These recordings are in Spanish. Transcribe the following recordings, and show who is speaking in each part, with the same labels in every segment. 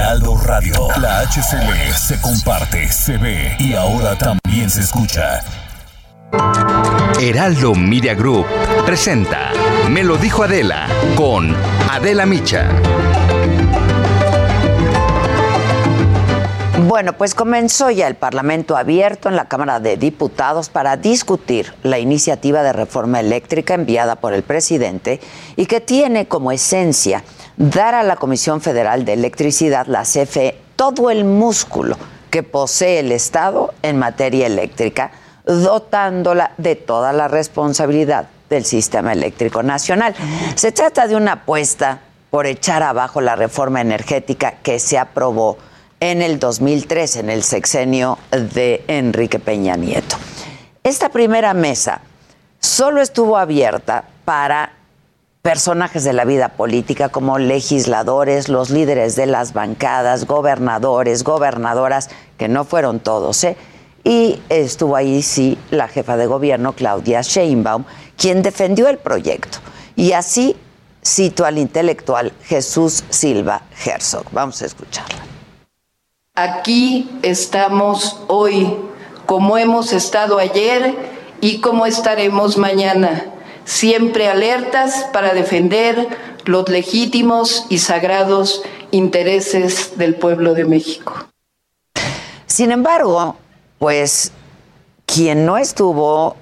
Speaker 1: Heraldo Radio. La HCL se comparte, se ve y ahora también se escucha.
Speaker 2: Heraldo Media Group presenta Me lo dijo Adela con Adela Micha.
Speaker 3: Bueno, pues comenzó ya el Parlamento abierto en la Cámara de Diputados para discutir la iniciativa de reforma eléctrica enviada por el presidente y que tiene como esencia dar a la Comisión Federal de Electricidad, la CFE, todo el músculo que posee el Estado en materia eléctrica, dotándola de toda la responsabilidad del sistema eléctrico nacional. Se trata de una apuesta por echar abajo la reforma energética que se aprobó en el 2003, en el sexenio de Enrique Peña Nieto. Esta primera mesa solo estuvo abierta para personajes de la vida política como legisladores, los líderes de las bancadas, gobernadores, gobernadoras, que no fueron todos, ¿eh? Y estuvo ahí sí la jefa de gobierno, Claudia Sheinbaum, quien defendió el proyecto. Y así cito al intelectual Jesús Silva Herzog. Vamos a escucharla.
Speaker 4: Aquí estamos hoy, como hemos estado ayer y como estaremos mañana, siempre alertas para defender los legítimos y sagrados intereses del pueblo de México.
Speaker 3: Sin embargo, pues quien no estuvo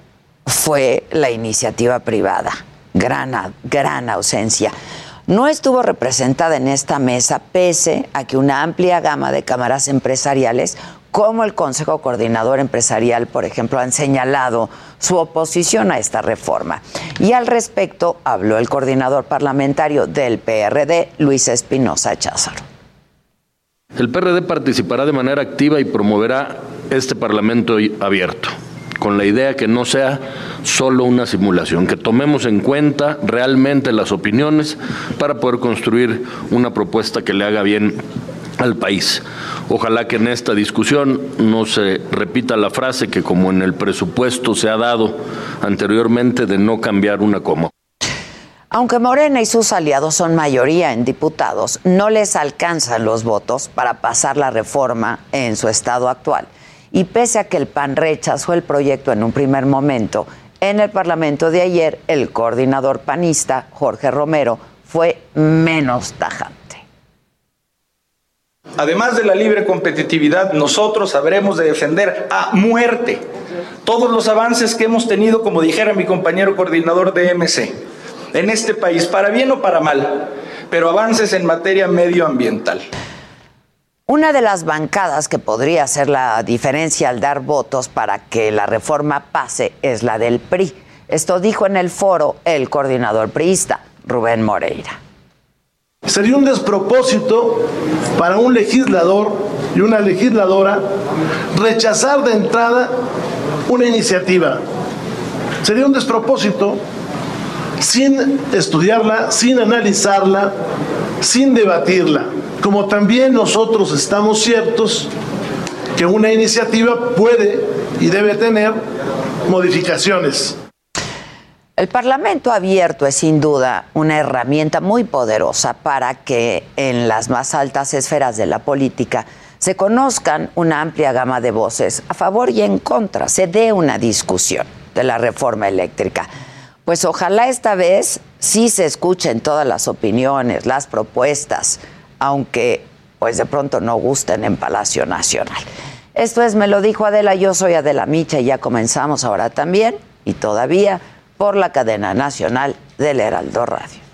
Speaker 3: fue la iniciativa privada, gran, gran ausencia. No estuvo representada en esta mesa pese a que una amplia gama de cámaras empresariales como el Consejo Coordinador Empresarial, por ejemplo, han señalado su oposición a esta reforma. Y al respecto habló el coordinador parlamentario del PRD, Luis Espinosa Cházaro.
Speaker 5: El PRD participará de manera activa y promoverá este Parlamento abierto, con la idea que no sea solo una simulación, que tomemos en cuenta realmente las opiniones para poder construir una propuesta que le haga bien al país. Ojalá que en esta discusión no se repita la frase que como en el presupuesto se ha dado anteriormente de no cambiar una coma.
Speaker 3: Aunque Morena y sus aliados son mayoría en diputados, no les alcanzan los votos para pasar la reforma en su estado actual. Y pese a que el PAN rechazó el proyecto en un primer momento, en el Parlamento de ayer el coordinador panista, Jorge Romero, fue menos tajante.
Speaker 6: Además de la libre competitividad, nosotros sabremos de defender a muerte todos los avances que hemos tenido, como dijera mi compañero coordinador de MC, en este país, para bien o para mal, pero avances en materia medioambiental.
Speaker 3: Una de las bancadas que podría hacer la diferencia al dar votos para que la reforma pase es la del PRI. Esto dijo en el foro el coordinador priista, Rubén Moreira.
Speaker 7: Sería un despropósito para un legislador y una legisladora rechazar de entrada una iniciativa. Sería un despropósito sin estudiarla, sin analizarla, sin debatirla. Como también nosotros estamos ciertos que una iniciativa puede y debe tener modificaciones.
Speaker 3: El Parlamento abierto es sin duda una herramienta muy poderosa para que en las más altas esferas de la política se conozcan una amplia gama de voces a favor y en contra, se dé una discusión de la reforma eléctrica. Pues ojalá esta vez sí se escuchen todas las opiniones, las propuestas, aunque pues de pronto no gusten en Palacio Nacional. Esto es, me lo dijo Adela, yo soy Adela Micha y ya comenzamos ahora también y todavía por la cadena nacional del Heraldo Radio.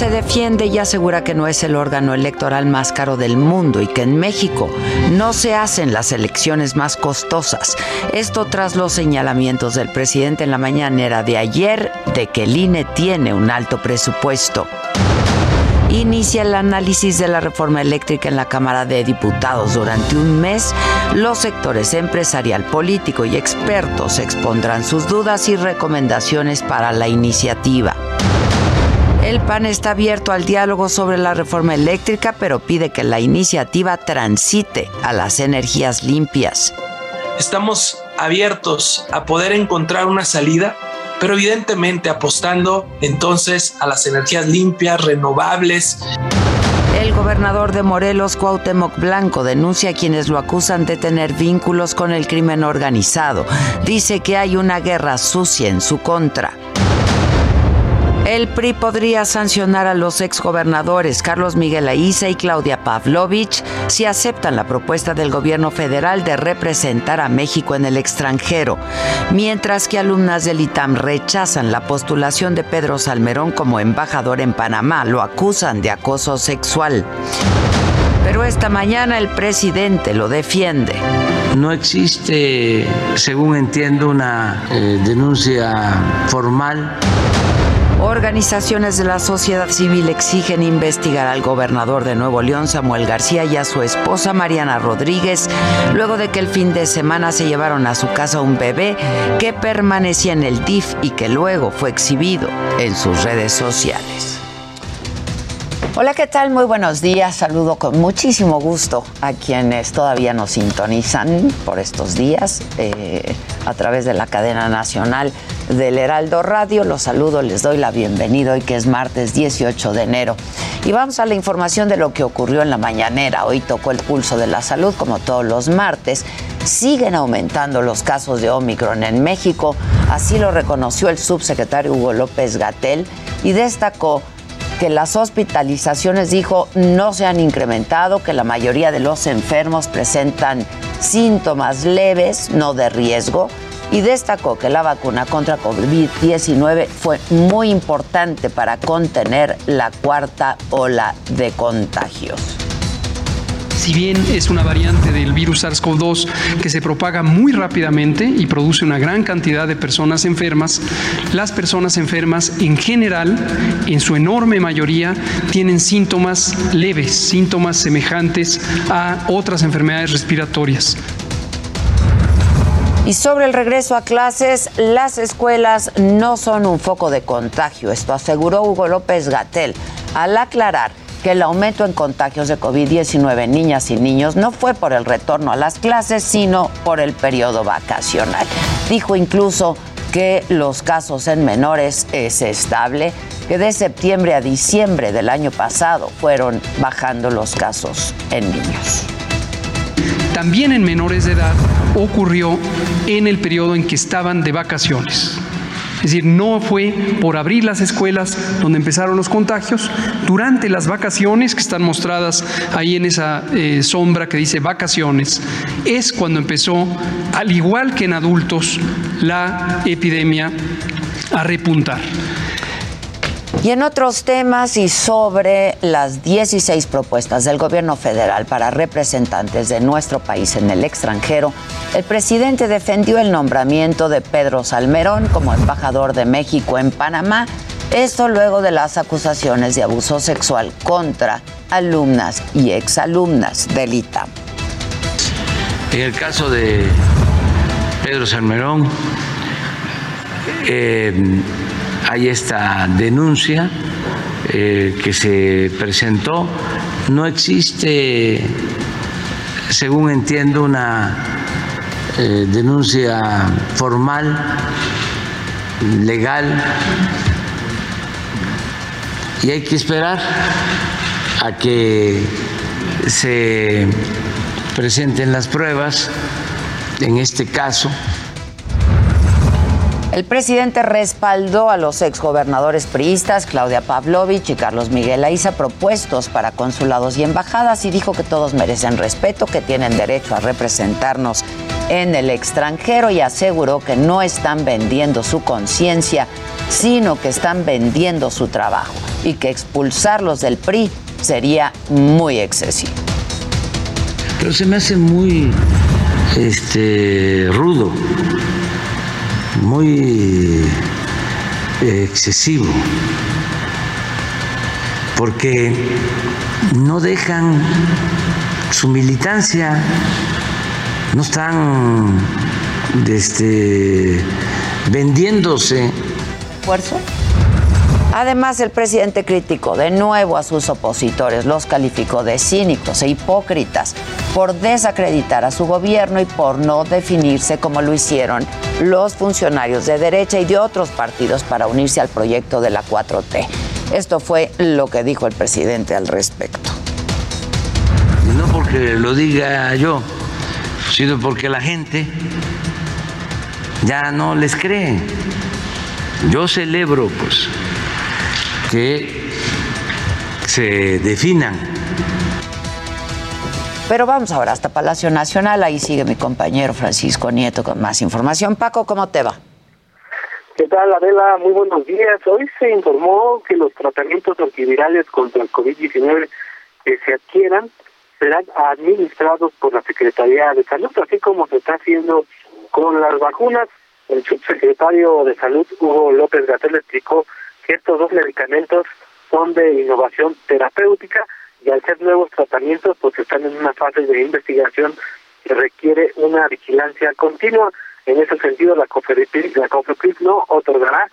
Speaker 3: Se defiende y asegura que no es el órgano electoral más caro del mundo y que en México no se hacen las elecciones más costosas. Esto tras los señalamientos del presidente en la mañanera de ayer de que el INE tiene un alto presupuesto inicia el análisis de la reforma eléctrica en la Cámara de Diputados. Durante un mes, los sectores empresarial, político y expertos expondrán sus dudas y recomendaciones para la iniciativa. El PAN está abierto al diálogo sobre la reforma eléctrica, pero pide que la iniciativa transite a las energías limpias.
Speaker 8: Estamos abiertos a poder encontrar una salida pero evidentemente apostando entonces a las energías limpias, renovables.
Speaker 3: El gobernador de Morelos, Cuauhtémoc Blanco, denuncia a quienes lo acusan de tener vínculos con el crimen organizado. Dice que hay una guerra sucia en su contra. El PRI podría sancionar a los exgobernadores Carlos Miguel Aiza y Claudia Pavlovich si aceptan la propuesta del gobierno federal de representar a México en el extranjero, mientras que alumnas del ITAM rechazan la postulación de Pedro Salmerón como embajador en Panamá, lo acusan de acoso sexual. Pero esta mañana el presidente lo defiende.
Speaker 9: No existe, según entiendo, una eh, denuncia formal
Speaker 3: Organizaciones de la sociedad civil exigen investigar al gobernador de Nuevo León, Samuel García, y a su esposa, Mariana Rodríguez, luego de que el fin de semana se llevaron a su casa un bebé que permanecía en el DIF y que luego fue exhibido en sus redes sociales. Hola, ¿qué tal? Muy buenos días. Saludo con muchísimo gusto a quienes todavía nos sintonizan por estos días eh, a través de la cadena nacional del Heraldo Radio. Los saludo, les doy la bienvenida hoy que es martes 18 de enero. Y vamos a la información de lo que ocurrió en la mañanera. Hoy tocó el pulso de la salud como todos los martes. Siguen aumentando los casos de Omicron en México. Así lo reconoció el subsecretario Hugo López Gatel y destacó que las hospitalizaciones, dijo, no se han incrementado, que la mayoría de los enfermos presentan síntomas leves, no de riesgo, y destacó que la vacuna contra COVID-19 fue muy importante para contener la cuarta ola de contagios
Speaker 10: si bien es una variante del virus SARS-CoV-2 que se propaga muy rápidamente y produce una gran cantidad de personas enfermas, las personas enfermas en general, en su enorme mayoría, tienen síntomas leves, síntomas semejantes a otras enfermedades respiratorias.
Speaker 3: Y sobre el regreso a clases, las escuelas no son un foco de contagio, esto aseguró Hugo López Gatel al aclarar que el aumento en contagios de COVID-19 en niñas y niños no fue por el retorno a las clases, sino por el periodo vacacional. Dijo incluso que los casos en menores es estable, que de septiembre a diciembre del año pasado fueron bajando los casos en niños.
Speaker 10: También en menores de edad ocurrió en el periodo en que estaban de vacaciones. Es decir, no fue por abrir las escuelas donde empezaron los contagios, durante las vacaciones que están mostradas ahí en esa eh, sombra que dice vacaciones, es cuando empezó, al igual que en adultos, la epidemia a repuntar.
Speaker 3: Y en otros temas y sobre las 16 propuestas del gobierno federal para representantes de nuestro país en el extranjero, el presidente defendió el nombramiento de Pedro Salmerón como embajador de México en Panamá, esto luego de las acusaciones de abuso sexual contra alumnas y exalumnas del ITAM.
Speaker 9: En el caso de Pedro Salmerón, eh, hay esta denuncia eh, que se presentó. No existe, según entiendo, una eh, denuncia formal, legal, y hay que esperar a que se presenten las pruebas, en este caso,
Speaker 3: el presidente respaldó a los exgobernadores priistas Claudia Pavlovich y Carlos Miguel Aiza propuestos para consulados y embajadas y dijo que todos merecen respeto, que tienen derecho a representarnos en el extranjero y aseguró que no están vendiendo su conciencia, sino que están vendiendo su trabajo. y que expulsarlos del PRI sería muy excesivo.
Speaker 9: Pero se me hace muy este, rudo, muy eh, excesivo, porque no dejan su militancia, no están este, vendiéndose.
Speaker 3: ¿Esfuerzo? Además, el presidente criticó de nuevo a sus opositores, los calificó de cínicos e hipócritas por desacreditar a su gobierno y por no definirse como lo hicieron los funcionarios de derecha y de otros partidos para unirse al proyecto de la 4T. Esto fue lo que dijo el presidente al respecto.
Speaker 9: No porque lo diga yo, sino porque la gente ya no les cree. Yo celebro, pues, que se definan.
Speaker 3: Pero vamos ahora hasta Palacio Nacional. Ahí sigue mi compañero Francisco Nieto con más información. Paco, ¿cómo te va?
Speaker 11: ¿Qué tal, Adela? Muy buenos días. Hoy se informó que los tratamientos antivirales contra el COVID-19 que se adquieran serán administrados por la Secretaría de Salud, así como se está haciendo con las vacunas. El subsecretario de Salud, Hugo López Gatel, explicó estos dos medicamentos son de innovación terapéutica y al ser nuevos tratamientos pues están en una fase de investigación que requiere una vigilancia continua. En ese sentido la COFEPRIS, la no otorgará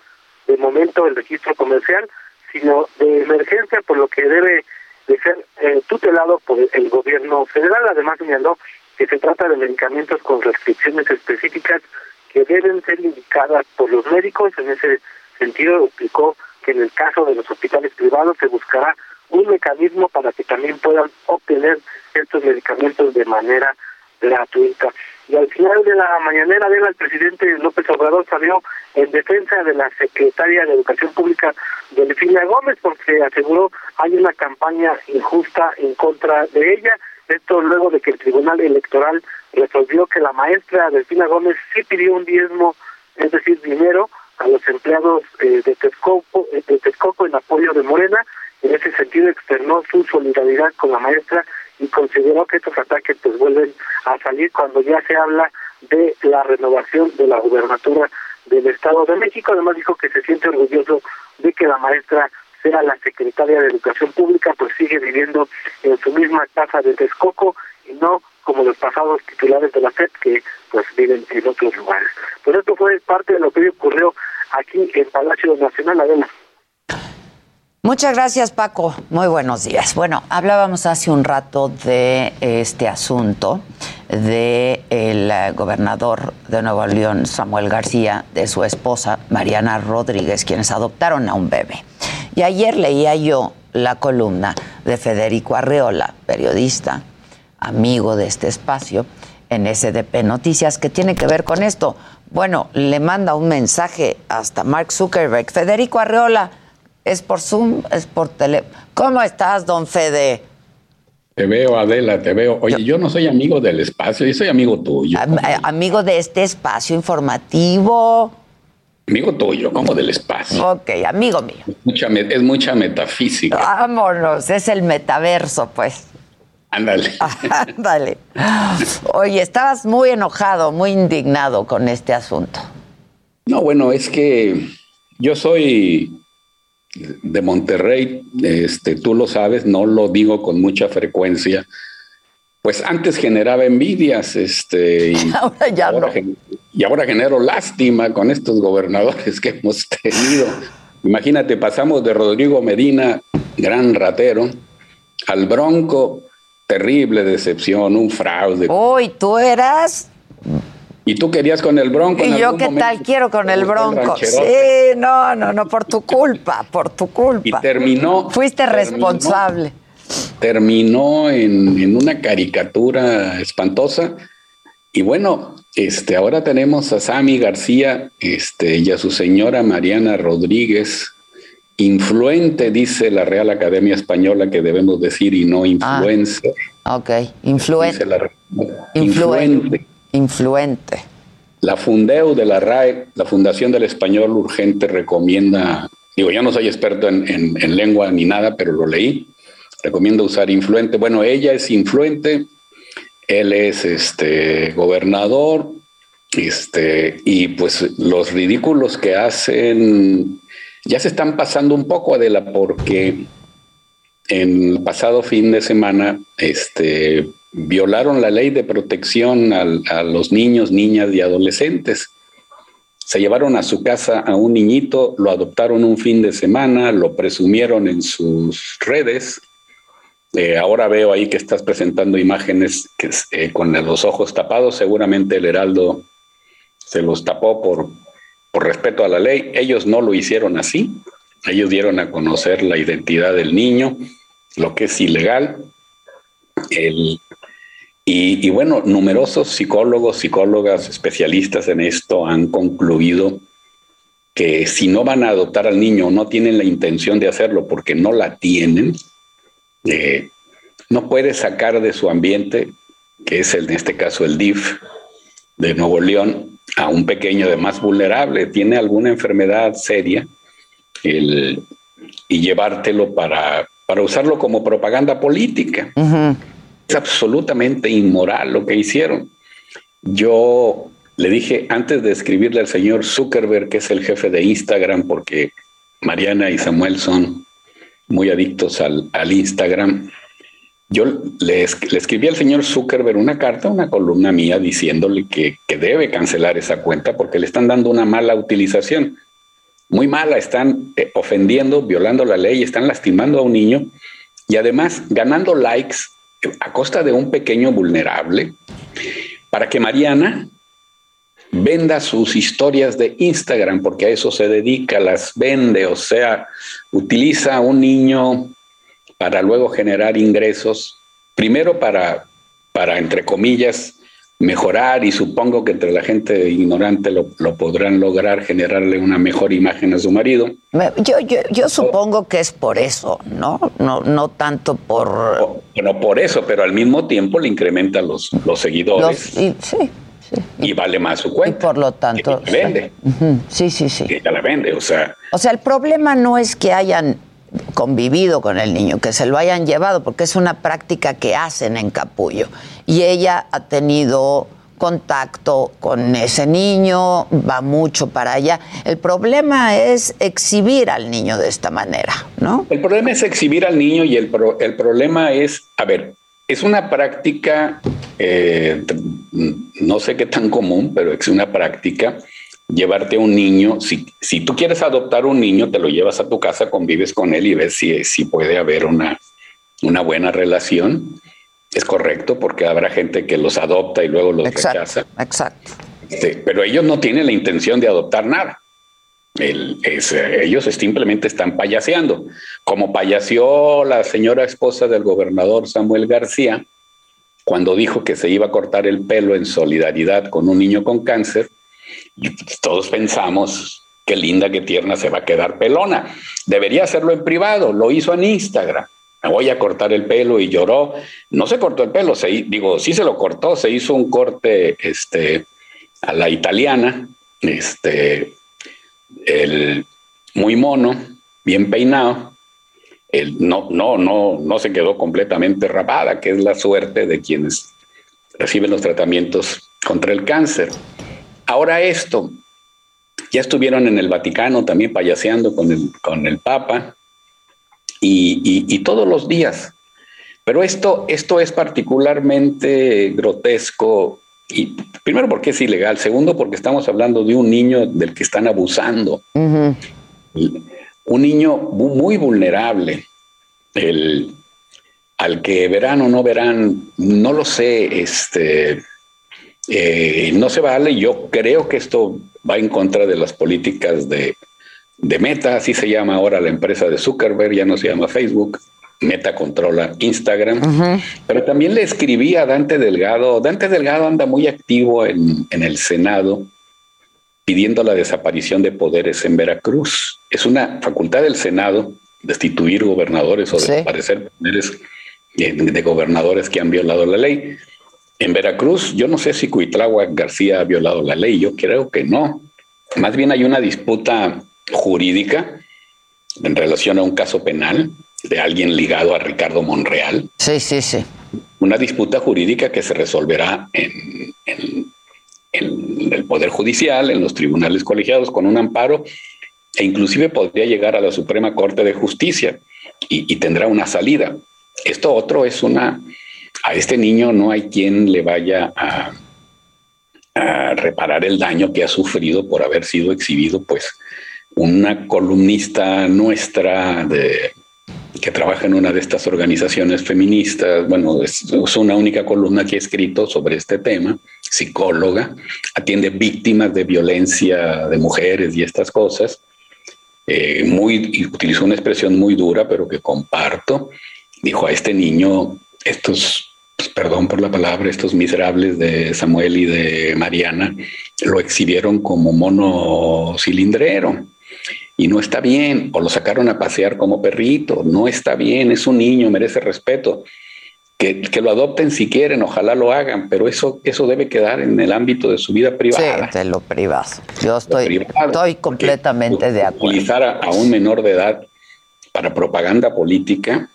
Speaker 11: de momento el registro comercial, sino de emergencia por lo que debe de ser eh, tutelado por el gobierno federal. Además señaló que se trata de medicamentos con restricciones específicas que deben ser indicadas por los médicos. En ese sentido explicó que en el caso de los hospitales privados se buscará un mecanismo para que también puedan obtener estos medicamentos de manera gratuita. Y al final de la mañanera el presidente López Obrador salió en defensa de la secretaria de Educación Pública, Delfina Gómez, porque aseguró hay una campaña injusta en contra de ella. Esto luego de que el Tribunal Electoral resolvió que la maestra Delfina Gómez sí pidió un diezmo, es decir, dinero, a los empleados eh, de, Texcoco, eh, de Texcoco en apoyo de Morena. En ese sentido externó su solidaridad con la maestra y consideró que estos ataques pues vuelven a salir cuando ya se habla de la renovación de la gubernatura del Estado de México. Además dijo que se siente orgulloso de que la maestra sea la secretaria de Educación Pública, pues sigue viviendo en su misma casa de Texcoco y no como los pasados titulares de la FED que pues viven en otros lugares. Pues esto fue parte de lo que ocurrió aquí en Palacio Nacional Adela.
Speaker 3: Muchas gracias, Paco. Muy buenos días. Bueno, hablábamos hace un rato de este asunto de el eh, gobernador de Nuevo León, Samuel García, de su esposa Mariana Rodríguez, quienes adoptaron a un bebé. Y ayer leía yo la columna de Federico Arreola, periodista, amigo de este espacio, en SDP Noticias, que tiene que ver con esto. Bueno, le manda un mensaje hasta Mark Zuckerberg. Federico Arreola, ¿es por Zoom? ¿Es por tele? ¿Cómo estás, don Fede?
Speaker 12: Te veo, Adela, te veo. Oye, yo, no soy amigo del espacio, yo soy amigo tuyo.
Speaker 3: Eh, amigo de este espacio informativo.
Speaker 12: Amigo tuyo, como del espacio.
Speaker 3: Ok, amigo mío.
Speaker 12: mucha, es mucha metafísica.
Speaker 3: Vámonos, es el metaverso, pues.
Speaker 12: Ándale.
Speaker 3: Ándale. Oye, estabas muy enojado, muy indignado con este asunto.
Speaker 12: No, bueno, es que yo soy de Monterrey, este, tú lo sabes, no lo digo con mucha frecuencia. Pues antes generaba envidias, este, y
Speaker 3: ahora ya no.
Speaker 12: Y ahora genero lástima con estos gobernadores que hemos tenido. Imagínate, pasamos de Rodrigo Medina, gran ratero, al Bronco, terrible decepción, un fraude.
Speaker 3: Uy, tú eras.
Speaker 12: Y tú querías con el Bronco.
Speaker 3: Y yo qué tal quiero con el Bronco. Sí, no, no, no, por tu culpa, por tu culpa.
Speaker 12: Y terminó.
Speaker 3: Fuiste responsable.
Speaker 12: Terminó en, en, una caricatura espantosa. Y bueno, este, ahora tenemos a Sammy García este, y a su señora Mariana Rodríguez, Influente, dice la Real Academia Española que debemos decir y no influencer.
Speaker 3: Ah, ok, influente.
Speaker 12: influente.
Speaker 3: Influente.
Speaker 12: La Fundeu de la RAE, la Fundación del Español Urgente, recomienda Digo, yo no soy experto en, en lengua ni nada, pero lo leí. Recomiendo usar influente. Bueno, ella es influente, él es este gobernador, este, y pues los ridículos que hacen ya se están pasando un poco, Adela, porque en el pasado fin de semana este, violaron la ley de protección a los niños, niñas y adolescentes. Se llevaron a su casa a un niñito, lo adoptaron un fin de semana, lo presumieron en sus redes. Eh, ahora veo ahí que estás presentando imágenes eh, con los ojos tapados. Seguramente el Heraldo se los tapó por, por respeto a la ley. Ellos no lo hicieron así. Ellos dieron a conocer la identidad del niño, lo que es ilegal. El, y, bueno, numerosos psicólogos, psicólogas, especialistas en esto han concluido que si no van a adoptar al niño no tienen la intención de hacerlo porque no la tienen, eh, no puede sacar de su ambiente, que es en este caso el DIF de Nuevo León, a un pequeño de más vulnerable, tiene alguna enfermedad seria, y llevártelo para, para usarlo como propaganda política. Es absolutamente inmoral lo que hicieron. Yo le dije antes de escribirle al señor Zuckerberg, que es el jefe de Instagram, porque Mariana y Samuel son muy adictos al, Instagram, yo le, escribí al señor Zuckerberg una carta, una columna mía, diciéndole que, debe cancelar esa cuenta porque le están dando una mala utilización. Muy mala, están eh, ofendiendo, violando la ley, están lastimando a un niño y además ganando likes a costa de un pequeño vulnerable para que Mariana venda sus historias de Instagram, porque a eso se dedica, las vende, o sea, utiliza a un niño para luego generar ingresos, primero para, para entre comillas, mejorar y supongo que entre la gente ignorante lo, podrán lograr generarle una mejor imagen a su marido.
Speaker 3: Yo, yo, yo supongo que es por eso, ¿no? No, no tanto por...
Speaker 12: No, por eso, pero al mismo tiempo le incrementa los, los seguidores. sí, sí. Y vale más su cuenta.
Speaker 3: Y por lo tanto...
Speaker 12: vende.
Speaker 3: Sí, sí, sí.
Speaker 12: Ella la vende, o sea...
Speaker 3: O sea, el problema no es que hayan convivido con el niño, que se lo hayan llevado, porque es una práctica que hacen en Capullo. Y ella ha tenido contacto con ese niño, va mucho para allá. El problema es exhibir al niño de esta manera, ¿no?
Speaker 12: El problema es exhibir al niño y el, el problema es, a ver, es una práctica, eh, no sé qué tan común, pero es una práctica llevarte a un niño, si, si tú quieres adoptar un niño, te lo llevas a tu casa, convives con él y ves si, si puede haber una, una buena relación. Es correcto, porque habrá gente que los adopta y luego los rechaza.
Speaker 3: Exacto.
Speaker 12: Este, pero ellos no tienen la intención de adoptar nada. ellos simplemente están payaseando. Como payaseó la señora esposa del gobernador Samuel García, cuando dijo que se iba a cortar el pelo en solidaridad con un niño con cáncer, todos pensamos, qué linda, qué tierna se va a quedar pelona. Debería hacerlo en privado, lo hizo en Instagram. Me voy a cortar el pelo y lloró. No se cortó el pelo, se, digo, sí se lo cortó, se hizo un corte este, a la italiana, este, el, muy mono, bien peinado. El, no, no, no, no se quedó completamente rapada, que es la suerte de quienes reciben los tratamientos contra el cáncer. Ahora esto, ya estuvieron en el Vaticano también payaseando con el, con el Papa y, todos los días. Pero esto, esto es particularmente grotesco, y primero porque es ilegal, segundo porque estamos hablando de un niño del que están abusando. Un niño muy vulnerable, el, al que verán o no verán, no lo sé, este, eh, no se vale. Yo creo que esto va en contra de las políticas de, Meta, así se llama ahora la empresa de Zuckerberg, ya no se llama Facebook. Meta controla Instagram. Pero también le escribí a Dante Delgado. Dante Delgado anda muy activo en, el Senado pidiendo la desaparición de poderes en Veracruz. Es una facultad del Senado destituir gobernadores o desaparecer poderes eh, de gobernadores que han violado la ley. En Veracruz, yo no sé si Cuitlagua García ha violado la ley, yo creo que no. Más bien hay una disputa jurídica en relación a un caso penal de alguien ligado a Ricardo Monreal.
Speaker 3: Sí, sí, sí.
Speaker 12: Una disputa jurídica que se resolverá en, en, en el Poder Judicial, en los tribunales colegiados, con un amparo e inclusive podría llegar a la Suprema Corte de Justicia y, y, tendrá una salida. Esto otro es una, a este niño no hay quien le vaya a, reparar el daño que ha sufrido por haber sido exhibido, pues una columnista nuestra que trabaja en una de estas organizaciones feministas, bueno, es, una única columna que ha escrito sobre este tema, psicóloga, atiende víctimas de violencia de mujeres y estas cosas, eh, muy, y utilizó una expresión muy dura, pero que comparto, dijo a este niño, estos, pues, perdón por la palabra, estos miserables de Samuel y de Mariana, lo exhibieron como mono cilindrero y no está bien, o lo sacaron a pasear como perrito, no está bien, es un niño, merece respeto. Que, que, lo adopten si quieren, ojalá lo hagan, pero eso, eso debe quedar en el ámbito de su vida privada.
Speaker 3: Sí, de lo privado. Yo estoy, privado, estoy completamente de acuerdo.
Speaker 12: Utilizar a, a, un menor de edad para propaganda política,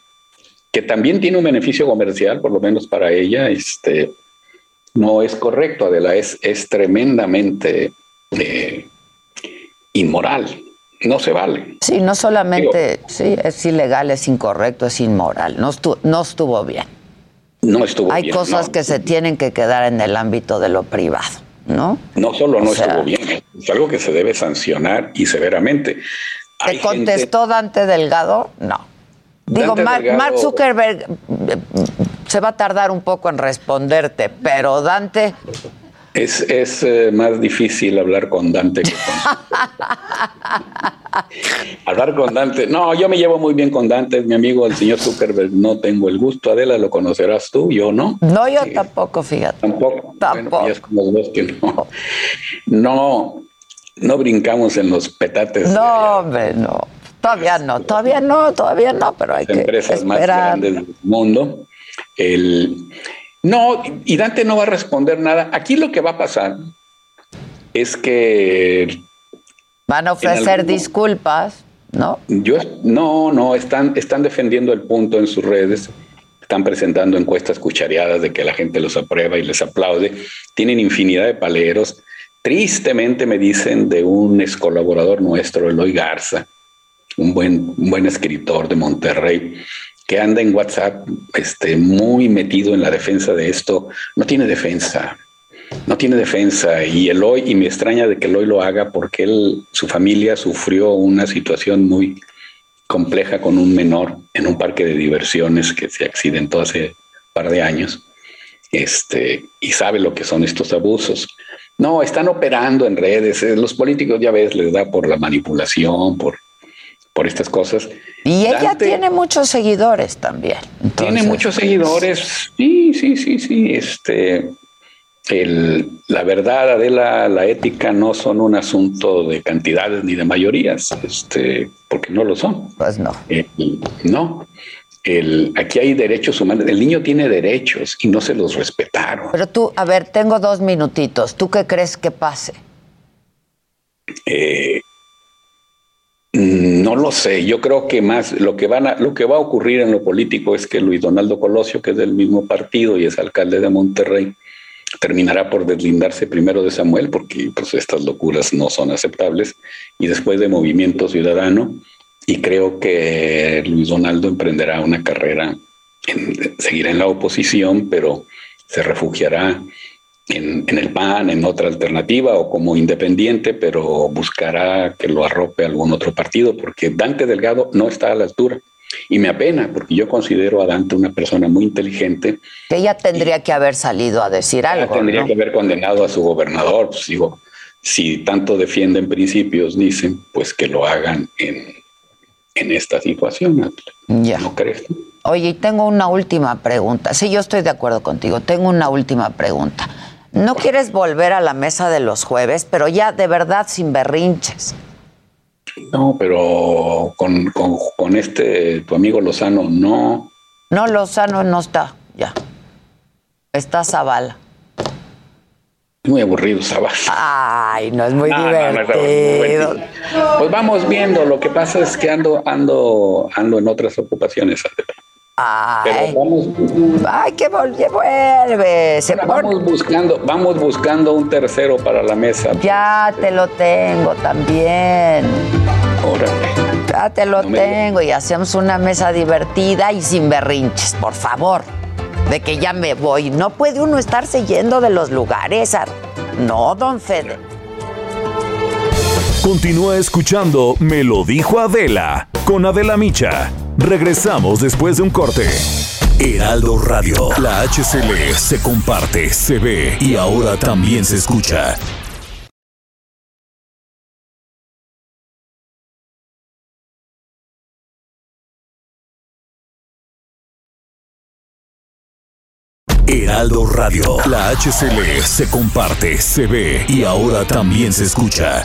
Speaker 12: que también tiene un beneficio comercial, por lo menos para ella, este, no es correcto, Adela, es, es tremendamente eh, inmoral no se vale.
Speaker 3: Sí, no solamente, Digo, sí, es ilegal, es incorrecto, es inmoral, no estuvo, no estuvo bien.
Speaker 12: No estuvo
Speaker 3: Hay
Speaker 12: bien.
Speaker 3: Hay cosas
Speaker 12: no.
Speaker 3: que se tienen que quedar en el ámbito de lo privado, ¿no?
Speaker 12: No solo no o sea, estuvo bien, es algo que se debe sancionar y severamente.
Speaker 3: ¿Te Hay contestó gente... Dante Delgado? No. Digo, Mark, Zuckerberg se va a tardar un poco en responderte, pero Dante
Speaker 12: es, es eh, más difícil hablar con Dante que con... hablar con Dante. No, yo me llevo muy bien con Dante, es mi amigo el señor Zuckerberg. No tengo el gusto, Adela, lo conocerás tú, yo no.
Speaker 3: No, yo tampoco, fíjate.
Speaker 12: Tampoco.
Speaker 3: Tampoco.
Speaker 12: Bueno, como dos que no. No, no brincamos en los petates.
Speaker 3: No, hombre, no. Todavía no, todavía no, todavía no, pero hay
Speaker 12: Las
Speaker 3: que
Speaker 12: empresas
Speaker 3: esperar.
Speaker 12: más grandes del mundo. El, no, y Dante no va a responder nada. Aquí lo que va a pasar es que
Speaker 3: van a ofrecer algún... disculpas, ¿no?
Speaker 12: Yo no, no, están, están defendiendo el punto en sus redes, están presentando encuestas cuchareadas de que la gente los aprueba y les aplaude. Tienen infinidad de paleros. Tristemente me dicen de un ex colaborador nuestro, Eloy Garza, un buen, buen escritor de Monterrey, que anda en WhatsApp este, muy metido en la defensa de esto, no tiene defensa, no tiene defensa. Y Eloy, y me extraña de que Eloy lo haga porque él, su familia sufrió una situación muy compleja con un menor en un parque de diversiones que se accidentó hace par de años. Este, y sabe lo que son estos abusos. No, están operando en redes. Los políticos ya ves, les da por la manipulación, por, por estas cosas.
Speaker 3: Y ella Dante, tiene muchos seguidores también.
Speaker 12: Entonces. Tiene muchos seguidores, sí, sí, sí, sí. Este, el, la verdad, Adela, la ética no son un asunto de cantidades ni de mayorías, este, porque no lo son.
Speaker 3: Pues no.
Speaker 12: Eh, no. El, aquí hay derechos humanos. El niño tiene derechos y no se los respetaron.
Speaker 3: Pero tú, a ver, tengo dos minutitos. ¿Tú qué crees que pase?
Speaker 12: Eh, no lo sé. Yo creo que más lo que van a, lo que va a ocurrir en lo político es que Luis Donaldo Colosio, que es del mismo partido y es alcalde de Monterrey, terminará por deslindarse primero de Samuel, porque pues, estas locuras no son aceptables, y después de Movimiento Ciudadano. Y creo que Luis Donaldo emprenderá una carrera, seguirá en la oposición, pero se refugiará en, en, el PAN, en otra alternativa o como independiente, pero buscará que lo arrope algún otro partido, porque Dante Delgado no está a la altura. Y me apena, porque yo considero a Dante una persona muy inteligente.
Speaker 3: Que ella tendría que haber salido a decir algo.
Speaker 12: Tendría
Speaker 3: ¿no?
Speaker 12: que haber condenado a su gobernador. Pues digo, si tanto defienden principios, dicen, pues que lo hagan en, en esta situación.
Speaker 3: Ya.
Speaker 12: ¿No crees?
Speaker 3: Oye, y tengo una última pregunta. Sí, yo estoy de acuerdo contigo. Tengo una última pregunta. No quieres volver a la mesa de los jueves, pero ya de verdad sin berrinches.
Speaker 12: No, pero con, con, con este, tu amigo Lozano, no.
Speaker 3: No, Lozano no está, ya. Está Zavala.
Speaker 12: Muy aburrido, Sabas.
Speaker 3: Ay, no es muy divertido.
Speaker 12: pues vamos viendo. Lo que pasa es que ando, ando, ando en otras ocupaciones.
Speaker 3: Ay, vamos, ay, que vuelve. Se
Speaker 12: vamos buscando, vamos buscando un tercero para la mesa.
Speaker 3: Ya te lo tengo también.
Speaker 12: Órale.
Speaker 3: Ya te lo tengo y hacemos una mesa divertida y sin berrinches, por favor de que ya me voy. No puede uno estarse yendo de los lugares. No, don Fede.
Speaker 1: Continúa escuchando Me lo dijo Adela con Adela Micha. Regresamos después de un corte. Heraldo Radio, la HCL se comparte, se ve y ahora también se escucha. Heraldo Radio. La HCL se comparte, se ve y ahora también se escucha.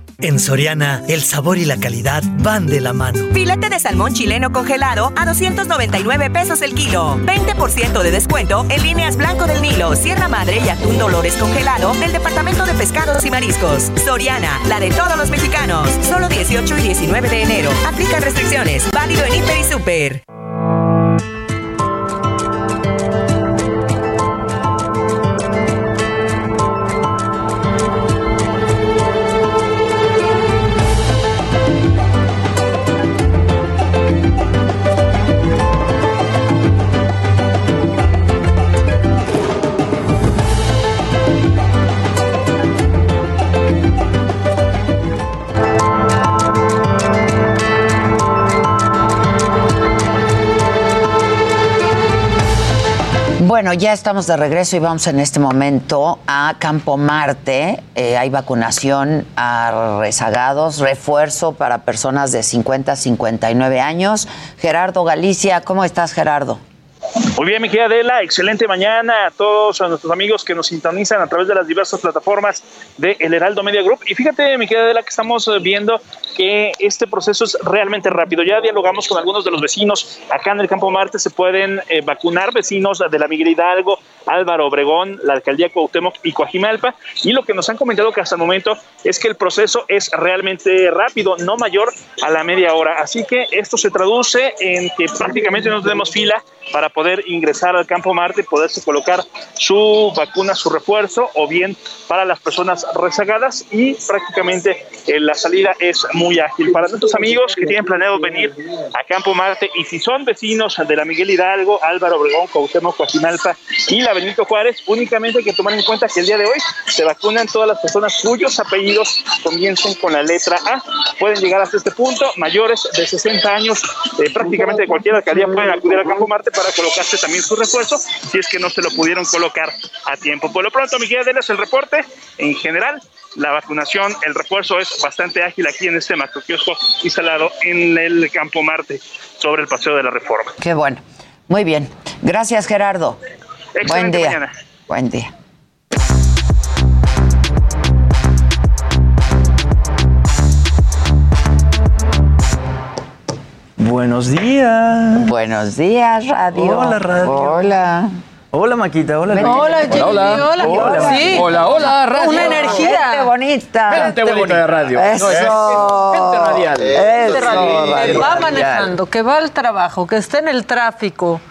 Speaker 13: En Soriana, el sabor y la calidad van de la mano.
Speaker 14: Filete de salmón chileno congelado a 299 pesos el kilo. 20% de descuento en líneas Blanco del Nilo, Sierra Madre y Atún Dolores congelado del Departamento de Pescados y Mariscos. Soriana, la de todos los mexicanos. Solo 18 y 19 de enero. Aplica restricciones. Válido en Hiper y Super.
Speaker 3: Bueno, ya estamos de regreso y vamos en este momento a Campo Marte. Eh, hay vacunación a rezagados, refuerzo para personas de 50 a 59 años. Gerardo Galicia, ¿cómo estás, Gerardo?
Speaker 15: Muy bien, mi querida Adela, excelente mañana a todos a nuestros amigos que nos sintonizan a través de las diversas plataformas de El Heraldo Media Group. Y fíjate, mi querida Adela, que estamos eh, viendo que este proceso es realmente rápido. Ya dialogamos con algunos de los vecinos acá en el Campo Marte, se pueden eh, vacunar vecinos de la Miguel Hidalgo, Álvaro Obregón, la alcaldía Cuauhtémoc y Coajimalpa. Y lo que nos han comentado que hasta el momento es que el proceso es realmente rápido, no mayor a la media hora. Así que esto se traduce en que prácticamente no tenemos fila para poder ingresar al campo Marte y poderse colocar su vacuna, su refuerzo, o bien para las personas rezagadas y prácticamente eh, la salida es muy ágil. Para nuestros amigos que tienen planeado venir a Campo Marte y si son vecinos de la Miguel Hidalgo, Álvaro Obregón, Cuauhtémoc, Coajimalpa y la Benito Juárez, únicamente hay que tomar en cuenta que el día de hoy se vacunan todas las personas cuyos apellidos comiencen con la letra A. Pueden llegar hasta este punto, mayores de 60 años, eh, prácticamente de cualquier alcaldía pueden acudir a Campo Marte para colocarse también su refuerzo si es que no se lo pudieron colocar a tiempo. Por lo pronto, Miguel Adelas, el reporte en general. La vacunación, el refuerzo es bastante ágil aquí en este macroquiosco instalado en el Campo Marte sobre el Paseo de la Reforma.
Speaker 3: Qué bueno. Muy bien. Gracias, Gerardo. Buen día. Buen día.
Speaker 16: Buenos días.
Speaker 3: Buenos días, radio.
Speaker 16: Hola, radio.
Speaker 3: Hola.
Speaker 16: Hola, Maquita. Hola,
Speaker 17: Hola, hola, hola. Hola,
Speaker 16: Sí. Hola, hola, radio.
Speaker 17: Una energía.
Speaker 3: Gente bonita.
Speaker 16: Gente bonita de radio.
Speaker 3: Eso.
Speaker 16: Gente radial.
Speaker 3: Eso,
Speaker 17: Que
Speaker 3: radio
Speaker 17: va
Speaker 3: radial.
Speaker 17: manejando, que va al trabajo, que está en el tráfico.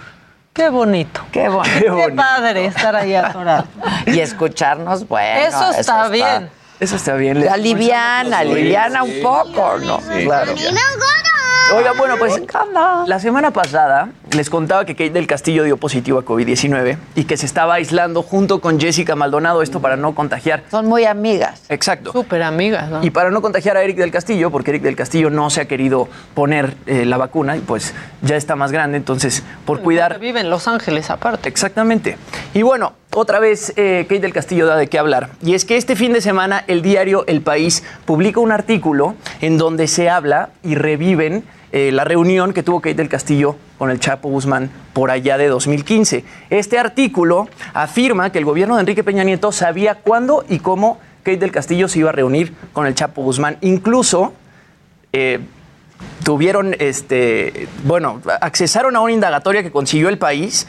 Speaker 17: Qué bonito.
Speaker 3: Qué bonito.
Speaker 17: Qué, padre estar ahí atorado.
Speaker 3: Y escucharnos, bueno.
Speaker 17: Eso está bien.
Speaker 16: Eso está bien.
Speaker 3: Aliviana, aliviana un poco, ¿no?
Speaker 16: claro. Oiga, bueno, pues la semana pasada les contaba que Kate del Castillo dio positivo a COVID-19 y que se estaba aislando junto con Jessica Maldonado, esto para no contagiar.
Speaker 3: Son muy amigas.
Speaker 16: Exacto.
Speaker 17: Súper amigas, ¿no?
Speaker 16: Y para no contagiar a Eric del Castillo, porque Eric del Castillo no se ha querido poner eh, la vacuna y pues ya está más grande, entonces por cuidar...
Speaker 17: Vive en Los Ángeles aparte.
Speaker 16: Exactamente. Y bueno, otra vez eh, Kate del Castillo da de qué hablar. Y es que este fin de semana el diario El País publica un artículo en donde se habla y reviven eh, la reunión que tuvo Kate del Castillo con el Chapo Guzmán por allá de 2015. Este artículo afirma que el gobierno de Enrique Peña Nieto sabía cuándo y cómo Kate del Castillo se iba a reunir con el Chapo Guzmán. Incluso eh, tuvieron, este, bueno, accesaron a una indagatoria que consiguió el país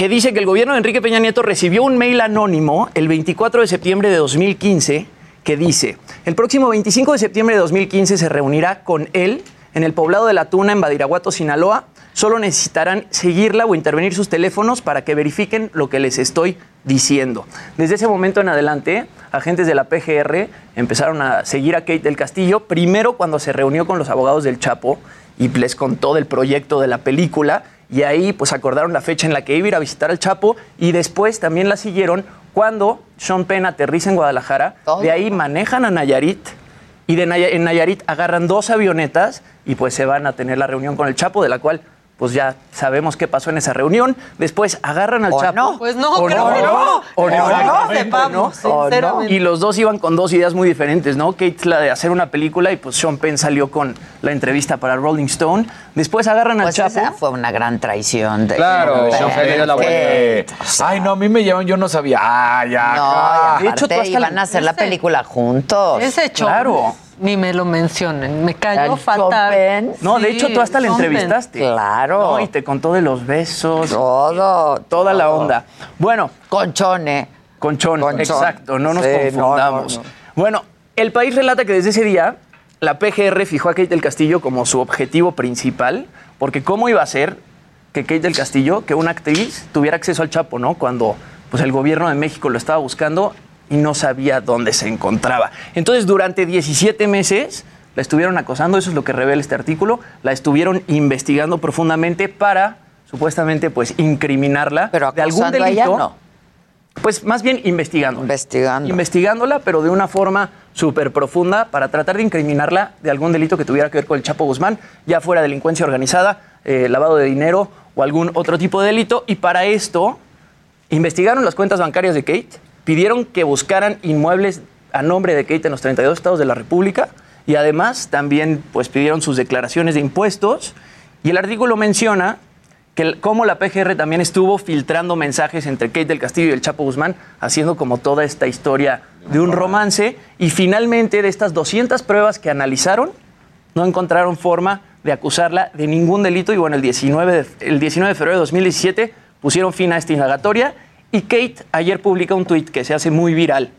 Speaker 16: que dice que el gobierno de Enrique Peña Nieto recibió un mail anónimo el 24 de septiembre de 2015 que dice, el próximo 25 de septiembre de 2015 se reunirá con él en el poblado de La Tuna, en Badiraguato, Sinaloa. Solo necesitarán seguirla o intervenir sus teléfonos para que verifiquen lo que les estoy diciendo. Desde ese momento en adelante, agentes de la PGR empezaron a seguir a Kate del Castillo, primero cuando se reunió con los abogados del Chapo y les contó del proyecto de la película y ahí pues acordaron la fecha en la que iba a ir a visitar al Chapo y después también la siguieron cuando Sean Penn aterriza en Guadalajara, de ahí manejan a Nayarit y de en Nayarit agarran dos avionetas y pues se van a tener la reunión con el Chapo, de la cual pues ya sabemos qué pasó en esa reunión. Después agarran al
Speaker 17: ¿O
Speaker 16: Chapo.
Speaker 17: no? Pues no,
Speaker 16: ¿O
Speaker 17: creo que no.
Speaker 16: ¿O
Speaker 17: O no,
Speaker 16: no?
Speaker 17: sepamos,
Speaker 16: ¿O no?
Speaker 17: sinceramente.
Speaker 16: Y los dos iban con dos ideas muy diferentes, ¿no? Kate la de hacer una película y pues Sean Penn salió con la entrevista para Rolling Stone. Después agarran al
Speaker 3: Pues
Speaker 16: Chapo.
Speaker 3: esa fue una gran traición. De
Speaker 18: Claro,
Speaker 3: de-
Speaker 18: Sean Penn era la buena.
Speaker 3: de-
Speaker 18: Ay, no, a mí me llevan, yo no sabía. Ah, ya.
Speaker 3: No,
Speaker 18: ah.
Speaker 3: y aparte iban a hacer la película juntos.
Speaker 17: Ese hecho.
Speaker 16: Claro.
Speaker 17: Ni me lo mencionen. Me cayó
Speaker 3: Al
Speaker 17: fatal.
Speaker 3: Chopin.
Speaker 16: No, de hecho tú hasta la entrevistaste.
Speaker 3: Claro.
Speaker 16: No, y te contó de los besos.
Speaker 3: Todo.
Speaker 16: Toda la onda. Bueno.
Speaker 3: Conchone.
Speaker 16: Conchón,
Speaker 3: Conchón.
Speaker 16: exacto, no nos
Speaker 3: Sí,
Speaker 16: confundamos.
Speaker 3: no, no, no.
Speaker 16: Bueno, el país relata que desde ese día la PGR fijó a Kate del Castillo como su objetivo principal, porque ¿cómo iba a ser que Kate del Castillo, que una actriz, tuviera acceso al Chapo, ¿no? Cuando pues, el gobierno de México lo estaba buscando y no sabía dónde se encontraba. Entonces, durante 17 meses la estuvieron acosando, eso es lo que revela este artículo, la estuvieron investigando profundamente para supuestamente pues incriminarla
Speaker 3: Pero
Speaker 16: de algún
Speaker 3: a
Speaker 16: delito.
Speaker 3: ella, no.
Speaker 16: Pues más bien investigando.
Speaker 3: Investigando.
Speaker 16: Investigándola, pero de una forma súper profunda para tratar de incriminarla de algún delito que tuviera que ver con el Chapo Guzmán, ya fuera delincuencia organizada, eh, lavado de dinero o algún otro tipo de delito. Y para esto, investigaron las cuentas bancarias de Kate, pidieron que buscaran inmuebles a nombre de Kate en los 32 estados de la República y además también pues, pidieron sus declaraciones de impuestos. Y el artículo menciona que cómo la PGR también estuvo filtrando mensajes entre Kate del Castillo y el Chapo Guzmán, haciendo como toda esta historia de un romance. Y finalmente, de estas 200 pruebas que analizaron, no encontraron forma de acusarla de ningún delito. Y bueno, el 19 de, el 19 de febrero de 2017 pusieron fin a esta indagatoria. Y Kate ayer publica un tuit que se hace muy viral,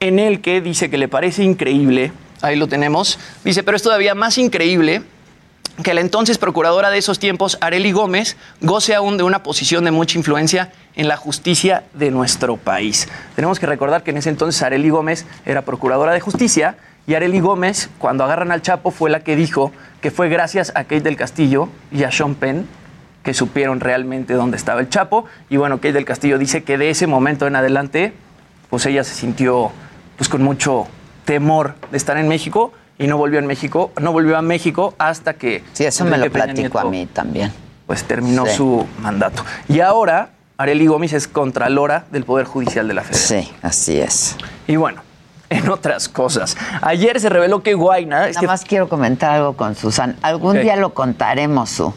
Speaker 16: en el que dice que le parece increíble, ahí lo tenemos, dice, pero es todavía más increíble que la entonces procuradora de esos tiempos, Areli Gómez, goce aún de una posición de mucha influencia en la justicia de nuestro país. Tenemos que recordar que en ese entonces Areli Gómez era procuradora de justicia y Areli Gómez, cuando agarran al Chapo, fue la que dijo que fue gracias a Kate del Castillo y a Sean Penn que supieron realmente dónde estaba el Chapo. Y bueno, Kate del Castillo dice que de ese momento en adelante, pues ella se sintió pues con mucho temor de estar en México y no volvió en México, no volvió a México hasta que
Speaker 3: Sí, eso me lo platicó a mí también.
Speaker 16: Pues terminó
Speaker 3: Sí.
Speaker 16: su mandato. Y ahora Areli Gómez es contralora del Poder Judicial de la Federación.
Speaker 3: Sí, así es.
Speaker 16: Y bueno, en otras cosas. Ayer se reveló que Guaina,
Speaker 3: Nada más quiero comentar algo con Susan. Algún día lo contaremos, Su.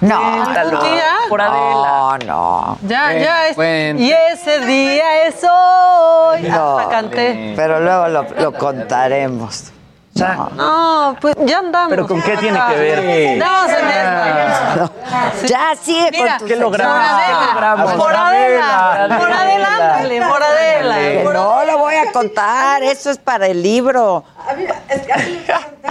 Speaker 3: No,
Speaker 17: ¿Algún día?
Speaker 16: por Adela.
Speaker 3: no, no.
Speaker 17: Ya,
Speaker 18: Eh,
Speaker 17: ya es. Y ese día es hoy.
Speaker 3: No,
Speaker 17: Hasta canté.
Speaker 3: pero luego lo, lo contaremos. No.
Speaker 17: No, pues ya andamos.
Speaker 16: ¿Pero con qué tiene que ver?
Speaker 17: No, se me
Speaker 3: Ya sigue
Speaker 17: Mira,
Speaker 3: con tu
Speaker 16: ¿qué logramos?
Speaker 17: Por
Speaker 16: ¿Qué
Speaker 17: Adela,
Speaker 16: logramos?
Speaker 17: por Adela, por adelante, por Adela.
Speaker 3: No lo voy a contar, eso es para el libro.
Speaker 19: A mí, es que a mí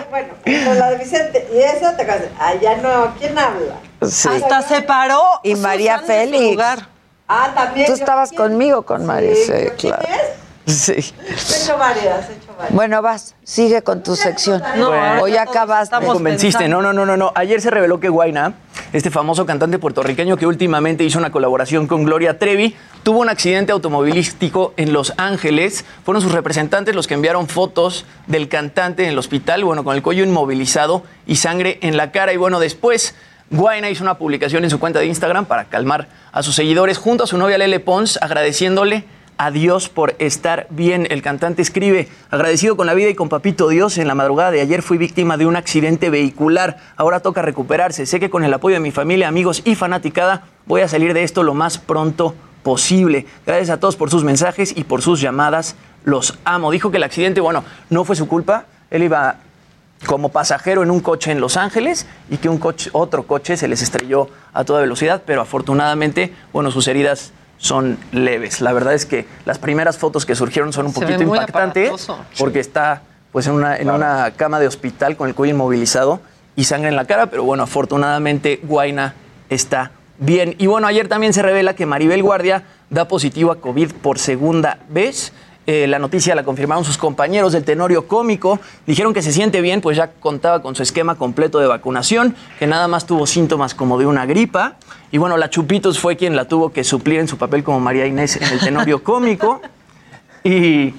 Speaker 19: bueno, con la de Vicente, y esa te casas. Ah, ya no, ¿quién habla?
Speaker 3: Sí.
Speaker 17: Hasta se paró.
Speaker 3: Y María Félix.
Speaker 17: lugar.
Speaker 19: Ah, también.
Speaker 3: Tú estabas
Speaker 19: ¿quién?
Speaker 3: conmigo con María, sí,
Speaker 19: ¿quién
Speaker 3: claro. Sí.
Speaker 19: He hecho varias, he hecho varias.
Speaker 3: Bueno, vas, sigue con tu sección.
Speaker 16: Bueno.
Speaker 3: o ya acabaste.
Speaker 16: Me convenciste. No, no, no, no, no. Ayer se reveló que Guaina, este famoso cantante puertorriqueño que últimamente hizo una colaboración con Gloria Trevi, tuvo un accidente automovilístico en Los Ángeles. Fueron sus representantes los que enviaron fotos del cantante en el hospital, bueno, con el cuello inmovilizado y sangre en la cara. Y bueno, después Guaina hizo una publicación en su cuenta de Instagram para calmar a sus seguidores junto a su novia Lele Pons, agradeciéndole a Dios por estar bien. El cantante escribe, agradecido con la vida y con Papito Dios, en la madrugada de ayer fui víctima de un accidente vehicular. Ahora toca recuperarse. Sé que con el apoyo de mi familia, amigos y fanaticada voy a salir de esto lo más pronto posible. Gracias a todos por sus mensajes y por sus llamadas. Los amo. Dijo que el accidente, bueno, no fue su culpa. Él iba como pasajero en un coche en Los Ángeles y que un otro coche se les estrelló a toda velocidad, pero afortunadamente, bueno, sus heridas son leves. La verdad es que las primeras fotos que surgieron son un
Speaker 17: Se
Speaker 16: poquito impactantes porque está pues en una, en una cama de hospital con el cuello inmovilizado y sangre en la cara, pero bueno, afortunadamente Guaina está bien. Y bueno, ayer también se revela que Maribel Guardia da positivo a COVID por segunda vez. Eh, la noticia la confirmaron sus compañeros del Tenorio Cómico. Dijeron que se siente bien, pues ya contaba con su esquema completo de vacunación, que nada más tuvo síntomas como de una gripa. Y bueno, la Chupitos fue quien la tuvo que suplir en su papel como María Inés en el Tenorio Cómico. Y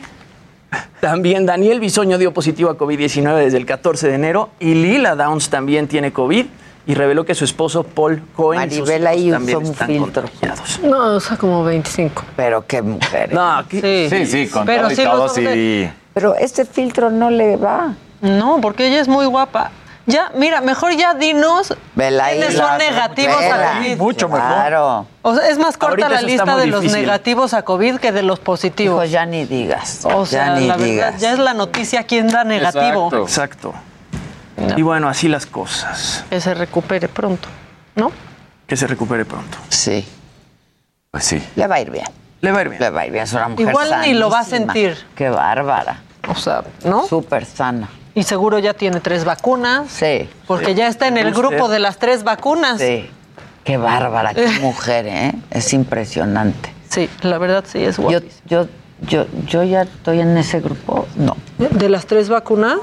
Speaker 16: también Daniel Bisoño dio positivo a COVID-19 desde el 14 de enero. Y Lila Downs también tiene COVID y reveló que su esposo Paul Cohen y sus
Speaker 3: Maribel
Speaker 16: hijos
Speaker 3: ahí
Speaker 16: también
Speaker 3: usó un
Speaker 16: están
Speaker 3: filtro.
Speaker 16: contagiados.
Speaker 17: No, o sea, como 25.
Speaker 3: Pero qué mujer.
Speaker 16: No,
Speaker 17: Sí.
Speaker 18: Sí, sí, con
Speaker 17: Pero
Speaker 18: todo y
Speaker 17: sí
Speaker 18: todo, sí.
Speaker 3: Pero este filtro no le va.
Speaker 17: No, porque ella es muy guapa. Ya, mira, mejor ya dinos quiénes son negativos
Speaker 3: Vela.
Speaker 17: a COVID.
Speaker 18: Mucho mejor.
Speaker 3: Claro.
Speaker 17: O sea, es más corta
Speaker 16: Ahorita
Speaker 17: la lista de los negativos a COVID que de los positivos.
Speaker 3: Pues ya ni digas.
Speaker 17: o sea,
Speaker 3: ya ni
Speaker 17: la verdad,
Speaker 3: digas.
Speaker 17: ya es la noticia quién da negativo.
Speaker 18: Exacto.
Speaker 16: Exacto. Y bueno, así las cosas.
Speaker 17: Que se recupere pronto, ¿no?
Speaker 16: Que se recupere pronto.
Speaker 3: Sí.
Speaker 18: Pues sí.
Speaker 3: Le va a ir bien.
Speaker 16: Le va a ir bien.
Speaker 3: Le va a ir bien. Es una mujer
Speaker 17: Igual ni lo va a sentir.
Speaker 3: Qué bárbara.
Speaker 17: O sea, ¿no?
Speaker 3: Súper sana.
Speaker 17: Y seguro ya tiene tres vacunas.
Speaker 3: Sí.
Speaker 17: Porque ya está en el grupo de las tres vacunas.
Speaker 3: Sí. Qué bárbara, qué mujer, ¿eh? Es impresionante.
Speaker 17: Sí, la verdad sí es
Speaker 3: Yo,
Speaker 17: guapa.
Speaker 3: yo, yo, yo ya estoy en ese grupo. No.
Speaker 17: ¿De las tres vacunas?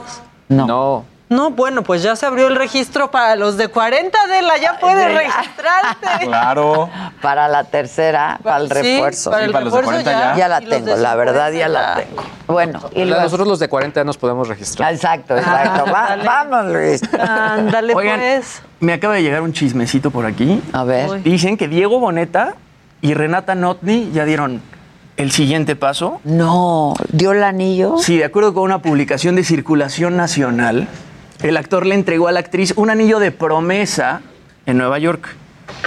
Speaker 3: No.
Speaker 18: No.
Speaker 17: No, bueno, pues ya se abrió el registro para los de 40 de la, ya puedes registrarte.
Speaker 18: Claro.
Speaker 3: Para la tercera, para el
Speaker 17: Sí,
Speaker 3: refuerzo.
Speaker 17: para el
Speaker 18: Sí, para los de
Speaker 17: refuerzo
Speaker 18: 40
Speaker 3: Ya la
Speaker 17: Y los
Speaker 3: tengo, la verdad
Speaker 17: 50
Speaker 3: ya la tengo. Bueno, y luego-
Speaker 20: Nosotros los de 40 ya nos podemos registrar.
Speaker 3: Exacto, exacto. Va-
Speaker 17: Ándale.
Speaker 3: vamos, Luis.
Speaker 17: Ándale,
Speaker 16: Oigan,
Speaker 17: pues.
Speaker 16: me acaba de llegar un chismecito por aquí.
Speaker 3: A ver.
Speaker 17: Uy.
Speaker 16: Dicen que Diego Boneta y Renata Notni ya dieron el siguiente paso.
Speaker 3: No, ¿dio el anillo?
Speaker 16: Sí, de acuerdo con una publicación de circulación nacional, el actor le entregó a la actriz un anillo de promesa en Nueva York.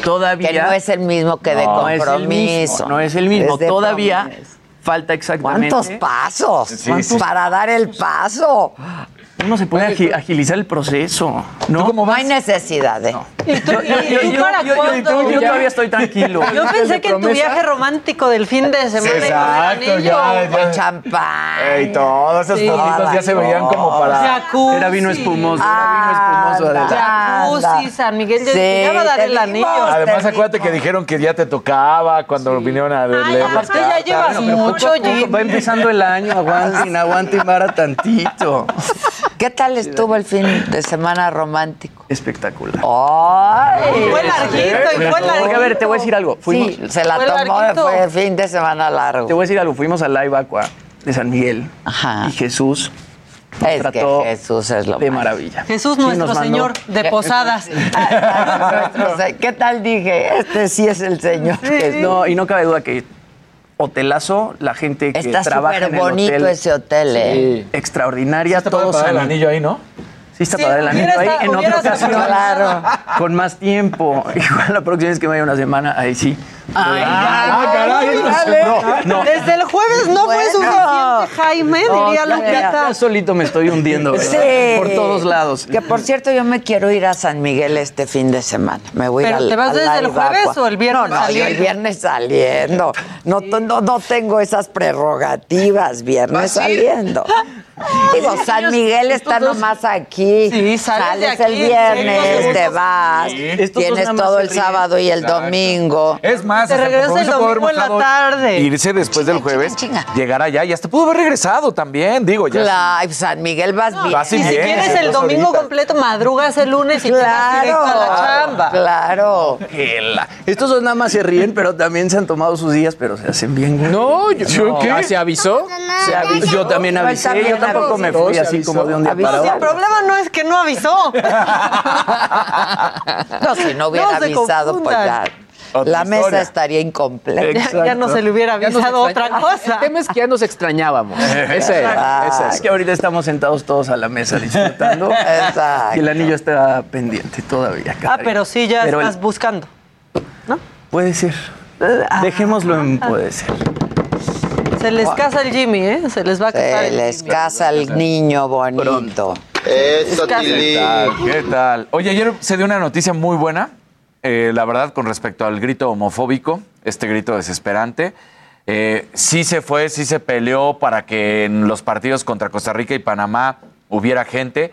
Speaker 16: Todavía
Speaker 3: Que no es el mismo que de
Speaker 16: no es el
Speaker 3: compromiso.
Speaker 16: mismo, no es el mismo. Todavía
Speaker 3: promesa.
Speaker 16: falta exactamente.
Speaker 3: ¿Cuántos pasos?
Speaker 18: Sí, sí.
Speaker 3: Para dar el paso.
Speaker 16: ¿Cómo se puede agi- agilizar el proceso? ¿No?
Speaker 3: No hay necesidad de.
Speaker 17: ¿Y tú, y- y
Speaker 16: Yo-
Speaker 17: tú
Speaker 16: yo-
Speaker 17: para
Speaker 16: yo- yo-
Speaker 17: cuándo?
Speaker 16: yo todavía estoy tranquilo.
Speaker 17: Yo pensé que en tu viaje romántico del fin de semana iba a haber
Speaker 18: Exacto, ya,
Speaker 17: anillo.
Speaker 18: ya.
Speaker 3: Champán.
Speaker 18: Ey, todas esas
Speaker 17: Sí.
Speaker 18: ya se veían como para.
Speaker 17: Jacuzzi.
Speaker 16: Era vino espumoso, era vino espumoso.
Speaker 17: Jacuzzi, San Miguel, ya,
Speaker 3: Sí,
Speaker 17: ya va a dar el anillo.
Speaker 18: Además,
Speaker 3: te
Speaker 18: acuérdate que dijeron que ya te tocaba cuando vinieron a
Speaker 17: Ay,
Speaker 18: leer las
Speaker 17: aparte ya llevas mucho.
Speaker 16: Va empezando el año, aguanten, aguanten vara tantito.
Speaker 3: ¿Qué tal estuvo el fin de semana romántico?
Speaker 16: Espectacular.
Speaker 3: ¡Ay!
Speaker 17: Fue larguito y fue
Speaker 16: Porque,
Speaker 17: larguito.
Speaker 16: a ver, te voy a decir algo. Fuimos,
Speaker 3: Sí, se la
Speaker 17: Fue
Speaker 3: tomó,
Speaker 17: larguito.
Speaker 3: fue fin de semana largo.
Speaker 16: Te voy a decir algo. Fuimos al Live Aqua de San Miguel.
Speaker 3: Ajá.
Speaker 16: Y Jesús nos
Speaker 3: Es que
Speaker 16: trató
Speaker 3: Jesús es lo
Speaker 16: de
Speaker 3: más.
Speaker 16: maravilla.
Speaker 17: Jesús,
Speaker 16: Sí,
Speaker 17: nuestro Señor de Posadas.
Speaker 3: ¿Qué tal dije? Este sí es el señor.
Speaker 16: No, y no cabe duda que hotelazo, la gente que
Speaker 3: Está
Speaker 16: trabaja en el
Speaker 3: bonito
Speaker 16: hotel,
Speaker 3: ese hotel, ¿eh?
Speaker 16: extraordinaria.
Speaker 18: Está para
Speaker 16: todos
Speaker 18: el anillo ahí, ¿no?
Speaker 16: Sí, está
Speaker 17: Sí,
Speaker 16: para el anillo ahí. En otra ocasión,
Speaker 3: Claro.
Speaker 16: con más tiempo. Igual la próxima vez que vaya una semana, ahí sí.
Speaker 17: Ay,
Speaker 18: Ah, caray.
Speaker 16: No, no.
Speaker 17: Desde el jueves no fue
Speaker 3: Bueno.
Speaker 17: suficiente, Jaime,
Speaker 16: No,
Speaker 17: diría Lupita.
Speaker 16: ya- solito me estoy hundiendo, ¿verdad?
Speaker 3: Sí.
Speaker 16: Por todos lados.
Speaker 3: Que por cierto, yo me quiero ir a San Miguel este fin de semana. Me voy
Speaker 17: ¿Pero
Speaker 3: al-
Speaker 17: te vas desde el jueves o el viernes
Speaker 3: No, no, yo el
Speaker 17: saliendo?
Speaker 3: viernes saliendo. No, no, no tengo esas prerrogativas, viernes saliendo. Digo, San Miguel está nomás aquí.
Speaker 17: Sí, sales de
Speaker 3: Sales
Speaker 17: aquí,
Speaker 3: el viernes,
Speaker 17: sí.
Speaker 3: te vas,
Speaker 18: Sí.
Speaker 3: Tienes todo el sábado y el
Speaker 18: Exacto.
Speaker 3: domingo.
Speaker 18: Es más,
Speaker 17: Te regresa el domingo en la tarde.
Speaker 18: Irse después del jueves, llegar allá y hasta pudo haber regresado también, digo, ya.
Speaker 3: Claro, San Miguel vas bien.
Speaker 18: Vas
Speaker 17: Y si
Speaker 18: bien,
Speaker 17: quieres el domingo
Speaker 18: horitas.
Speaker 17: completo, madrugas el lunes y te vas a la chamba.
Speaker 3: Claro.
Speaker 16: Estos dos nada más se ríen, pero también se han tomado sus días, pero se hacen bien. güey.
Speaker 20: No, yo,
Speaker 16: ¿Yo qué?
Speaker 20: Ah, ¿Se avisó?
Speaker 16: Se avisó. Yo también
Speaker 3: No,
Speaker 16: avisé,
Speaker 3: también
Speaker 16: yo tampoco me
Speaker 3: avisó.
Speaker 16: fui
Speaker 20: Se
Speaker 16: así
Speaker 20: avisó.
Speaker 16: como de un día para
Speaker 17: No, si el
Speaker 16: otro.
Speaker 17: problema no es que no avisó.
Speaker 3: No, si no hubiera
Speaker 17: No
Speaker 3: avisado, pues ya. La mesa
Speaker 18: historia.
Speaker 3: estaría incompleta.
Speaker 17: Ya, ya no se le hubiera avisado otra cosa.
Speaker 20: El tema es que ya nos extrañábamos. Ese era, ese
Speaker 16: Es que ahorita estamos sentados todos a la mesa disfrutando.
Speaker 3: Exacto.
Speaker 16: Y el anillo está pendiente todavía.
Speaker 17: Ah, pero sí, ya
Speaker 16: Pero el-
Speaker 17: estás buscando.
Speaker 16: Puede ser. Dejémoslo en puede ser.
Speaker 17: Se les casa el Jimmy, ¿eh? Se les va a casar
Speaker 3: Se
Speaker 17: el
Speaker 3: les
Speaker 17: Jimmy.
Speaker 3: casa el niño bonito.
Speaker 18: Eso,
Speaker 17: Casi.
Speaker 18: ¿Qué tal? ¿Qué tal? Oye, ayer se dio una noticia muy buena, eh, la verdad, con respecto al grito homofóbico, este grito desesperante. Eh, sí se fue, sí se peleó para que en los partidos contra Costa Rica y Panamá hubiera gente.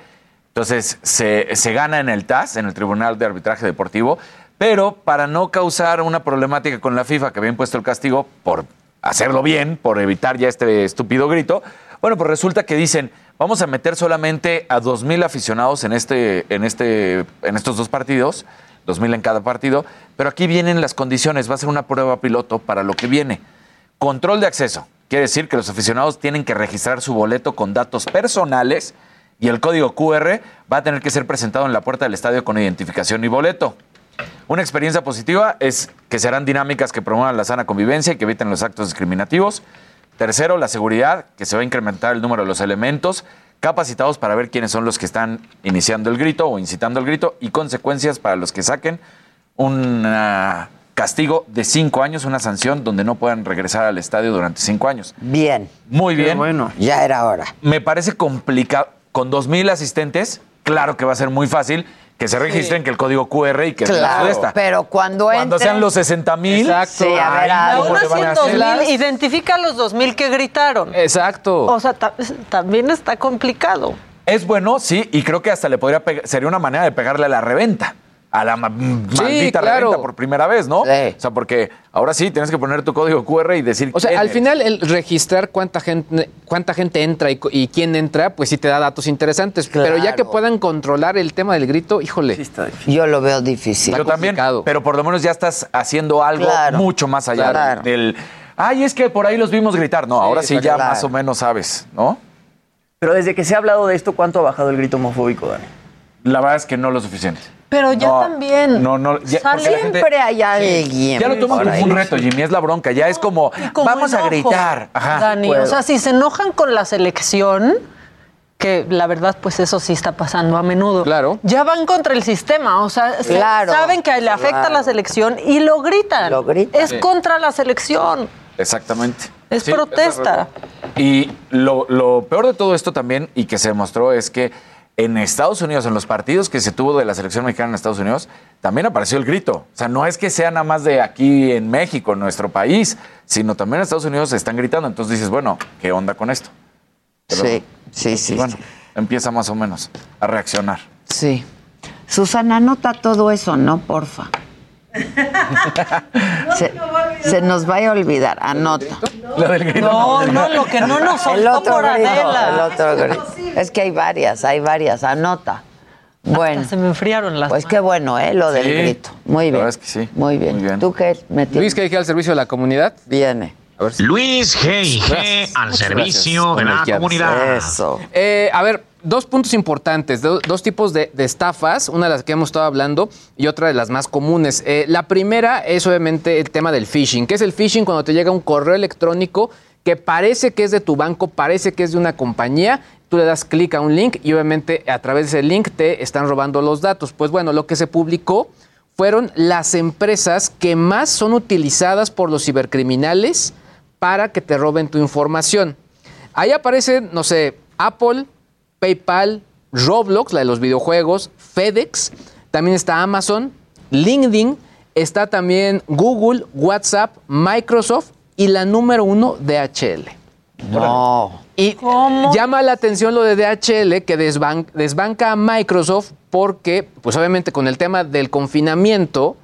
Speaker 18: Entonces se, se gana en el TAS, en el Tribunal de Arbitraje Deportivo, pero para no causar una problemática con la FIFA, que había impuesto el castigo por hacerlo bien, por evitar ya este estúpido grito, bueno, pues resulta que dicen, vamos a meter solamente a 2.000 aficionados en, este, en, este, en estos dos partidos, 2.000 en cada partido, pero aquí vienen las condiciones, va a ser una prueba piloto para lo que viene. Control de acceso. Quiere decir que los aficionados tienen que registrar su boleto con datos personales y el código QR va a tener que ser presentado en la puerta del estadio con identificación y boleto. Una experiencia positiva es que serán dinámicas que promuevan la sana convivencia y que eviten los actos discriminativos. Tercero, la seguridad, que se va a incrementar el número de los elementos capacitados para ver quiénes son los que están iniciando el grito o incitando el grito y consecuencias para los que saquen un ah, castigo de cinco años, una sanción donde no puedan regresar al estadio durante cinco años.
Speaker 3: Bien.
Speaker 18: Muy bien.
Speaker 16: bueno.
Speaker 3: Ya era hora.
Speaker 18: Me parece complicado. Con 2.000 asistentes, claro que va a ser muy fácil que se registren, que el código QR y que
Speaker 3: Claro,
Speaker 18: esta.
Speaker 3: pero cuando
Speaker 18: Cuando
Speaker 3: entren-
Speaker 18: sean los 60 mil,
Speaker 3: Sí, a ver, a-
Speaker 17: Aún así, en 2000, identifica a los 2000 que gritaron.
Speaker 20: Exacto.
Speaker 17: O sea, ta- también está complicado.
Speaker 18: Es bueno, sí, y creo que hasta le podría pegar, sería una manera de pegarle a la reventa. A la ma- maldita
Speaker 20: claro.
Speaker 18: reventa por primera vez, ¿no? O sea, porque ahora sí tienes que poner tu código QR y decir.
Speaker 20: O sea,
Speaker 18: quién
Speaker 20: al
Speaker 18: eres.
Speaker 20: final el registrar cuánta gente, cuánta gente entra y, quién entra, pues sí te da datos interesantes. Pero ya que puedan controlar el tema del grito, híjole.
Speaker 3: Yo lo veo difícil.
Speaker 18: Yo también, pero por lo menos ya estás haciendo algo
Speaker 3: Claro.
Speaker 18: mucho más allá
Speaker 3: Claro.
Speaker 18: del. Ay, es que por ahí los vimos gritar. No, ahora sí ya
Speaker 16: claro.
Speaker 18: más o menos sabes, ¿no?
Speaker 16: Pero desde que se ha hablado de esto, ¿cuánto ha bajado el grito homofóbico, Dani?
Speaker 18: La verdad es que no lo suficiente.
Speaker 17: Pero ya
Speaker 18: No,
Speaker 17: también.
Speaker 18: No, no, ya, la gente-
Speaker 3: Siempre hay alguien.
Speaker 18: Ya lo toman como
Speaker 3: ahí.
Speaker 18: un reto, Jimmy, es la bronca. Ya es como,
Speaker 17: como
Speaker 18: vamos a gritar. Ajá.
Speaker 17: Dani,
Speaker 18: Puedo.
Speaker 17: o sea, si se enojan con la selección, que la verdad, pues eso sí está pasando a menudo.
Speaker 20: Claro.
Speaker 17: Ya van contra el sistema, o sea,
Speaker 3: Claro,
Speaker 17: saben que le afecta a la selección y lo gritan.
Speaker 3: Lo gritan.
Speaker 17: Es
Speaker 18: Sí.
Speaker 17: contra la selección.
Speaker 18: Exactamente.
Speaker 17: Es
Speaker 18: Sí,
Speaker 17: protesta.
Speaker 18: Y lo, lo peor de todo esto también, y que se demostró, es que en Estados Unidos, en los partidos que se tuvo de la selección mexicana en Estados Unidos, también apareció el grito. O sea, no es que sea nada más de aquí en México, en nuestro país, sino también en Estados Unidos se están gritando. Entonces dices, bueno, ¿qué onda con esto? Pero,
Speaker 3: Sí, sí, sí.
Speaker 18: bueno, empieza más o menos a reaccionar.
Speaker 3: Sí. Susana, anota todo eso, ¿no? Porfa. se, se nos vaya a olvidar. Anota.
Speaker 18: Lo del grito.
Speaker 17: No, no, lo que no nos
Speaker 3: El
Speaker 17: soltó
Speaker 3: otro
Speaker 17: por
Speaker 3: grito,
Speaker 17: Adela.
Speaker 3: el otro grito. Es que hay varias, hay varias. Anota. Bueno.
Speaker 17: Se me enfriaron las
Speaker 3: Pues qué bueno, ¿eh? Lo del
Speaker 20: Sí,
Speaker 3: grito. Muy bien.
Speaker 20: la verdad es que sí.
Speaker 3: Muy bien. ¿Tú qué metió?
Speaker 20: Luis, que dije al servicio de la comunidad.
Speaker 3: Viene.
Speaker 20: A ver si-
Speaker 21: Luis G.
Speaker 20: Gracias.
Speaker 21: al
Speaker 20: Muchas
Speaker 21: servicio
Speaker 20: gracias.
Speaker 21: de la comunidad.
Speaker 3: Eso.
Speaker 20: Eh, a ver, dos puntos importantes, do- dos tipos de, de estafas, una de las que hemos estado hablando y otra de las más comunes. Eh, la primera es obviamente el tema del phishing. ¿Qué es el phishing? Cuando te llega un correo electrónico que parece que es de tu banco, parece que es de una compañía, tú le das clic a un link y obviamente a través de ese link te están robando los datos. Pues bueno, lo que se publicó fueron las empresas que más son utilizadas por los cibercriminales para que te roben tu información. Ahí aparecen, no sé, Apple, PayPal, Roblox, la de los videojuegos, FedEx, también está Amazon, LinkedIn, está también Google, WhatsApp, Microsoft y la número uno, DHL.
Speaker 3: No.
Speaker 20: Y llama la atención lo de DHL que desban- desbanca a Microsoft porque, pues obviamente con el tema del confinamiento,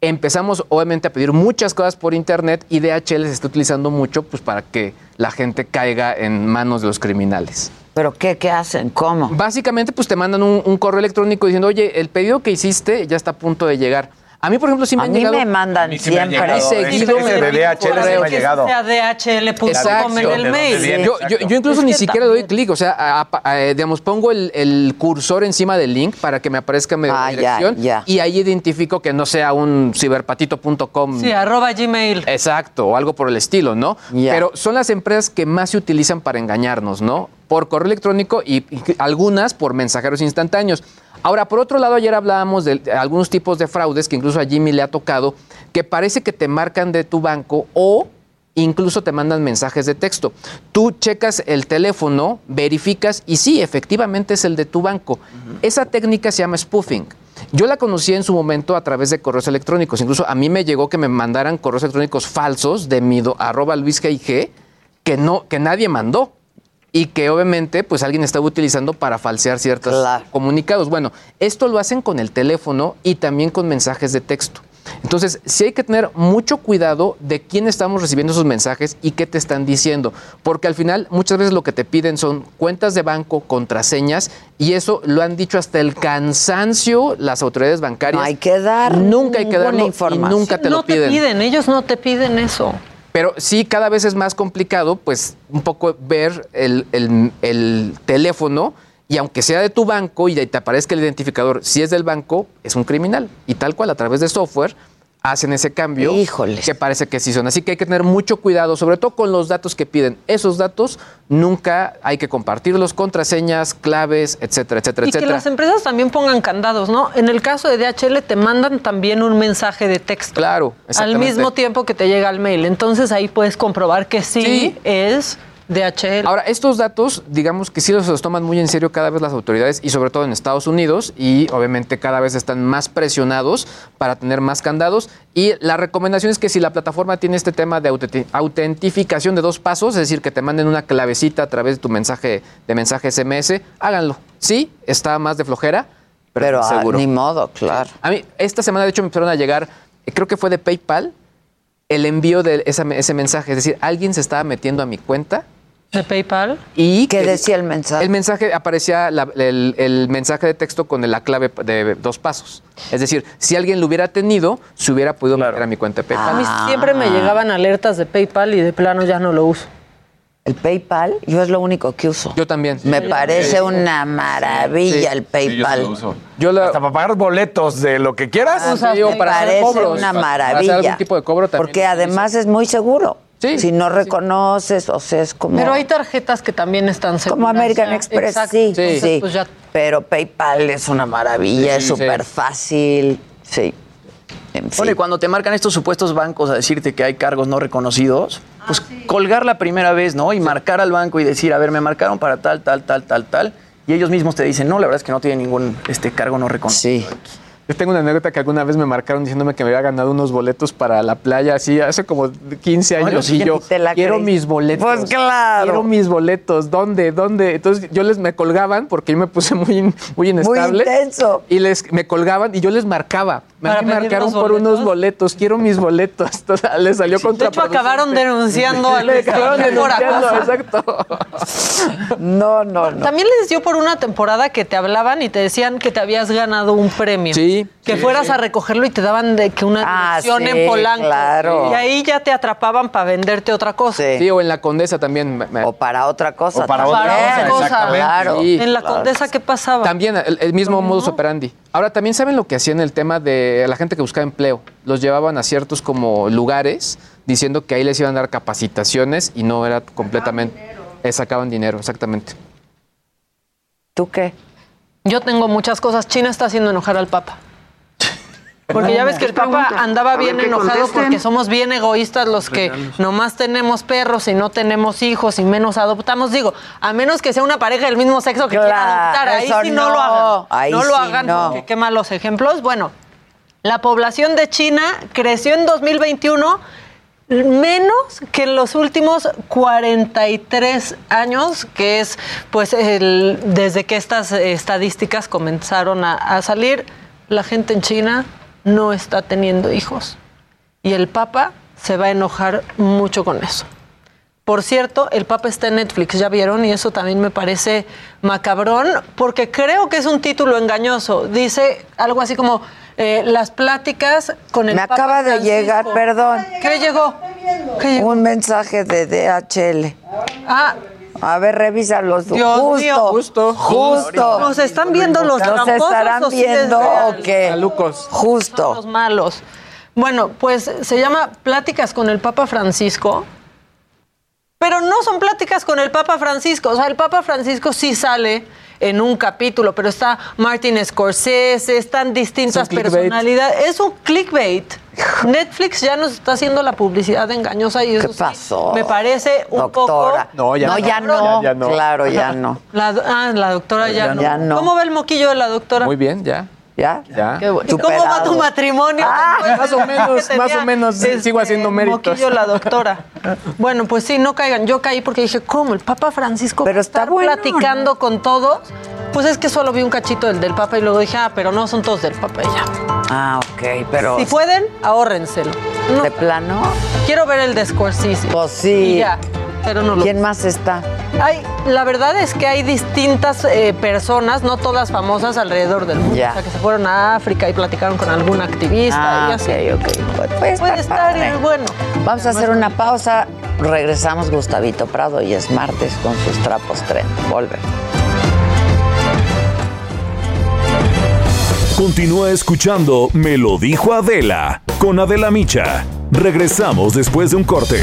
Speaker 20: empezamos obviamente a pedir muchas cosas por internet y DHL se está utilizando mucho pues para que la gente caiga en manos de los criminales.
Speaker 3: ¿Pero qué, qué hacen? ¿Cómo?
Speaker 20: Básicamente pues te mandan un, un correo electrónico diciendo, oye, el pedido que hiciste ya está a punto de llegar. A mí, por ejemplo, sí me
Speaker 3: A
Speaker 20: han
Speaker 3: mí
Speaker 20: llegado...
Speaker 3: me mandan
Speaker 18: sí me han
Speaker 3: siempre.
Speaker 18: llegado.
Speaker 20: seguido
Speaker 18: Ese
Speaker 20: me
Speaker 18: de DHL sí me ha llegado.
Speaker 17: DHL.com
Speaker 20: Exacto.
Speaker 17: en el mail.
Speaker 20: Yo, yo- yo incluso
Speaker 17: Es
Speaker 20: ni siquiera doy clic, o sea, a- a- a- eh, digamos, pongo el, el cursor encima del link para que me aparezca mi
Speaker 3: Ah, ya,
Speaker 20: dirección
Speaker 3: ya.
Speaker 20: y ahí identifico que no sea un ciberpatito.com.
Speaker 17: Sí, arroba Gmail.
Speaker 20: Exacto, o algo por el estilo, ¿no?
Speaker 3: Ya.
Speaker 20: Pero son las empresas que más se utilizan para engañarnos, ¿no? Por correo electrónico y, y algunas por mensajeros instantáneos. Ahora, por otro lado, ayer hablábamos de, de algunos tipos de fraudes que incluso a Jimmy le ha tocado, que parece que te marcan de tu banco o incluso te mandan mensajes de texto. Tú checas el teléfono, verificas y sí, efectivamente es el de tu banco. Esa técnica se llama spoofing. Yo la conocí en su momento a través de correos electrónicos. Incluso a mí me llegó que me mandaran correos electrónicos falsos de mi do- arroba Luis G.I.G. que no, que nadie mandó. Y que obviamente pues alguien estaba utilizando para falsear ciertos comunicados. Bueno, esto lo hacen con el teléfono y también con mensajes de texto. Entonces, sí hay que tener mucho cuidado de quién estamos recibiendo esos mensajes y qué te están diciendo, porque al final muchas veces lo que te piden son cuentas de banco, contraseñas, y eso lo han dicho hasta el cansancio las autoridades bancarias.
Speaker 3: No hay que dar
Speaker 20: nunca hay que darlo y
Speaker 3: información.
Speaker 20: nunca te
Speaker 17: no
Speaker 20: lo
Speaker 17: te
Speaker 20: piden,
Speaker 17: ellos no te piden eso.
Speaker 20: Pero sí, cada vez es más complicado, pues, un poco ver el, el- el teléfono y aunque sea de tu banco y te aparezca el identificador, si es del banco, es un criminal. Y tal cual, a través de software, hacen ese cambio que parece que sí son. Así que hay que tener mucho cuidado, sobre todo con los datos que piden. Esos datos nunca hay que compartirlos, contraseñas, claves, etcétera, etcétera,
Speaker 17: Y que
Speaker 20: etcétera.
Speaker 17: las empresas también pongan candados, ¿no? En el caso de DHL te mandan también un mensaje de texto.
Speaker 20: Claro,
Speaker 17: Al mismo tiempo que te llega el mail. Entonces ahí puedes comprobar que sí,
Speaker 20: Sí.
Speaker 17: es DHL.
Speaker 20: Ahora, estos datos, digamos que sí los, los toman muy en serio cada vez las autoridades y sobre todo en Estados Unidos y obviamente cada vez están más presionados para tener más candados y la recomendación es que si la plataforma tiene este tema de autenti- autentificación de dos pasos, es decir, que te manden una clavecita a través de tu mensaje de mensaje SMS, háganlo. Sí, está más de flojera, pero,
Speaker 3: Pero, ah,
Speaker 20: seguro.
Speaker 3: ni modo, claro.
Speaker 20: A mí esta semana de hecho me empezaron a llegar, creo que fue de PayPal, el envío de esa- ese mensaje, es decir, alguien se estaba metiendo a mi cuenta
Speaker 17: ¿De PayPal?
Speaker 20: y
Speaker 3: ¿Qué
Speaker 20: que-
Speaker 3: decía el mensaje?
Speaker 20: El mensaje aparecía la- el, el mensaje de texto con la clave de dos pasos. Es decir, si alguien lo hubiera tenido, se hubiera podido meter a mi cuenta de
Speaker 17: A
Speaker 20: PayPal.
Speaker 17: mí siempre me llegaban alertas de PayPal y de plano ya no lo uso.
Speaker 3: El PayPal, yo es lo único que uso.
Speaker 20: Yo también.
Speaker 3: Me parece una maravilla el PayPal.
Speaker 20: Yo lo-
Speaker 18: Hasta para pagar boletos de lo que quieras.
Speaker 3: Ah, me
Speaker 20: para hacer
Speaker 3: parece
Speaker 20: cobros,
Speaker 3: una
Speaker 20: para hacer
Speaker 3: maravilla.
Speaker 20: algún tipo de cobro también
Speaker 3: Porque además es muy seguro. Si no reconoces, o sea, es como...
Speaker 17: Pero hay tarjetas que también están seguras.
Speaker 3: Como American. Express,
Speaker 17: Exacto.
Speaker 3: sí,
Speaker 17: Entonces,
Speaker 3: sí.
Speaker 17: pues ya
Speaker 3: Pero PayPal es una maravilla,
Speaker 16: Sí,
Speaker 3: es
Speaker 16: sí.
Speaker 3: súper fácil. Sí. En fin.
Speaker 16: Bueno, y cuando te marcan estos supuestos bancos a decirte que hay cargos no reconocidos, pues colgar la primera vez, ¿no? Y marcar al banco y decir, a ver, me marcaron para tal, tal, tal, tal, tal. Y ellos mismos te dicen, no, la verdad es que no tiene ningún este cargo no reconocido.
Speaker 3: Sí.
Speaker 20: Yo tengo una anécdota que alguna vez me marcaron diciéndome que me había ganado unos boletos para la playa, así hace como 15 años.
Speaker 3: Oye,
Speaker 20: y yo,
Speaker 3: ¿y te la
Speaker 20: quiero
Speaker 3: creíste?
Speaker 20: mis boletos.
Speaker 3: Pues claro.
Speaker 20: Quiero mis boletos. ¿Dónde? ¿Dónde? Entonces yo les me colgaban porque yo me puse muy, muy inestable.
Speaker 3: intenso.
Speaker 20: Y les, me colgaban y yo les marcaba. Me
Speaker 17: ¿Para pedir
Speaker 20: marcaron por unos boletos. Quiero mis boletos. Entonces, les salió
Speaker 17: De hecho, acabaron denunciando al
Speaker 20: acabaron denunciando, exacto.
Speaker 3: No, no, no.
Speaker 17: También les dio por una temporada que te hablaban y te decían que te habías ganado un premio.
Speaker 20: Sí.
Speaker 17: Que
Speaker 20: sí,
Speaker 17: fueras
Speaker 20: sí.
Speaker 17: a recogerlo y te daban de que una
Speaker 3: Ah,
Speaker 17: dirección en Polanco.
Speaker 3: claro.
Speaker 17: Y ahí ya te atrapaban para venderte otra cosa.
Speaker 20: Sí, o en la Condesa también. me- me-
Speaker 3: O para otra cosa.
Speaker 20: O para
Speaker 3: también.
Speaker 20: otra cosa, exactamente.
Speaker 3: Claro.
Speaker 20: Sí.
Speaker 17: En la
Speaker 3: claro.
Speaker 17: Condesa, ¿qué pasaba?
Speaker 20: También el, el mismo modus operandi. Ahora, también saben lo que hacían el tema de la gente que buscaba empleo. Los llevaban a ciertos como lugares diciendo que ahí les iban a dar capacitaciones y no era completamente... Eh, sacaban dinero, exactamente.
Speaker 3: ¿Tú qué?
Speaker 17: Yo tengo muchas cosas. China está haciendo enojar al Papa. Porque ya ves que el Papa andaba
Speaker 21: ver
Speaker 17: bien enojado
Speaker 21: contesten.
Speaker 17: porque somos bien egoístas los que nomás tenemos perros y no tenemos hijos y menos adoptamos. Digo, a menos que sea una pareja del mismo sexo que quiera adoptar. Ahí sí no,
Speaker 3: no.
Speaker 17: lo hagan.
Speaker 3: Ahí
Speaker 17: no lo
Speaker 3: sí
Speaker 17: hagan
Speaker 3: no.
Speaker 17: porque qué malos ejemplos. Bueno, la población de China creció en 2021 menos que en los últimos 43 años, que es pues el, desde que estas estadísticas comenzaron a, a salir, la gente en China no está teniendo hijos. Y el Papa se va a enojar mucho con eso. Por cierto, el Papa está en Netflix, ya vieron, y eso también me parece macabrón, porque creo que es un título engañoso. Dice algo así como eh, las pláticas con el
Speaker 3: Me
Speaker 17: Papa
Speaker 3: acaba de
Speaker 17: Francisco".
Speaker 3: llegar, perdón.
Speaker 17: ¿Qué llegó?
Speaker 3: Un mensaje de DHL.
Speaker 17: Ah,
Speaker 3: A ver, revísalos.
Speaker 17: Dios
Speaker 3: justo,
Speaker 17: mío.
Speaker 3: justo, justo.
Speaker 17: Nos están viendo los
Speaker 3: ¿Nos estarán
Speaker 17: o sí es
Speaker 3: viendo o qué? Justo.
Speaker 17: Los malos. Bueno, pues se llama Pláticas con el Papa Francisco. Pero no son pláticas con el Papa Francisco. O sea, el Papa Francisco sí sale en un capítulo, pero está Martin Scorsese, están distintas
Speaker 20: Es
Speaker 17: personalidades. Es un clickbait. Netflix ya nos está haciendo la publicidad engañosa y eso
Speaker 3: ¿Qué
Speaker 17: sí
Speaker 3: pasó?
Speaker 17: me parece un
Speaker 3: Doctora.
Speaker 17: poco...
Speaker 20: No, ya
Speaker 3: no,
Speaker 20: no.
Speaker 3: ya no.
Speaker 20: Ya- ya no.
Speaker 3: Claro, ya no.
Speaker 17: La, ah, la doctora ya,
Speaker 3: Ya
Speaker 17: no.
Speaker 3: no.
Speaker 17: ¿Cómo va el moquillo de la doctora?
Speaker 20: Muy bien, ya.
Speaker 3: ¿Ya?
Speaker 20: Ya.
Speaker 17: Qué bueno. ¿Y cómo va tu matrimonio?
Speaker 20: Ah, más o menos, más o menos, sigo haciendo méritos.
Speaker 17: Moquillo la doctora. Bueno, pues sí, no caigan. Yo caí porque dije, ¿cómo? El Papa Francisco
Speaker 3: Pero está
Speaker 17: estar
Speaker 3: bueno,
Speaker 17: platicando con todos. Pues es que solo vi un cachito del del Papa y luego dije, ah, pero no son todos del Papa y ya.
Speaker 3: Ah, ok, pero.
Speaker 17: Si pueden, ahórrenselo. No,
Speaker 3: ¿De plano?
Speaker 17: quiero ver el de Scorsese.
Speaker 3: Pues sí.
Speaker 17: Y ya, pero no lo
Speaker 3: ¿Quién más está?
Speaker 17: hay, la verdad es que hay distintas eh, personas, no todas famosas alrededor del mundo.
Speaker 3: Ya.
Speaker 17: O sea, que se fueron a África y platicaron con algún activista y
Speaker 3: Ah,
Speaker 17: así.
Speaker 3: ok, ok. Pues,
Speaker 17: Puede estar y
Speaker 3: padre.
Speaker 17: es bueno.
Speaker 3: Vamos a hacer una pausa. Regresamos Gustavito Prado y es martes con sus trapos tren. Volve.
Speaker 1: Continúa escuchando Me lo dijo Adela con Adela Micha. Regresamos después de un corte.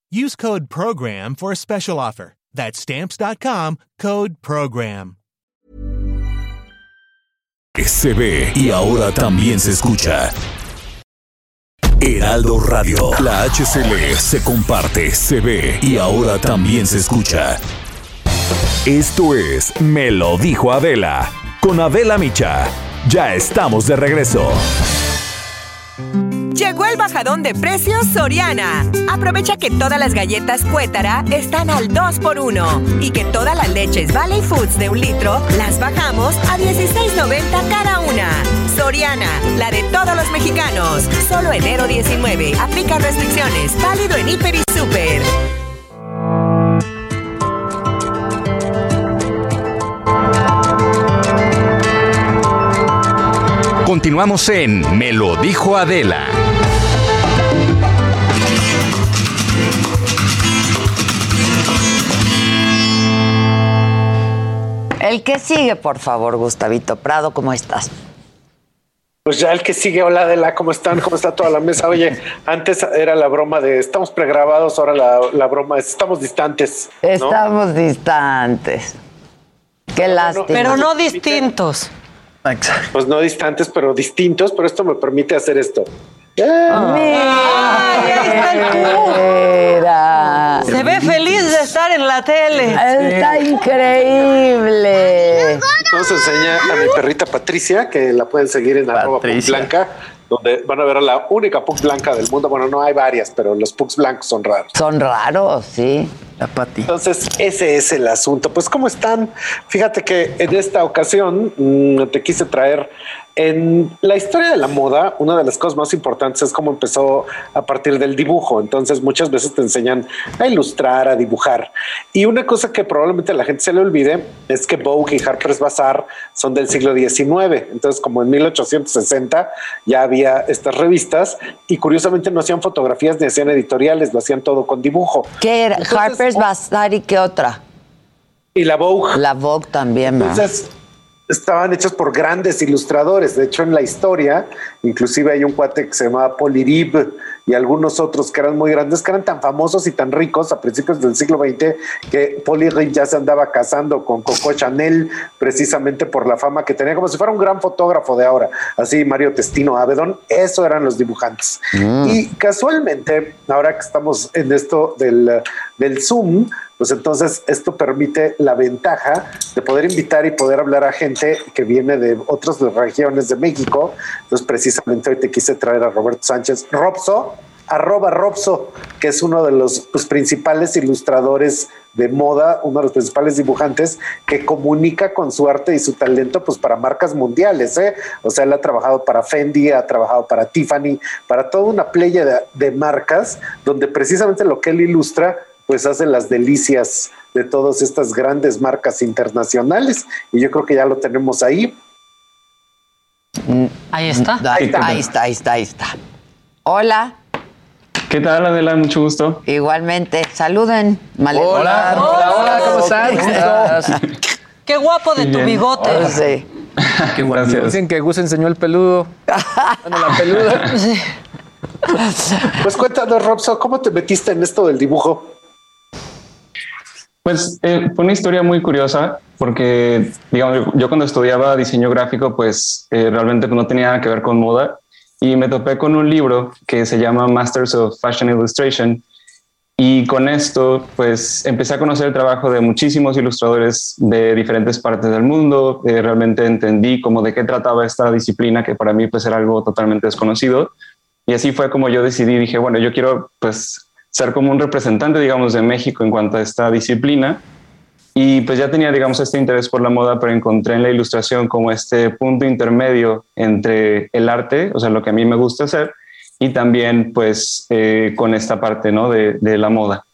Speaker 21: Use code PROGRAM for a special offer. That's stamps.com, code PROGRAM.
Speaker 1: Se ve y ahora también se escucha. Heraldo Radio, la HCL se comparte, se ve y ahora también se escucha. Esto es Me lo dijo Adela con Adela Micha. Ya estamos de regreso.
Speaker 14: Llegó el bajadón de precios Soriana. Aprovecha que todas las galletas Cuétara están al 2x1 y que todas las leches Valley Foods de un litro las bajamos a 16.90 cada una. Soriana, la de todos los mexicanos. Solo enero 19. Aplica restricciones. Válido en Hiper y Super.
Speaker 22: Continuamos en Me lo dijo Adela.
Speaker 3: El que sigue, por favor, Gustavito Prado, ¿cómo estás?
Speaker 23: Pues ya el que sigue, hola Adela, ¿cómo están? ¿Cómo está toda la mesa? Oye, antes era la broma de estamos pregrabados, ahora la, la broma es estamos distantes. ¿no?
Speaker 3: Estamos distantes. Qué lástima.
Speaker 17: Pero no distintos.
Speaker 23: Pues no distantes, pero distintos, pero esto me permite hacer esto.
Speaker 3: Mira.
Speaker 17: Se ve feliz de estar en la tele.
Speaker 3: Está increíble.
Speaker 23: Nos enseña a mi perrita Patricia, que la pueden seguir en arroba Pug blanca, donde van a ver a la única Pug blanca del mundo. Bueno, no hay varias, pero los Pugs blancos son raros.
Speaker 3: Son raros, sí.
Speaker 23: La Pati. Entonces, ese es el asunto. Pues, ¿cómo están? Fíjate que en esta ocasión mm, te quise traer en la historia de la moda, una de las cosas más importantes es cómo empezó a partir del dibujo. Entonces, muchas veces te enseñan a ilustrar, a dibujar. Y una cosa que probablemente a la gente se le olvide es que Vogue y Harper's Bazaar son del siglo XIX. Entonces, como en 1860 ya había estas revistas y curiosamente no hacían fotografías ni hacían editoriales, lo hacían todo con dibujo.
Speaker 3: ¿Qué era?
Speaker 23: Entonces,
Speaker 3: Harper's Bazaar y qué otra?
Speaker 23: Y la Vogue.
Speaker 3: La Vogue también.
Speaker 23: Entonces, estaban hechos por grandes ilustradores. De hecho, en la historia, inclusive hay un cuate que se llama Polirib, y algunos otros que eran muy grandes, que eran tan famosos y tan ricos a principios del siglo XX que Paul Irving ya se andaba casando con Coco Chanel precisamente por la fama que tenía, como si fuera un gran fotógrafo de ahora, así Mario Testino Avedon, eso eran los dibujantes. Y casualmente, ahora que estamos en esto del, del Zoom, pues entonces esto permite la ventaja de poder invitar y poder hablar a gente que viene de otras regiones de México. Entonces precisamente hoy te quise traer a Roberto Sánchez Robso, arroba Robso, que es uno de los pues, principales ilustradores de moda, uno de los principales dibujantes que comunica con su arte y su talento pues para marcas mundiales, ¿eh? O sea, él ha trabajado para Fendi, ha trabajado para Tiffany, para toda una playa de, de marcas donde precisamente lo que él ilustra pues hace las delicias de todas estas grandes marcas internacionales y yo creo que ya lo tenemos ahí.
Speaker 17: Ahí está.
Speaker 3: Ahí está, ahí está, ahí está, ahí está. Hola.
Speaker 24: ¿Qué tal, Adela? Mucho gusto.
Speaker 3: Igualmente. Saluden. Male-
Speaker 20: Hola, hola, hola, ¿cómo estás?
Speaker 17: Qué guapo de tu
Speaker 24: bien.
Speaker 17: bigote.
Speaker 3: Sí.
Speaker 24: Qué Gracias.
Speaker 20: Dicen que Gus enseñó el peludo. Bueno, la peluda.
Speaker 23: Pues cuéntanos, Robso, ¿cómo te metiste en esto del dibujo?
Speaker 24: Pues eh, fue una historia muy curiosa porque, digamos, yo, cuando estudiaba diseño gráfico, pues eh, realmente no tenía nada que ver con moda y me topé con un libro que se llama Masters of Fashion Illustration y con esto, pues empecé a conocer el trabajo de muchísimos ilustradores de diferentes partes del mundo. Eh, realmente entendí como de qué trataba esta disciplina que para mí pues era algo totalmente desconocido. Y así fue como yo decidí, dije, bueno, yo quiero pues ser como un representante, digamos, de México en cuanto a esta disciplina. Y pues ya tenía, digamos, este interés por la moda, pero encontré en la ilustración como este punto intermedio entre el arte, o sea, lo que a mí me gusta hacer, y también pues eh, con esta parte, ¿no? De, de la moda.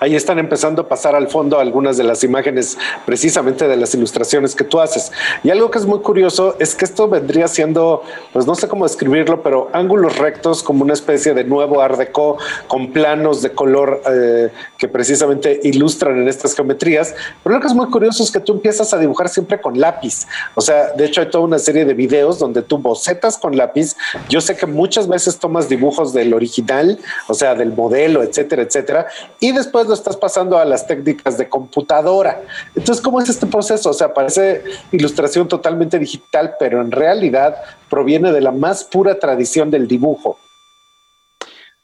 Speaker 23: Ahí están empezando a pasar al fondo algunas de las imágenes precisamente de las ilustraciones que tú haces. Y algo que es muy curioso es que esto vendría siendo, pues no sé cómo describirlo, pero ángulos rectos como una especie de nuevo art deco con planos de color eh, que precisamente ilustran en estas geometrías. Pero lo que es muy curioso es que tú empiezas a dibujar siempre con lápiz. O sea, de hecho hay toda una serie de videos donde tú bocetas con lápiz. Yo sé que muchas veces tomas dibujos del original, o sea, del modelo, etcétera, etcétera. Y después estás pasando a las técnicas de computadora. Entonces, ¿cómo es este proceso? O sea, parece ilustración totalmente digital, pero en realidad proviene de la más pura tradición del dibujo.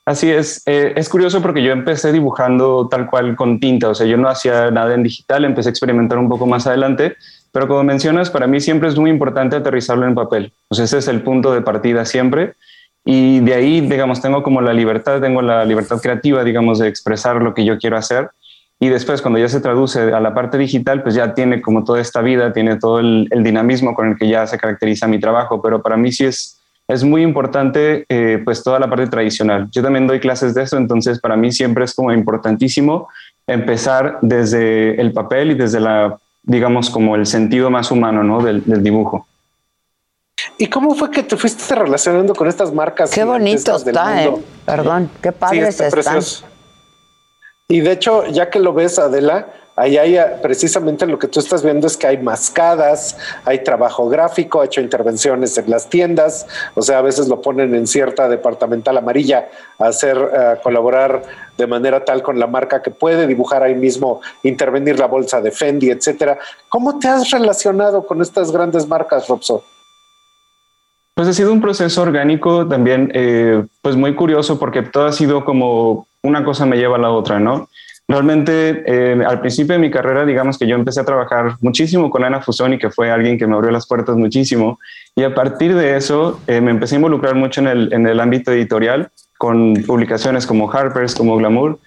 Speaker 24: Así es, eh, es curioso porque yo empecé dibujando tal cual con tinta, o sea, yo no hacía nada en digital, empecé a experimentar un poco más adelante, pero como mencionas, para mí siempre es muy importante aterrizarlo en papel, o sea, ese es el punto de partida siempre, y de ahí, digamos, tengo como la libertad, tengo la libertad creativa, digamos, de expresar lo que yo quiero hacer, y después cuando ya se traduce a la parte digital, pues ya tiene como toda esta vida, tiene todo el, el dinamismo con el que ya se caracteriza mi trabajo, pero para mí sí es es muy importante eh, pues toda la parte tradicional. Yo también doy clases de eso, entonces para mí siempre es como importantísimo empezar desde el papel y desde la, digamos, como el sentido más humano ¿no? del, del dibujo.
Speaker 23: ¿Y cómo fue que te fuiste relacionando con estas marcas?
Speaker 3: Qué bonito
Speaker 23: del
Speaker 3: está, ¿eh? Perdón, qué
Speaker 23: Sí,
Speaker 3: padres
Speaker 23: está
Speaker 3: están.
Speaker 23: precioso. Y de hecho, ya que lo ves, Adela, ahí hay ah, precisamente lo que tú estás viendo es que hay mascadas, hay trabajo gráfico, ha hecho intervenciones en las tiendas, o sea, a veces lo ponen en cierta departamental amarilla a hacer, a colaborar de manera tal con la marca que puede dibujar ahí mismo, intervenir la bolsa de Fendi, etcétera. ¿Cómo te has relacionado con estas grandes marcas, Robso?
Speaker 24: Pues ha sido un proceso orgánico también, eh, pues muy curioso porque todo ha sido como una cosa me lleva a la otra, ¿no? Realmente eh, al principio de mi carrera, digamos que yo empecé a trabajar muchísimo con Ana Fusoni, que fue alguien que me abrió las puertas muchísimo, y a partir de eso eh, me empecé a involucrar mucho en el, en el ámbito editorial, con publicaciones como Harper's, como Glamour,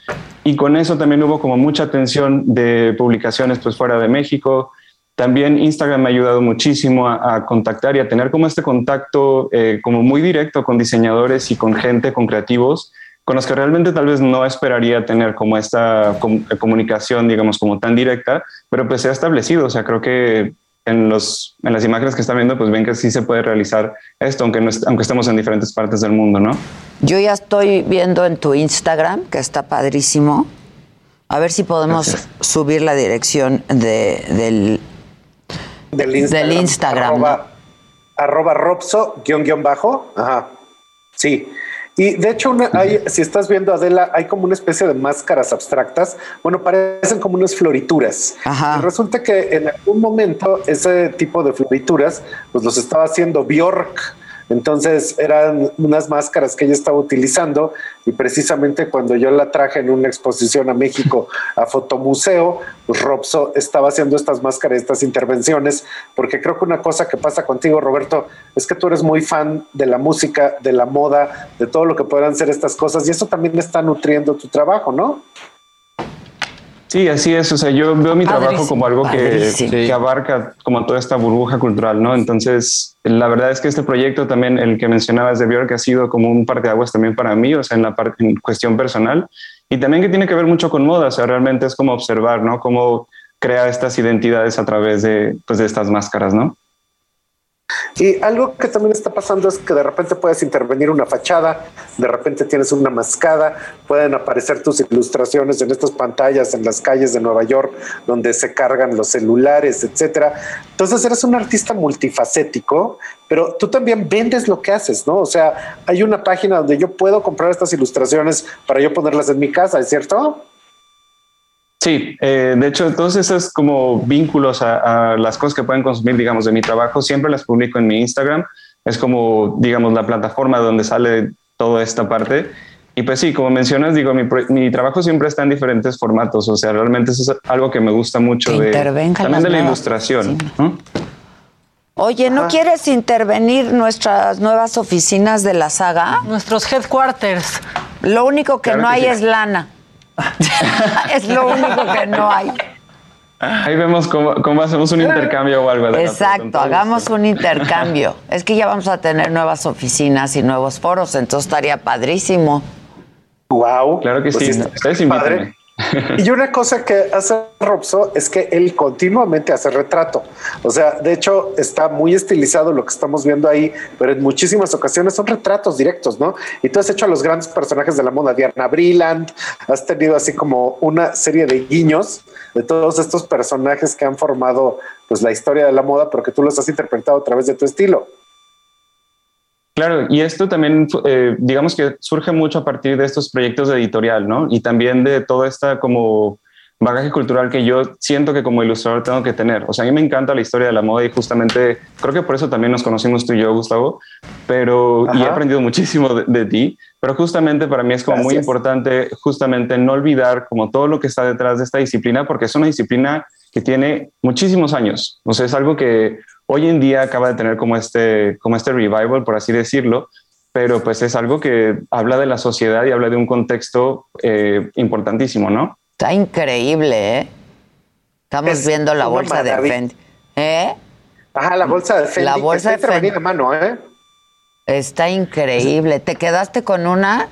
Speaker 24: y con eso también hubo como mucha atención de publicaciones pues fuera de México, también Instagram me ha ayudado muchísimo a, a contactar y a tener como este contacto eh, como muy directo con diseñadores y con gente, con creativos, con los que realmente tal vez no esperaría tener como esta com- comunicación, digamos, como tan directa, pero pues se ha establecido. O sea, creo que en, los, en las imágenes que están viendo, pues ven que sí se puede realizar esto, aunque, no est- aunque estemos en diferentes partes del mundo, ¿no?
Speaker 3: Yo ya estoy viendo en tu Instagram, que está padrísimo. A ver si podemos
Speaker 24: Gracias.
Speaker 3: subir la dirección de, del,
Speaker 23: Del Instagram.
Speaker 3: Del Instagram,
Speaker 23: Arroba, arroba Robso, guion, guion bajo. Ajá. Sí. Y de hecho, una, hay, si estás viendo Adela, hay como una especie de máscaras abstractas. Bueno, parecen como unas florituras. Y resulta que en algún momento ese tipo de florituras, pues los estaba haciendo Bjork entonces eran unas máscaras que ella estaba utilizando y precisamente cuando yo la traje en una exposición a México a Fotomuseo, pues Robso estaba haciendo estas máscaras, estas intervenciones, porque creo que una cosa que pasa contigo, Roberto, es que tú eres muy fan de la música, de la moda, de todo lo que puedan ser estas cosas y eso también está nutriendo tu trabajo, ¿no?
Speaker 24: Sí, así es. O sea, yo veo mi trabajo como algo que, que, abarca como toda esta burbuja cultural, ¿no? Entonces, la verdad es que este proyecto también, el que mencionabas de Björk, ha sido como un par de aguas también para mí, o sea, en la parte, en cuestión personal, y también que tiene que ver mucho con moda, o sea, realmente es como observar, ¿no? Cómo crea estas identidades a través de, pues, de estas máscaras, ¿no?
Speaker 23: Y algo que también está pasando es que de repente puedes intervenir una fachada, de repente tienes una mascada, pueden aparecer tus ilustraciones en estas pantallas en las calles de Nueva York donde se cargan los celulares, etcétera. Entonces eres un artista multifacético, pero tú también vendes lo que haces, ¿no? O sea, hay una página donde yo puedo comprar estas ilustraciones para yo ponerlas en mi casa, ¿es cierto?
Speaker 24: Sí, eh, de hecho, todos esos como vínculos a, las cosas que pueden consumir, digamos, de mi trabajo, siempre las publico en mi Instagram. Es como, digamos, la plataforma donde sale toda esta parte. Y pues sí, como mencionas, digo, mi, trabajo siempre está en diferentes formatos. O sea, realmente eso es algo que me gusta mucho de, también de la ilustración.
Speaker 3: Oye, ¿no quieres intervenir nuestras nuevas oficinas de la saga?
Speaker 17: Nuestros headquarters.
Speaker 3: Lo único que no hay es lana. es lo único que no hay.
Speaker 24: Ahí vemos cómo, hacemos un intercambio o algo.
Speaker 3: Exacto, hagamos un intercambio. Es que ya vamos a tener nuevas oficinas y nuevos foros, entonces estaría padrísimo.
Speaker 23: Wow.
Speaker 24: Claro que pues sí. Ustedes invítenme.
Speaker 23: Y una cosa que hace Robso es que él continuamente hace retrato. O sea, de hecho, está muy estilizado lo que estamos viendo ahí, pero en muchísimas ocasiones son retratos directos, ¿no? Y tú has hecho a los grandes personajes de la moda, Diana Brilland, has tenido así como una serie de guiños de todos estos personajes que han formado pues la historia de la moda, pero que tú los has interpretado a través de tu estilo.
Speaker 24: Claro, y esto también, eh, digamos que surge mucho a partir de estos proyectos de editorial, ¿no? Y también de toda esta como bagaje cultural que yo siento que como ilustrador tengo que tener. O sea, a mí me encanta la historia de la moda y justamente creo que por eso también nos conocimos tú y yo, Gustavo, pero y he aprendido muchísimo de, ti, pero justamente para mí es como muy importante justamente no olvidar como todo lo que está detrás de esta disciplina porque es una disciplina que tiene muchísimos años. O sea, es algo que hoy en día acaba de tener como este, como este revival, por así decirlo, pero pues es algo que habla de la sociedad y habla de un contexto eh, importantísimo, ¿no?
Speaker 3: Está increíble, ¿eh? Estamos viendo la bolsa de Fendi. ¿Eh?
Speaker 23: Ajá, la bolsa de Fendi.
Speaker 3: La bolsa de Fendi.
Speaker 23: a mano, ¿eh?
Speaker 3: Está increíble. ¿Te quedaste con una?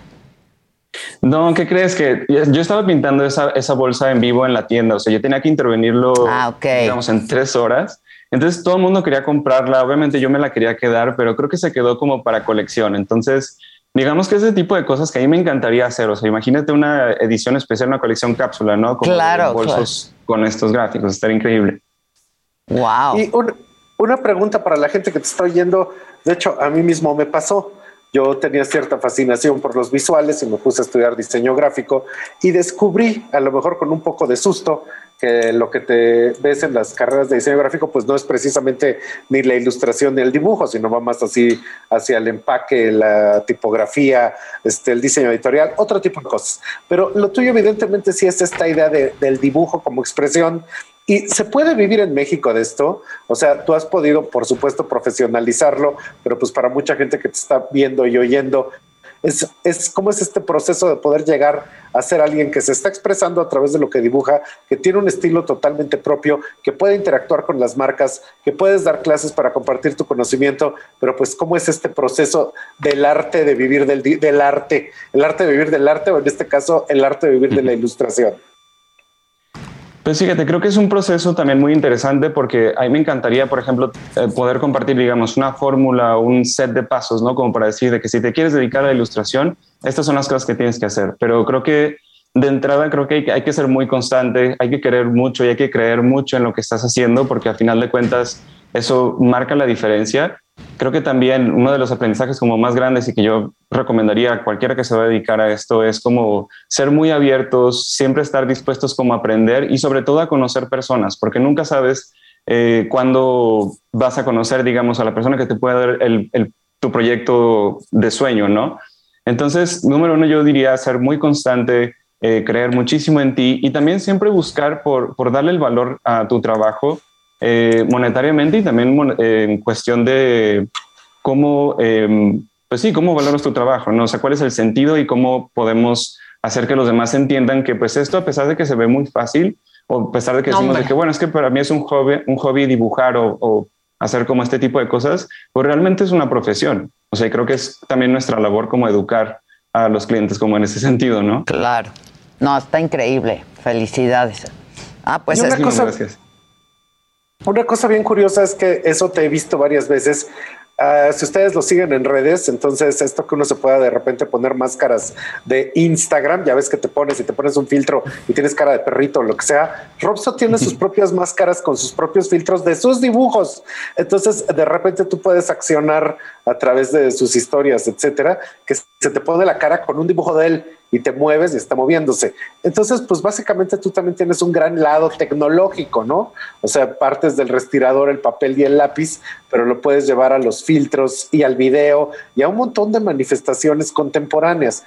Speaker 24: No, ¿qué crees? Que yo estaba pintando esa, esa, bolsa en vivo en la tienda. O sea, yo tenía que intervenirlo, ah, digamos, en tres horas. Entonces todo el mundo quería comprarla, obviamente yo me la quería quedar, pero creo que se quedó como para colección. Entonces, digamos que ese tipo de cosas que a mí me encantaría hacer, o sea, imagínate una edición especial, una colección cápsula, ¿no?
Speaker 3: Como claro,
Speaker 24: bolsos con estos gráficos, estaría increíble.
Speaker 3: Wow.
Speaker 23: Y una pregunta para la gente que te está oyendo, de hecho, a mí mismo me pasó. Yo tenía cierta fascinación por los visuales y me puse a estudiar diseño gráfico y descubrí, a lo mejor con un poco de susto, que lo que te ves en las carreras de diseño gráfico pues no es precisamente ni la ilustración ni el dibujo, sino va más así hacia el empaque, la tipografía, este, el diseño editorial, otro tipo de cosas. Pero lo tuyo evidentemente sí es esta idea del dibujo como expresión y se puede vivir en México de esto. O sea, tú has podido, por supuesto, profesionalizarlo, pero pues para mucha gente que te está viendo y oyendo, es, es cómo es este proceso de poder llegar a ser alguien que se está expresando a través de lo que dibuja, que tiene un estilo totalmente propio, que puede interactuar con las marcas, que puedes dar clases para compartir tu conocimiento, pero pues cómo es este proceso del arte de vivir del, del arte, el arte de vivir del arte o en este caso el arte de vivir de la ilustración.
Speaker 24: Pues fíjate, creo que es un proceso también muy interesante porque a mí me encantaría, por ejemplo, eh, poder compartir, digamos, una fórmula, un set de pasos, ¿no? Como para decir de que si te quieres dedicar a la ilustración, estas son las cosas que tienes que hacer. Pero creo que de entrada creo que hay, hay, que ser muy constante, hay que querer mucho y hay que creer mucho en lo que estás haciendo porque al final de cuentas eso marca la diferencia. Creo que también uno de los aprendizajes como más grandes y que yo recomendaría a cualquiera que se va a dedicar a esto es como ser muy abiertos, siempre estar dispuestos como a aprender y sobre todo a conocer personas, porque nunca sabes eh, cuándo vas a conocer, digamos, a la persona que te puede dar el, el, tu proyecto de sueño, ¿no? Entonces, número uno, yo diría ser muy constante, eh, creer muchísimo en ti y también siempre buscar por, por darle el valor a tu trabajo eh, monetariamente y también eh, en cuestión de cómo, eh, pues sí, cómo valoras tu trabajo, ¿no? O sea, cuál es el sentido y cómo podemos hacer que los demás entiendan que pues esto, a pesar de que se ve muy fácil, o a pesar de que decimos de que, bueno, es que para mí es un hobby, un hobby dibujar o, o hacer como este tipo de cosas, pues realmente es una profesión. O sea, creo que es también nuestra labor como educar a los clientes como en ese sentido, ¿no?
Speaker 3: Claro. No, está increíble. Felicidades. Ah, pues
Speaker 23: Y una
Speaker 3: es
Speaker 23: cosa-
Speaker 24: Gracias.
Speaker 23: Una cosa bien curiosa es que eso te he visto varias veces. Ah, si ustedes lo siguen en redes, entonces esto que uno se pueda de repente poner máscaras de Instagram, ya ves que te pones y te pones un filtro y tienes cara de perrito o lo que sea. Robso tiene sus propias máscaras con sus propios filtros de sus dibujos. Entonces, de repente tú puedes accionar a través de sus historias, etcétera, que se te pone la cara con un dibujo de él y te mueves y está moviéndose. Entonces, pues básicamente tú también tienes un gran lado tecnológico, ¿no? O sea, partes del respirador, el papel y el lápiz, pero lo puedes llevar a los filtros y al video y a un montón de manifestaciones contemporáneas.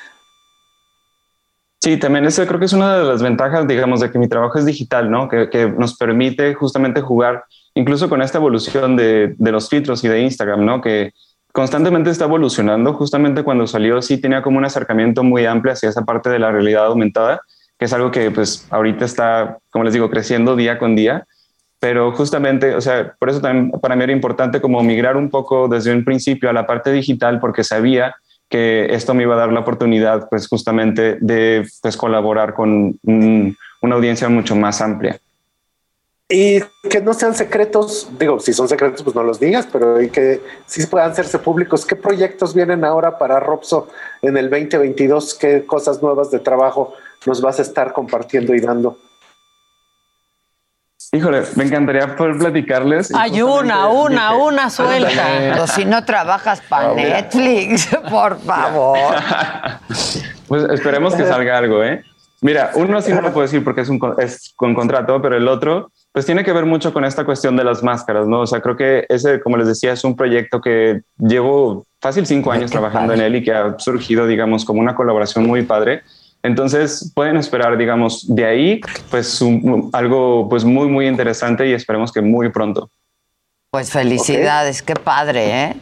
Speaker 24: Sí, también eso creo que es una de las ventajas, digamos, de que mi trabajo es digital, ¿no? Que, nos permite justamente jugar, incluso con esta evolución de, de los filtros y de Instagram, ¿no? Que constantemente está evolucionando. Justamente cuando salió, sí tenía como un acercamiento muy amplio hacia esa parte de la realidad aumentada, que es algo que, pues, ahorita está, como les digo, creciendo día con día. Pero justamente, o sea, por eso también para mí era importante como migrar un poco desde un principio a la parte digital, porque sabía que esto me iba a dar la oportunidad, pues justamente de pues, colaborar con un- una audiencia mucho más amplia.
Speaker 23: Y que no sean secretos, digo, si son secretos, pues no los digas, pero y que sí puedan hacerse públicos. ¿Qué proyectos vienen ahora para Robso en el 2022? ¿Qué cosas nuevas de trabajo nos vas a estar compartiendo y dando?
Speaker 24: Híjole, me encantaría poder platicarles.
Speaker 17: Hay una, una, una suelta.
Speaker 3: Pues si no trabajas para Netflix, por favor.
Speaker 24: Pues esperemos que salga algo, ¿eh? Mira, uno sí no lo puedo decir porque es, un, es con contrato, pero el otro, pues tiene que ver mucho con esta cuestión de las máscaras, ¿no? O sea, creo que ese, como les decía, es un proyecto que llevo fácil cinco años trabajando en él y que ha surgido, digamos, como una colaboración muy padre. Entonces pueden esperar, digamos, de ahí, pues un- algo pues muy, muy interesante y esperemos que muy pronto.
Speaker 3: Pues felicidades, qué padre, ¿eh?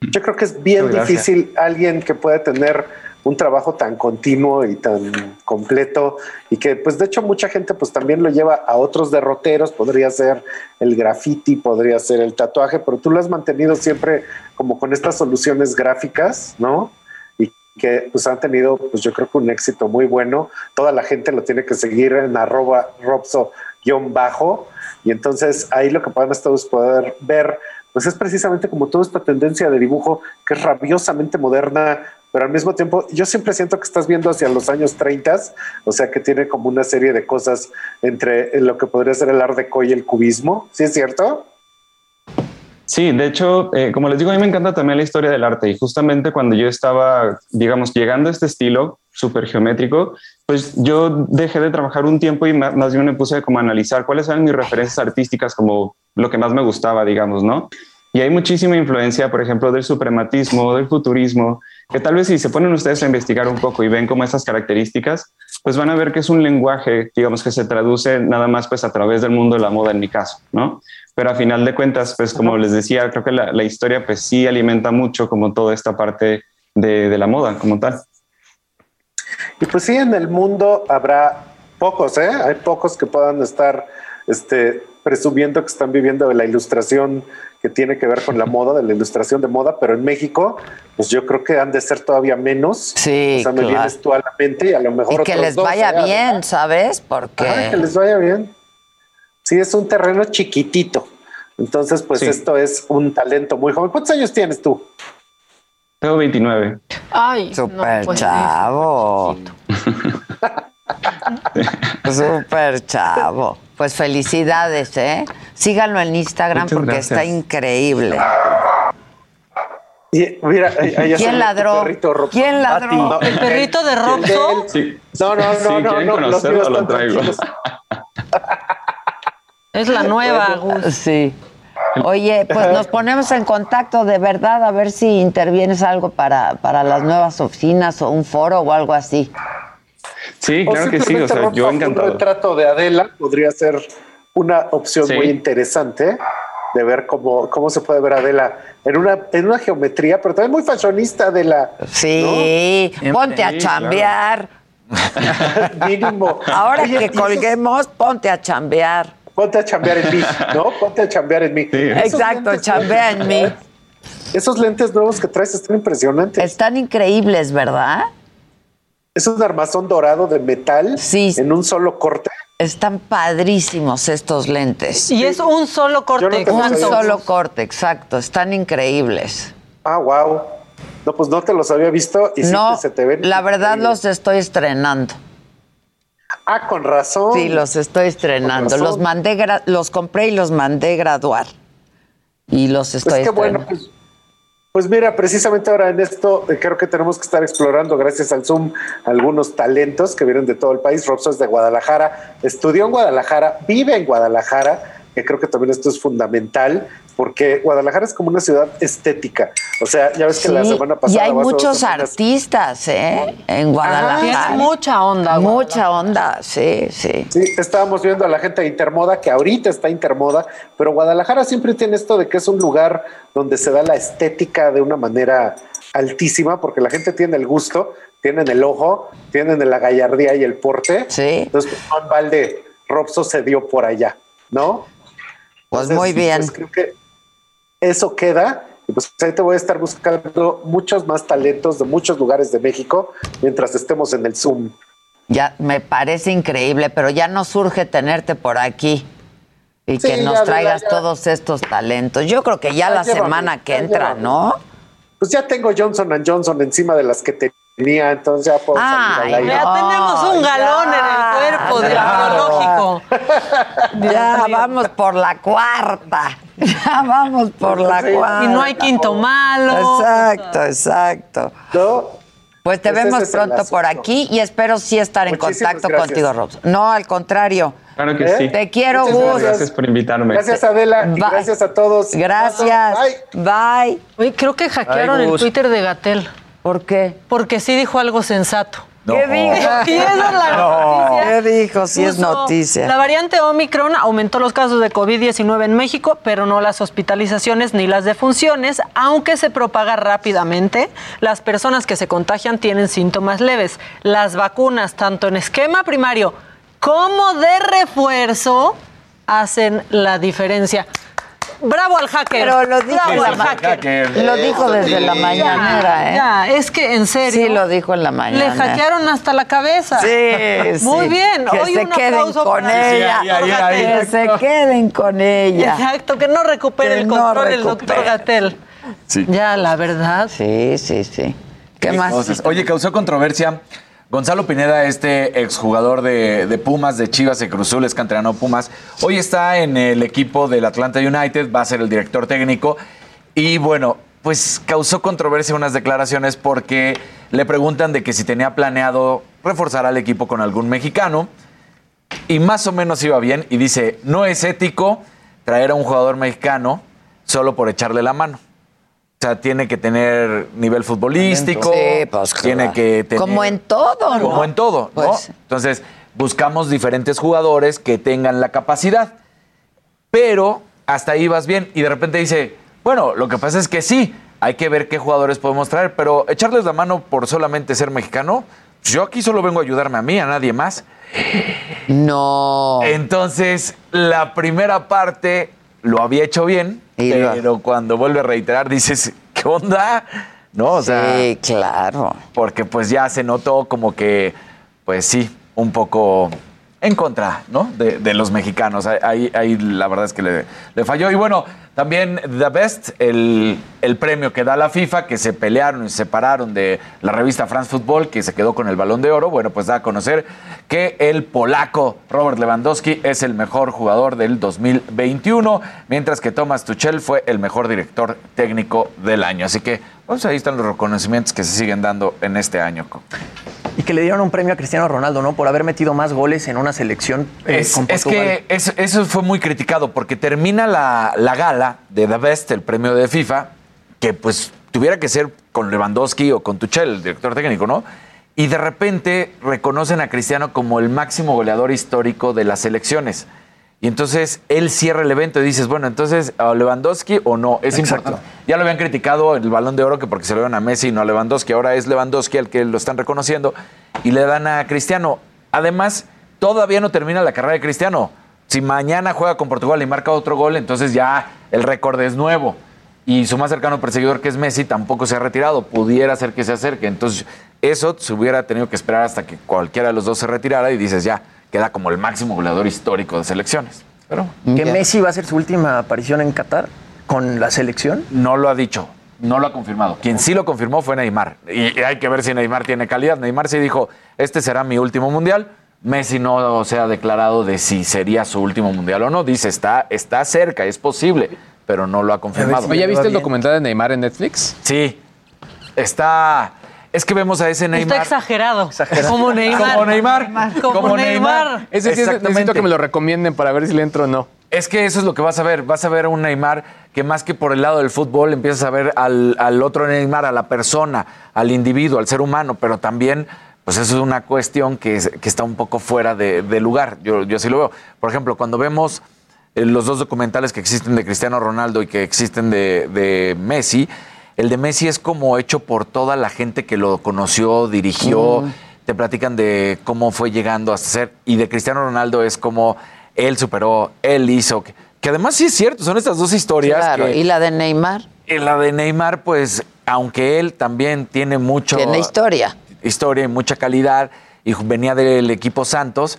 Speaker 23: Yo creo que es bien
Speaker 24: gracias.
Speaker 23: difícil alguien que pueda tener un trabajo tan continuo y tan completo y que pues de hecho mucha gente pues también lo lleva a otros derroteros, podría ser el graffiti, podría ser el tatuaje, pero tú lo has mantenido siempre como con estas soluciones gráficas, ¿no? Y que pues han tenido pues yo creo que un éxito muy bueno, toda la gente lo tiene que seguir en arroba robso guion bajo. Y entonces ahí lo que pueden ustedes poder ver pues es precisamente como toda esta tendencia de dibujo que es rabiosamente moderna, pero al mismo tiempo yo siempre siento que estás viendo hacia los años 30, o sea que tiene como una serie de cosas entre lo que podría ser el art deco y el cubismo, ¿sí es cierto?
Speaker 24: Sí, de hecho, eh, como les digo, a mí me encanta también la historia del arte y justamente cuando yo estaba, digamos, llegando a este estilo súper geométrico, pues yo dejé de trabajar un tiempo y más bien me puse como a analizar cuáles eran mis referencias artísticas como lo que más me gustaba, digamos, ¿no? Y hay muchísima influencia, por ejemplo, del suprematismo, del futurismo, que tal vez si se ponen ustedes a investigar un poco y ven como esas características, pues van a ver que es un lenguaje, digamos, que se traduce nada más pues a través del mundo de la moda en mi caso, ¿no? Pero a final de cuentas, pues como les decía, creo que la, la historia pues sí alimenta mucho como toda esta parte de, de la moda como tal.
Speaker 23: Y pues sí, en el mundo habrá pocos, ¿eh? Hay pocos que puedan estar este, presumiendo que están viviendo de la ilustración que tiene que ver con la moda, de la ilustración de moda, pero en México, pues yo creo que han de ser todavía menos.
Speaker 3: Sí,
Speaker 23: O sea, me
Speaker 3: claro.
Speaker 23: vienes tú a la mente y a lo mejor
Speaker 3: Y que
Speaker 23: otros
Speaker 3: les vaya
Speaker 23: ¿eh?
Speaker 3: bien, ¿sabes? Porque
Speaker 23: Ajá, que les vaya bien. Sí, es un terreno chiquitito. Entonces, pues
Speaker 24: Sí.
Speaker 23: esto es un talento muy joven. ¿Cuántos años tienes tú?
Speaker 24: Tengo 29.
Speaker 17: Ay,
Speaker 3: Súper
Speaker 17: no, pues sí.
Speaker 3: chavo. Súper chavo. Pues felicidades, ¿eh? Síganlo en Instagram
Speaker 24: Muchas
Speaker 3: porque
Speaker 24: gracias.
Speaker 3: está increíble.
Speaker 23: Y mira,
Speaker 3: ¿Quién ladró?
Speaker 23: tu perrito Robson.
Speaker 3: ¿Quién ladró?
Speaker 23: No,
Speaker 17: ¿El perrito de Robson?
Speaker 24: Sí.
Speaker 23: No, no,
Speaker 24: Sí,
Speaker 23: no, no,
Speaker 24: ¿quieren
Speaker 23: no, los
Speaker 24: conocerlo?
Speaker 23: míos
Speaker 24: Lo traigo.
Speaker 17: Es la nueva, Gus.
Speaker 3: Sí. Oye, pues nos ponemos en contacto de verdad a ver si intervienes algo para, para las nuevas oficinas o un foro o algo así.
Speaker 24: Sí,
Speaker 23: O
Speaker 24: claro que sí, o
Speaker 23: simplemente
Speaker 24: sea, yo
Speaker 23: Robson, Un
Speaker 24: encantado.
Speaker 23: retrato de Adela podría ser una opción
Speaker 24: Sí.
Speaker 23: muy interesante de ver cómo, cómo se puede ver Adela en una, en una geometría, pero también muy fashionista de la
Speaker 3: Sí, ponte a chambear.
Speaker 23: mínimo.
Speaker 3: Ahora
Speaker 23: Oye,
Speaker 3: que colguemos, ponte a chambear.
Speaker 23: Ponte a chambear en mí, ¿no? Ponte a chambear en mí.
Speaker 3: Exacto, chambea en mí.
Speaker 23: Esos lentes nuevos que traes están impresionantes.
Speaker 3: Están increíbles, ¿verdad?
Speaker 23: Es un armazón dorado de metal
Speaker 3: Sí.
Speaker 23: en un solo corte.
Speaker 3: Están padrísimos estos lentes.
Speaker 17: Y es un solo corte,
Speaker 23: no
Speaker 3: Un solo corte, exacto. Están increíbles.
Speaker 23: Ah, wow. No, pues no te los había visto y sí
Speaker 3: no,
Speaker 23: que se te ven.
Speaker 3: la verdad
Speaker 23: increíbles.
Speaker 3: los estoy estrenando.
Speaker 23: Ah, con razón.
Speaker 3: Sí, los estoy estrenando. Los mandé, los compré y los mandé graduar. Y los
Speaker 23: Pues
Speaker 3: estoy
Speaker 23: qué bueno.
Speaker 3: estrenando.
Speaker 23: Pues, pues mira, precisamente ahora en esto eh, creo que tenemos que estar explorando, gracias al Zoom, algunos talentos que vienen de todo el país. Robson es de Guadalajara, estudió en Guadalajara, vive en Guadalajara, que creo que también esto es fundamental, porque Guadalajara es como una ciudad estética. O sea, ya ves que la semana pasada.
Speaker 3: y hay muchos artistas, ¿eh? En Guadalajara.
Speaker 17: mucha onda.
Speaker 3: Mucha onda, sí, sí.
Speaker 23: Sí, estábamos viendo a la gente de Intermoda, que ahorita está Intermoda, pero Guadalajara siempre tiene esto de que es un lugar donde se da la estética de una manera altísima, porque la gente tiene el gusto, tienen el ojo, tienen la gallardía y el porte.
Speaker 3: Sí.
Speaker 23: Entonces, pues, Juan Valde Robso se dio por allá, ¿no?
Speaker 3: Pues
Speaker 23: Entonces,
Speaker 3: muy bien.
Speaker 23: pues, creo que eso queda. Y pues ahí te voy a estar buscando muchos más talentos de muchos lugares de México mientras estemos en el Zoom.
Speaker 3: Ya me parece increíble, pero ya nos surge tenerte por aquí y
Speaker 23: Sí,
Speaker 3: que nos
Speaker 23: ya,
Speaker 3: traigas
Speaker 23: ya, ya.
Speaker 3: todos estos talentos. Yo creo que ya
Speaker 23: Ya
Speaker 3: la
Speaker 23: llévame,
Speaker 3: semana que entra,
Speaker 23: llévame.
Speaker 3: ¿no?
Speaker 23: Pues ya tengo Johnson Johnson encima de las que tenía, entonces ya puedo
Speaker 3: Ay,
Speaker 23: salir al aire.
Speaker 17: Ya tenemos un galón en el cuerpo del biológico.
Speaker 3: Ya vamos por la cuarta. Ya vamos por la
Speaker 23: Sí.
Speaker 3: cuarta.
Speaker 17: Y no hay quinto malo.
Speaker 3: Exacto, exacto.
Speaker 23: ¿No?
Speaker 3: Pues te
Speaker 23: Pues
Speaker 3: vemos pronto por aquí y espero sí estar en contacto
Speaker 23: gracias.
Speaker 3: contigo, Robson. No, al contrario.
Speaker 24: Claro que
Speaker 23: ¿Eh?
Speaker 24: sí.
Speaker 3: Te quiero,
Speaker 23: Muchas
Speaker 3: Gus.
Speaker 23: gracias.
Speaker 24: Por invitarme.
Speaker 23: Gracias Adela y gracias a todos.
Speaker 3: Gracias.
Speaker 23: Bye.
Speaker 3: Bye.
Speaker 17: Oye, creo que hackearon el. Twitter de Gatel.
Speaker 3: ¿Por qué?
Speaker 17: Porque sí dijo algo sensato.
Speaker 3: ¿Qué dijo?
Speaker 17: Y esa es la noticia.
Speaker 3: ¿Qué dijo? Si es noticia.
Speaker 17: La variante Omicron aumentó los casos de COVID-19 en México, pero no las hospitalizaciones ni las defunciones, aunque se propaga rápidamente. Las personas que se contagian tienen síntomas leves. Las vacunas, tanto en esquema primario como de refuerzo, hacen la diferencia. Bravo al hacker.
Speaker 3: Pero lo dijo,
Speaker 17: Bravo al hacker.
Speaker 3: lo dijo desde la mañanera, ¿eh?
Speaker 17: Ya, es que en serio.
Speaker 3: Sí, lo dijo en la
Speaker 17: Le
Speaker 3: mañana.
Speaker 17: hackearon hasta la cabeza.
Speaker 3: Sí,
Speaker 17: Muy
Speaker 3: sí.
Speaker 17: bien.
Speaker 3: Que
Speaker 17: Hoy
Speaker 3: se
Speaker 17: un
Speaker 3: queden
Speaker 17: aplauso
Speaker 3: con
Speaker 17: para-
Speaker 3: ella.
Speaker 17: Sí, ahí, ahí, ahí.
Speaker 3: Que se queden con ella.
Speaker 17: Exacto, que no recupere
Speaker 3: Que
Speaker 17: el
Speaker 3: no
Speaker 17: control el doctor. Gatel.
Speaker 18: Sí.
Speaker 17: Ya, la verdad.
Speaker 3: Sí, sí, sí. ¿Qué más?
Speaker 18: Oye, causó controversia. Gonzalo Pineda, este exjugador de, de Pumas, de Chivas, de Cruzul, es canterano Pumas, hoy está en el equipo del Atlanta United, va a ser el director técnico. Y bueno, pues causó controversia unas declaraciones porque le preguntan de que si tenía planeado reforzar al equipo con algún mexicano. Y más o menos iba bien. Y dice, no es ético traer a un jugador mexicano solo por echarle la mano. O sea, tiene que tener nivel futbolístico.
Speaker 3: Sí, pues,
Speaker 18: tiene
Speaker 3: claro.
Speaker 18: que tener.
Speaker 3: Como en todo, ¿no?
Speaker 18: Como en todo, ¿no?
Speaker 3: Pues.
Speaker 18: Entonces, buscamos diferentes jugadores que tengan la capacidad. Pero hasta ahí vas bien. Y de repente dice, bueno, lo que pasa es que sí, hay que ver qué jugadores podemos traer, pero echarles la mano por solamente ser mexicano, pues yo aquí solo vengo a ayudarme a mí, a nadie más.
Speaker 3: No.
Speaker 18: Entonces, la primera parte lo había hecho bien,
Speaker 3: Y lo-
Speaker 18: pero cuando vuelve a reiterar dices, ¿qué onda? No, o sea,
Speaker 3: Sí, claro.
Speaker 18: porque pues ya se notó como que, pues sí, un poco en contra, ¿no? De, los mexicanos. Ahí, ahí la verdad es que le, le falló. Y bueno, también The Best, el, el premio que da la FIFA, que se pelearon y se separaron de la revista France Football, que se quedó con el balón de oro. Bueno, pues da a conocer que el polaco Robert Lewandowski es el mejor jugador del 2021, mientras que Thomas Tuchel fue el mejor director técnico del año. Así que, pues ahí están los reconocimientos que se siguen dando en este año.
Speaker 16: Y que le dieron un premio a Cristiano Ronaldo, ¿no? Por haber metido más goles en una selección eh,
Speaker 18: Es,
Speaker 16: con
Speaker 18: es
Speaker 16: Portugal.
Speaker 18: que es- eso fue muy criticado porque termina la, la gala de The Best, el premio de FIFA, que pues tuviera que ser con Lewandowski o con Tuchel, el director técnico, ¿no? Y de repente reconocen a Cristiano como el máximo goleador histórico de las selecciones. Y entonces él cierra el evento y dices, bueno, entonces ¿a Lewandowski o no, es
Speaker 16: Exacto.
Speaker 18: importante. Ya lo habían criticado el Balón de Oro que porque se lo dieron a Messi y no a Lewandowski. Ahora es Lewandowski el que lo están reconociendo y le dan a Cristiano. Además, todavía no termina la carrera de Cristiano. Si mañana juega con Portugal y marca otro gol, entonces ya el récord es nuevo. Y su más cercano perseguidor, que es Messi, tampoco se ha retirado. Pudiera ser que se acerque. Entonces, eso se hubiera tenido que esperar hasta que cualquiera de los dos se retirara y dices, ya, queda como el máximo goleador histórico de selecciones. Pero
Speaker 16: ¿Que Messi va a ser su última aparición en Qatar con la selección?
Speaker 18: no lo ha dicho, no lo ha confirmado. Quien sí lo confirmó fue Neymar. Y hay que ver si Neymar tiene calidad. Neymar sí dijo, este será mi último mundial. Messi no se ha declarado de si sería su último mundial o no. Dice, está, está cerca, es posible, pero no lo ha confirmado.
Speaker 20: ¿ya viste el documental de Neymar en Netflix?
Speaker 18: Sí. Está... Es que vemos a ese
Speaker 17: Está
Speaker 18: Neymar...
Speaker 17: exagerado. Como Neymar.
Speaker 18: Como Neymar.
Speaker 17: Como,
Speaker 18: Como
Speaker 17: Neymar.
Speaker 18: Neymar.
Speaker 20: Ese sí es- necesito que me lo recomienden para ver si le entro o no.
Speaker 18: Es que eso es lo que vas a ver. Vas a ver a un Neymar que más que por el lado del fútbol empiezas a ver al, al otro Neymar, a la persona, al individuo, al ser humano, pero también, pues eso es una cuestión que, es- que está un poco fuera de, de lugar. Yo, yo sí lo veo. Por ejemplo, cuando vemos eh, los dos documentales que existen de Cristiano Ronaldo y que existen de, de Messi, el de Messi es como hecho por toda la gente que lo conoció, dirigió,
Speaker 3: Mm.
Speaker 18: te platican de cómo fue llegando hasta ser, y de Cristiano Ronaldo es como él superó, él hizo, que, que además sí es cierto, son estas dos historias.
Speaker 3: Claro,
Speaker 18: que-
Speaker 3: ¿y la de Neymar?
Speaker 18: y la de Neymar, pues, aunque él también tiene mucho...
Speaker 3: Tiene historia.
Speaker 18: Historia y mucha calidad, y venía del equipo Santos,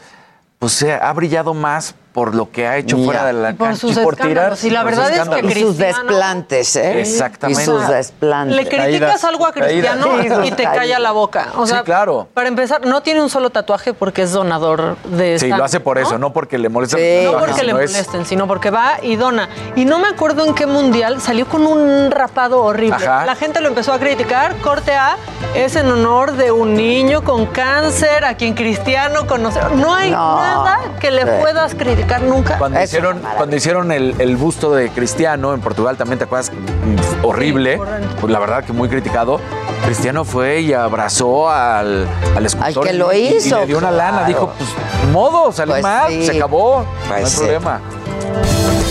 Speaker 18: pues ha brillado más por lo que ha hecho fuera de la
Speaker 17: Y por
Speaker 18: cancha.
Speaker 17: sus
Speaker 18: Y
Speaker 17: escándalos. Y la
Speaker 18: por sus
Speaker 17: verdad es que
Speaker 18: escándalos.
Speaker 3: Y sus desplantes, ¿eh?
Speaker 18: Exactamente.
Speaker 3: Y sus desplantes.
Speaker 17: Le criticas
Speaker 18: Caídas.
Speaker 17: algo a Cristiano
Speaker 3: Caídas.
Speaker 17: y te calla la boca. O
Speaker 18: Sí, claro.
Speaker 17: Para empezar, no tiene un solo tatuaje porque es donador de
Speaker 18: Sí, lo hace por eso, no porque le molesta.
Speaker 17: No
Speaker 18: los
Speaker 17: porque le
Speaker 18: no es-
Speaker 17: molesten, sino porque va y dona. Y no me acuerdo en qué mundial salió con un rapado horrible.
Speaker 18: Ajá.
Speaker 17: La gente lo empezó a criticar. Corte A es en honor de un niño con cáncer a quien Cristiano conoce. No hay
Speaker 3: No.
Speaker 17: nada que le
Speaker 3: Sí.
Speaker 17: puedas criticar nunca.
Speaker 18: Cuando hicieron, cuando hicieron el, el busto de Cristiano en Portugal, también te acuerdas, horrible, pues la verdad que muy criticado. Cristiano fue y abrazó al, al escultor.
Speaker 3: que lo
Speaker 18: y-
Speaker 3: hizo,
Speaker 18: Y, le dio una lana,
Speaker 3: claro.
Speaker 18: dijo, pues, modo, salió
Speaker 3: Pues
Speaker 18: mal,
Speaker 3: sí.
Speaker 18: se acabó, no hay
Speaker 3: Pues sí.
Speaker 18: problema.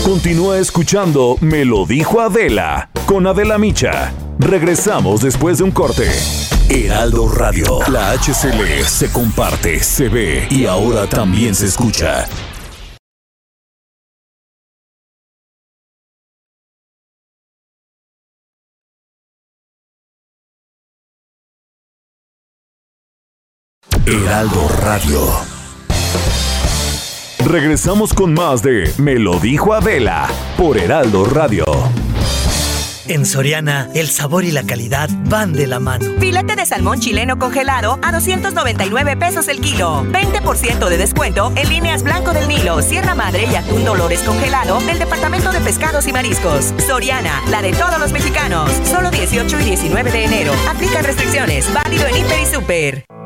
Speaker 1: Continúa escuchando Me lo dijo Adela con Adela Micha. Regresamos después de un corte. Heraldo Radio, la HCL se comparte, se ve y ahora también se escucha. Heraldo Radio. Regresamos con más de Me lo dijo Adela por Heraldo Radio.
Speaker 13: En Soriana, el sabor y la calidad van de la mano.
Speaker 14: Filete de salmón chileno congelado a 299 pesos el kilo. 20% de descuento en líneas Blanco del Nilo, Sierra Madre y Atún Dolores congelado del Departamento de Pescados y Mariscos. Soriana, la de todos los mexicanos. Solo 18 y 19 de enero. Aplica restricciones. Válido en Hiper y Super.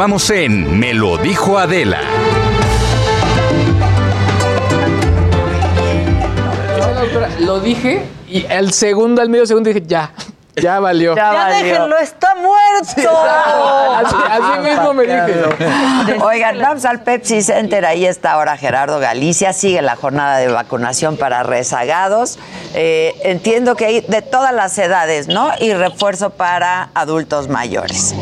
Speaker 22: Continuamos en Me lo dijo Adela.
Speaker 20: Lo dije y al segundo, al medio segundo dije, ya, ya valió.
Speaker 17: Ya déjenlo, está muerto.
Speaker 20: Así, así mismo me dije.
Speaker 3: Oigan, vamos al Pepsi Center. Ahí está ahora Gerardo Galicia. Sigue la jornada de vacunación para rezagados. Eh, entiendo que hay de todas las edades, ¿no? Y refuerzo para adultos mayores.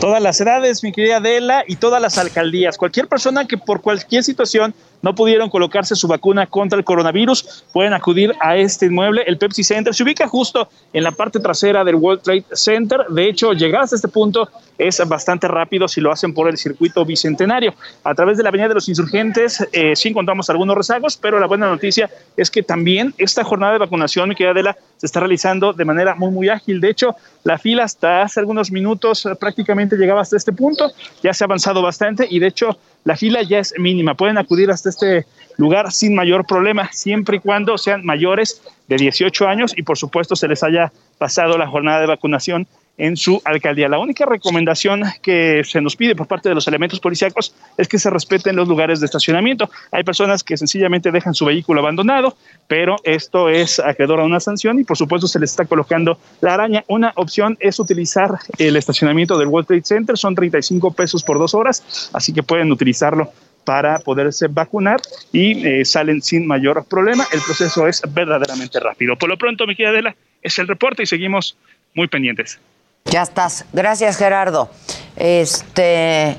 Speaker 15: Todas las edades, mi querida Adela, y todas las alcaldías. Cualquier persona que por cualquier situación no pudieron colocarse su vacuna contra el coronavirus, pueden acudir a este inmueble, el Pepsi Center. Se ubica justo en la parte trasera del World Trade Center. De hecho, llegar hasta este punto es bastante rápido si lo hacen por el circuito bicentenario. A través de la Avenida de los Insurgentes eh, sí encontramos algunos rezagos, pero la buena noticia es que también esta jornada de vacunación, mi Adela, se está realizando de manera muy, muy ágil. De hecho, la fila hasta hace algunos minutos eh, prácticamente llegaba hasta este punto. Ya se ha avanzado bastante y de hecho la fila ya es mínima. Pueden acudir hasta este lugar sin mayor problema, siempre y cuando sean mayores de 18 años y por supuesto se les haya pasado la jornada de vacunación en su alcaldía. La única recomendación que se nos pide por parte de los elementos policíacos es que se respeten los lugares de estacionamiento. Hay personas que sencillamente dejan su vehículo abandonado, pero esto es acreedor a una sanción y por supuesto se les está colocando la araña. Una opción es utilizar el estacionamiento del World Trade Center, son 35 pesos por dos horas, así que pueden utilizarlo para poderse vacunar y eh, salen sin mayor problema. El proceso es verdaderamente rápido. Por lo pronto, mi querida Adela, es el reporte y seguimos muy pendientes.
Speaker 3: Ya estás. Gracias, Gerardo. Este.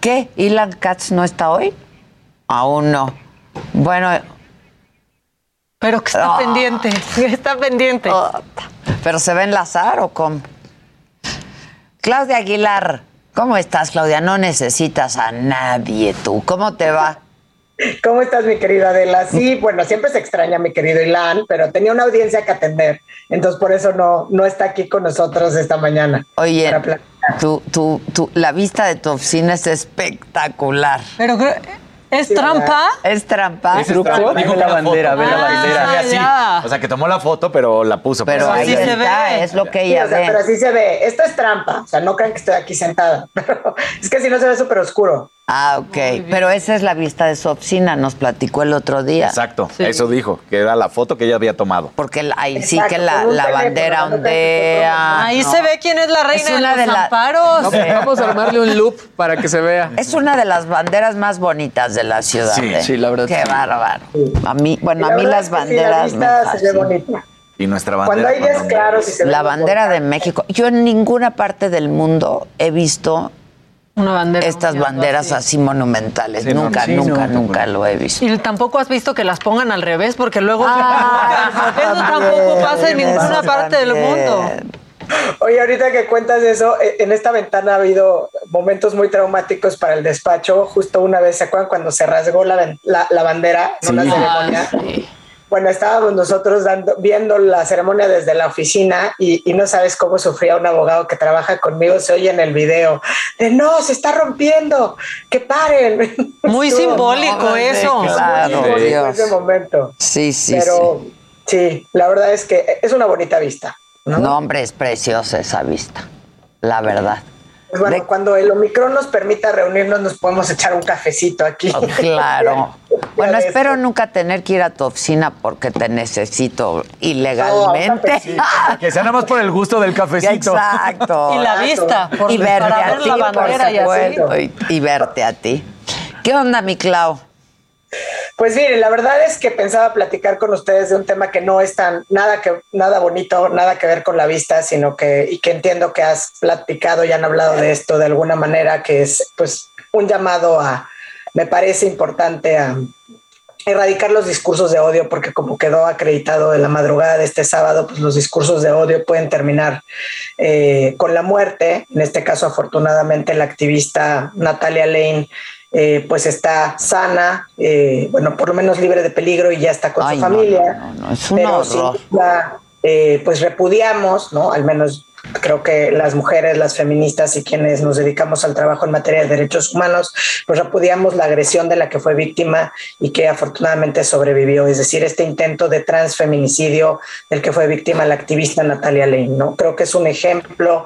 Speaker 3: ¿Qué? ¿Ilan Katz no está hoy? Aún no. Bueno.
Speaker 17: Pero que está
Speaker 3: Ah.
Speaker 17: pendiente. Está pendiente.
Speaker 3: ¿Pero se va a enlazar o cómo? Claudia Aguilar. ¿Cómo estás, Claudia? No necesitas a nadie tú. ¿Cómo te va?
Speaker 25: ¿Cómo estás, mi querida Adela? Sí, bueno, siempre se extraña mi querido Ilan, pero tenía una audiencia que atender, entonces por eso no, no está aquí con nosotros esta mañana.
Speaker 3: Oye, tu, tu, tu- la vista de tu oficina es espectacular.
Speaker 17: Pero creo- ¿es trampa?
Speaker 3: ¿Es trampa?
Speaker 18: Es trampa. Dijo que foto.
Speaker 3: ve la
Speaker 18: Ah, Se ve así.
Speaker 17: ya.
Speaker 18: O sea, que tomó la foto, pero la puso.
Speaker 3: Pero ahí está, es lo que
Speaker 25: Sí,
Speaker 3: ella
Speaker 25: o sea,
Speaker 3: ve.
Speaker 25: pero así se ve. Esto es trampa, o sea, no crean que estoy aquí sentada, pero es que si no se ve súper oscuro.
Speaker 3: Ah, ok. Pero esa es la vista de su oficina, nos platicó el otro día.
Speaker 18: Exacto, eso dijo, que era la foto que ella había tomado.
Speaker 3: Porque la- ahí sí que la, la bandera ondea.
Speaker 17: Ahí
Speaker 3: ¿no?
Speaker 17: se ve quién es la reina
Speaker 3: Es una
Speaker 17: de
Speaker 3: de
Speaker 17: los
Speaker 3: la-
Speaker 17: amparos.
Speaker 20: No, vamos a armarle un loop para que se vea.
Speaker 3: Es una de las banderas más bonitas de la ciudad.
Speaker 18: Sí,
Speaker 3: ¿eh?
Speaker 18: sí, la verdad,
Speaker 3: Qué
Speaker 18: sí.
Speaker 3: bárbaro. A mí, bueno,
Speaker 25: Y
Speaker 3: a mí las
Speaker 25: es que sí,
Speaker 3: banderas
Speaker 25: la
Speaker 3: me
Speaker 25: vista se ve
Speaker 3: fascinan.
Speaker 25: bonita.
Speaker 18: Y nuestra
Speaker 25: Cuando
Speaker 18: bandera.
Speaker 25: hay días claros y se ve
Speaker 3: La bandera de México. Yo en ninguna parte del mundo he visto
Speaker 17: Una bandera.
Speaker 3: estas banderas así monumentales.
Speaker 20: Sí, no,
Speaker 3: nunca,
Speaker 20: sí,
Speaker 3: nunca,
Speaker 20: no,
Speaker 3: nunca lo he visto.
Speaker 17: Y tampoco has visto que las pongan al revés, porque luego
Speaker 3: Ah,
Speaker 17: eso tampoco pasa en ninguna parte del mundo.
Speaker 25: Oye, ahorita que cuentas eso, eh, en esta ventana ha habido momentos muy traumáticos para el despacho. Justo una vez, ¿se acuerdan cuando se rasgó la, la, la bandera en una
Speaker 18: Sí.
Speaker 25: ceremonia? Bueno, estábamos nosotros dando, viendo la ceremonia desde la oficina y, y no sabes cómo sufría un abogado que trabaja conmigo. Se oye en el video de no, se está rompiendo, que paren.
Speaker 17: Muy
Speaker 25: Estuvo-
Speaker 17: simbólico
Speaker 3: no,
Speaker 17: eso.
Speaker 25: Muy
Speaker 3: Claro,
Speaker 25: simbólico
Speaker 3: Dios.
Speaker 25: ese momento.
Speaker 3: Sí, sí,
Speaker 25: Pero sí, la verdad es que es una bonita vista.
Speaker 3: sí. No, hombre, es preciosa esa vista. La verdad.
Speaker 25: Pues bueno, cuando el Omicron nos permita reunirnos, nos podemos echar un cafecito aquí.
Speaker 3: Oh, Claro. Bueno, espero nunca tener que ir a tu oficina porque te necesito ilegalmente.
Speaker 18: Que sea nada más por el gusto del cafecito.
Speaker 3: Exacto.
Speaker 17: Y la vista, por-
Speaker 3: y verte a
Speaker 17: ver
Speaker 3: ti,
Speaker 17: la
Speaker 3: por
Speaker 17: bandera y así.
Speaker 3: supuesto, y, y verte a ti. ¿Qué onda, mi Clau?
Speaker 25: Pues miren, la verdad es que pensaba platicar con ustedes de un tema que no es tan nada que nada bonito, nada que ver con la vista, sino que y que entiendo que has platicado y han hablado de esto de alguna manera que es pues un llamado a me parece importante a erradicar los discursos de odio porque como quedó acreditado en la madrugada de este sábado, pues los discursos de odio pueden terminar eh, con la muerte. En este caso, afortunadamente, la activista Natalia Lane eh, pues está sana, eh, bueno, por lo menos libre de peligro y ya está con
Speaker 3: Ay,
Speaker 25: su
Speaker 3: no,
Speaker 25: familia.
Speaker 3: no, no, no, es un
Speaker 25: pero sin duda, eh, pues repudiamos, ¿no? Al menos creo que las mujeres, las feministas y quienes nos dedicamos al trabajo en materia de derechos humanos, pues repudiamos la agresión de la que fue víctima y que afortunadamente sobrevivió, es decir, este intento de transfeminicidio del que fue víctima la activista Natalia Lane, ¿no? Creo que es un ejemplo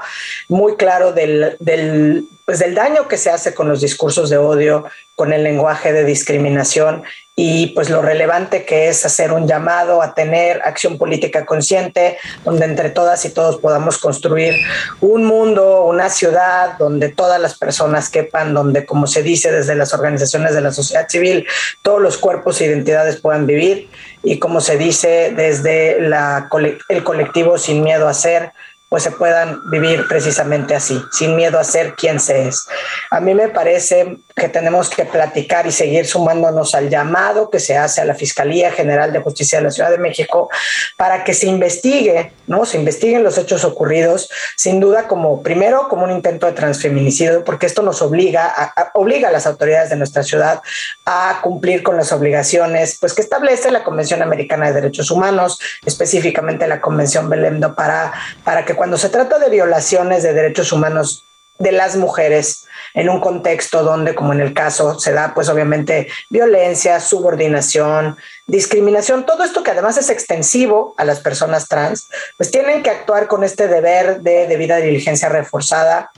Speaker 25: muy claro del, del, pues del daño que se hace con los discursos de odio, con el lenguaje de discriminación y pues lo relevante que es hacer un llamado a tener acción política consciente, donde entre todas y todos podamos construir un mundo, una ciudad donde todas las personas quepan, donde como se dice desde las organizaciones de la sociedad civil, todos los cuerpos e identidades puedan vivir y como se dice desde la, el colectivo sin miedo a ser, pues se puedan vivir precisamente así, sin miedo a ser quien se es. A mí me parece que tenemos que platicar y seguir sumándonos al llamado que se hace a la Fiscalía General de Justicia de la Ciudad de México para que se investigue, ¿no? Se investiguen los hechos ocurridos, sin duda como primero como un intento de transfeminicidio, porque esto nos obliga a, obliga a las autoridades de nuestra ciudad a cumplir con las obligaciones, pues que establece la Convención Americana de Derechos Humanos, específicamente la Convención Belendo para para que cuando se trata de violaciones de derechos humanos de las mujeres en un contexto donde, como en el caso, se da pues obviamente violencia, subordinación, discriminación, todo esto que además es extensivo a las personas trans, pues tienen que actuar con este deber de debida diligencia reforzada.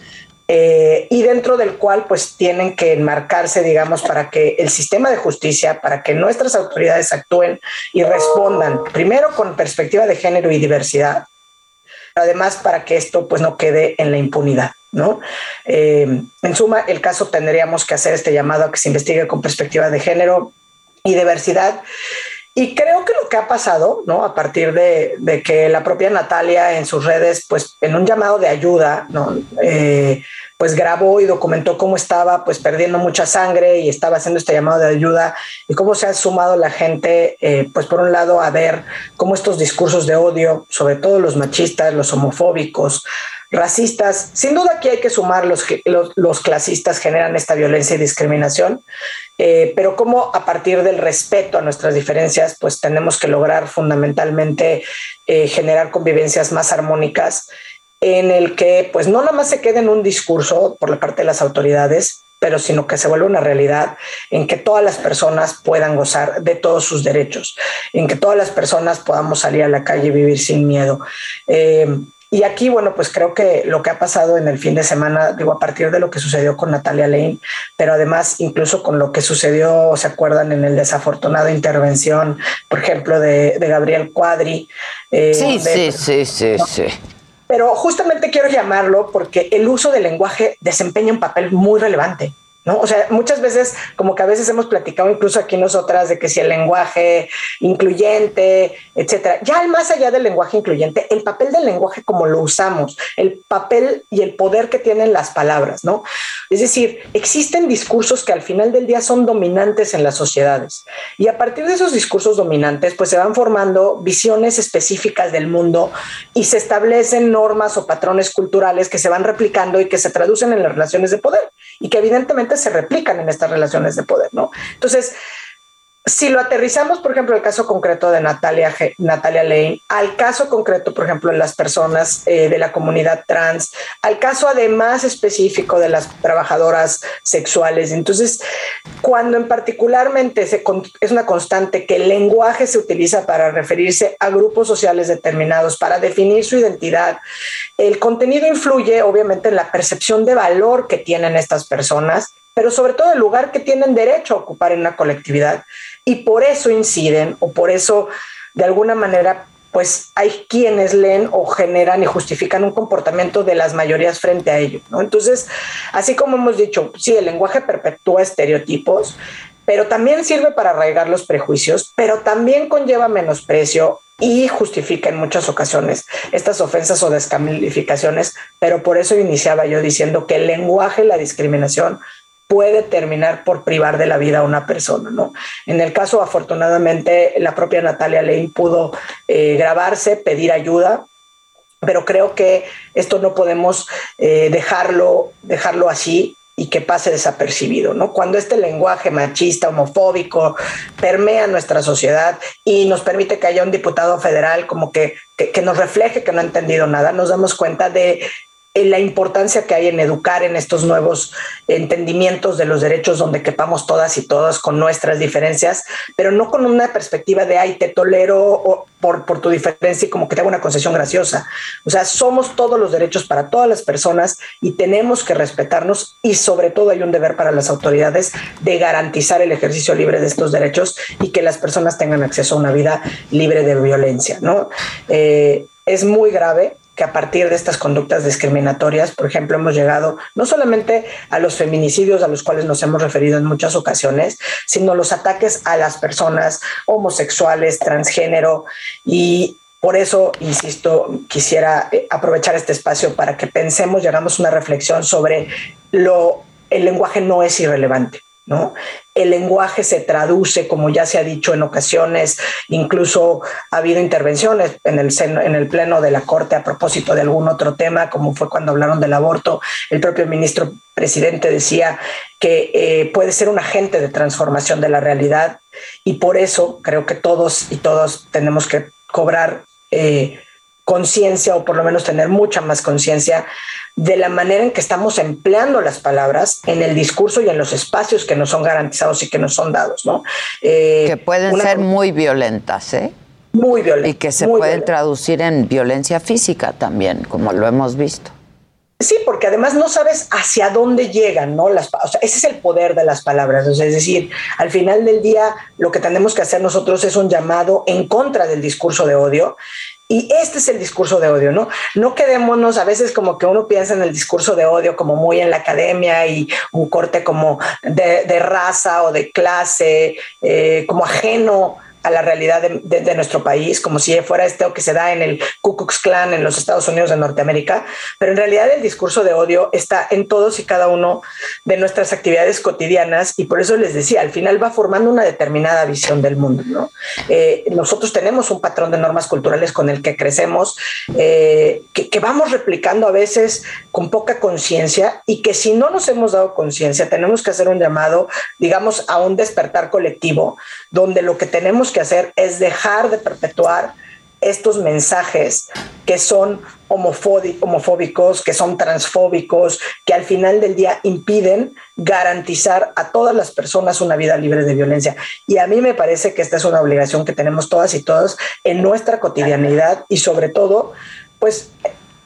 Speaker 25: Eh, y dentro del cual pues tienen que enmarcarse, digamos, para que el sistema de justicia, para que nuestras autoridades actúen y respondan, primero con perspectiva de género y diversidad, además para que esto pues no quede en la impunidad. ¿No? Eh, en suma, el caso tendríamos que hacer este llamado a que se investigue con perspectiva de género y diversidad. Y creo que lo que ha pasado, ¿no? A partir de, que la propia Natalia en sus redes, pues en un llamado de ayuda, ¿no? Eh, pues grabó y documentó cómo estaba pues perdiendo mucha sangre y estaba haciendo este llamado de ayuda y cómo se ha sumado la gente, eh, pues por un lado a ver cómo estos discursos de odio, sobre todo los machistas, los homofóbicos, racistas. Sin duda aquí hay que sumar los, los, clasistas generan esta violencia y discriminación, eh, pero como a partir del respeto a nuestras diferencias, pues tenemos que lograr fundamentalmente eh, generar convivencias más armónicas en el que pues no nada más se quede en un discurso por la parte de las autoridades, pero sino que se vuelva una realidad en que todas las personas puedan gozar de todos sus derechos, en que todas las personas podamos salir a la calle y vivir sin miedo. Eh, y aquí, bueno, pues creo que lo que ha pasado en el fin de semana, digo, a partir de lo que sucedió con Natalia Lane, pero además incluso con lo que sucedió, ¿se acuerdan? En el desafortunado intervención, por ejemplo, de, Gabriel Cuadri.
Speaker 3: Eh, sí, sí, sí, sí, sí.
Speaker 25: Pero justamente quiero llamarlo porque el uso del lenguaje desempeña un papel muy relevante. ¿No? O sea, muchas veces, como que a veces hemos platicado incluso aquí nosotras de que si el lenguaje incluyente, etcétera, ya más allá del lenguaje incluyente, el papel del lenguaje como lo usamos, el papel y el poder que tienen las palabras, ¿no? Es decir, existen discursos que al final del día son dominantes en las sociedades y a partir de esos discursos dominantes, pues se van formando visiones específicas del mundo y se establecen normas o patrones culturales que se van replicando y que se traducen en las relaciones de poder y que evidentemente se replican en estas relaciones de poder, ¿no? Entonces, si lo aterrizamos, por ejemplo, el caso concreto de Natalia, Natalia Lane, al caso concreto, por ejemplo, de las personas eh, de la comunidad trans, al caso además específico de las trabajadoras sexuales. Entonces, cuando en particularmente se, es una constante que el lenguaje se utiliza para referirse a grupos sociales determinados, para definir su identidad, el contenido influye obviamente en la percepción de valor que tienen estas personas pero sobre todo el lugar que tienen derecho a ocupar en la colectividad. Y por eso inciden o por eso de alguna manera pues hay quienes leen o generan y justifican un comportamiento de las mayorías frente a ello. ¿no? Entonces, así como hemos dicho, sí, el lenguaje perpetúa estereotipos, pero también sirve para arraigar los prejuicios, pero también conlleva menosprecio y justifica en muchas ocasiones estas ofensas o descalificaciones, pero por eso iniciaba yo diciendo que el lenguaje y la discriminación puede terminar por privar de la vida a una persona, ¿no? En el caso, afortunadamente, la propia Natalia Lane pudo eh, grabarse, pedir ayuda, pero creo que esto no podemos eh, dejarlo, dejarlo así y que pase desapercibido, ¿no? Cuando este lenguaje machista, homofóbico, permea nuestra sociedad y nos permite que haya un diputado federal como que, que, que nos refleje que no ha entendido nada, nos damos cuenta de la importancia que hay en educar en estos nuevos entendimientos de los derechos donde quepamos todas y todos con nuestras diferencias, pero no con una perspectiva de, ay, te tolero por, por tu diferencia y como que te hago una concesión graciosa. O sea, somos todos los derechos para todas las personas y tenemos que respetarnos y sobre todo hay un deber para las autoridades de garantizar el ejercicio libre de estos derechos y que las personas tengan acceso a una vida libre de violencia, ¿no? Eh, es muy grave que a partir de estas conductas discriminatorias, por ejemplo, hemos llegado no solamente a los feminicidios a los cuales nos hemos referido en muchas ocasiones, sino los ataques a las personas homosexuales, transgénero y por eso, insisto, quisiera eh, aprovechar este espacio para que pensemos y hagamos una reflexión sobre lo el lenguaje no es irrelevante. ¿No? El lenguaje se traduce, como ya se ha dicho en ocasiones, incluso ha habido intervenciones en el, en el Pleno de la Corte a propósito de algún otro tema, como fue cuando hablaron del aborto. El propio ministro presidente decía que eh, puede ser un agente de transformación de la realidad y por eso creo que todos y todos tenemos que cobrar eh, conciencia o por lo menos tener mucha más conciencia de la manera en que estamos empleando las palabras en el discurso y en los espacios que nos son garantizados y que nos son dados, ¿no?
Speaker 3: Eh, que pueden ser muy violentas, ¿eh?
Speaker 25: Muy violentas.
Speaker 3: Y que se pueden traducir en violencia física también, como lo hemos visto.
Speaker 25: Sí, porque además no sabes hacia dónde llegan, ¿no? Las, o sea, ese es el poder de las palabras. es decir, al final del día lo que tenemos que hacer nosotros es un llamado en contra del discurso de odio y este es el discurso de odio, ¿no? No quedémonos, a veces como que uno piensa en el discurso de odio como muy en la academia y un corte como de, raza o de clase, eh, como ajeno a la realidad de, nuestro país, como si fuera esto que se da en el Ku Klux Klan en los Estados Unidos de Norteamérica, pero en realidad el discurso de odio está en todos y cada uno de nuestras actividades cotidianas y por eso les decía, al final va formando una determinada visión del mundo. ¿no? Eh, nosotros tenemos un patrón de normas culturales con el que crecemos, eh, que, que vamos replicando a veces con poca conciencia y que si no nos hemos dado conciencia, tenemos que hacer un llamado, digamos, a un despertar colectivo, donde lo que tenemos que hacer es dejar de perpetuar estos mensajes que son homofóbicos, que son transfóbicos, que al final del día impiden garantizar a todas las personas una vida libre de violencia. Y a mí me parece que esta es una obligación que tenemos todas y todos en nuestra cotidianidad y sobre todo, pues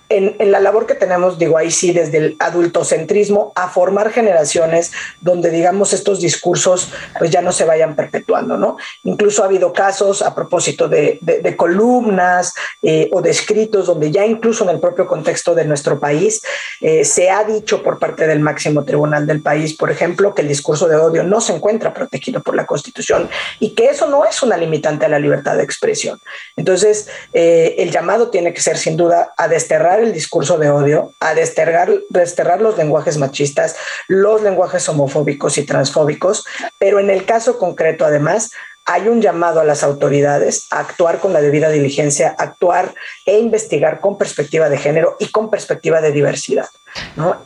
Speaker 25: en, la labor que tenemos, digo ahí sí, desde el adultocentrismo a formar generaciones donde, digamos, estos discursos pues ya no se vayan perpetuando, ¿no? Incluso ha habido casos a propósito de, columnas eh, o de escritos donde ya incluso en el propio contexto de nuestro país eh, se ha dicho por parte del máximo tribunal del país, por ejemplo, que el discurso de odio no se encuentra protegido por la Constitución y que eso no es una limitante a la libertad de expresión. Entonces, eh, el llamado tiene que ser sin duda a desterrar el discurso de odio, a desterrar, desterrar los lenguajes machistas, los lenguajes homofóbicos y transfóbicos, pero en el caso concreto, además, hay un llamado a las autoridades a actuar con la debida diligencia, actuar e investigar con perspectiva de género y con perspectiva de diversidad.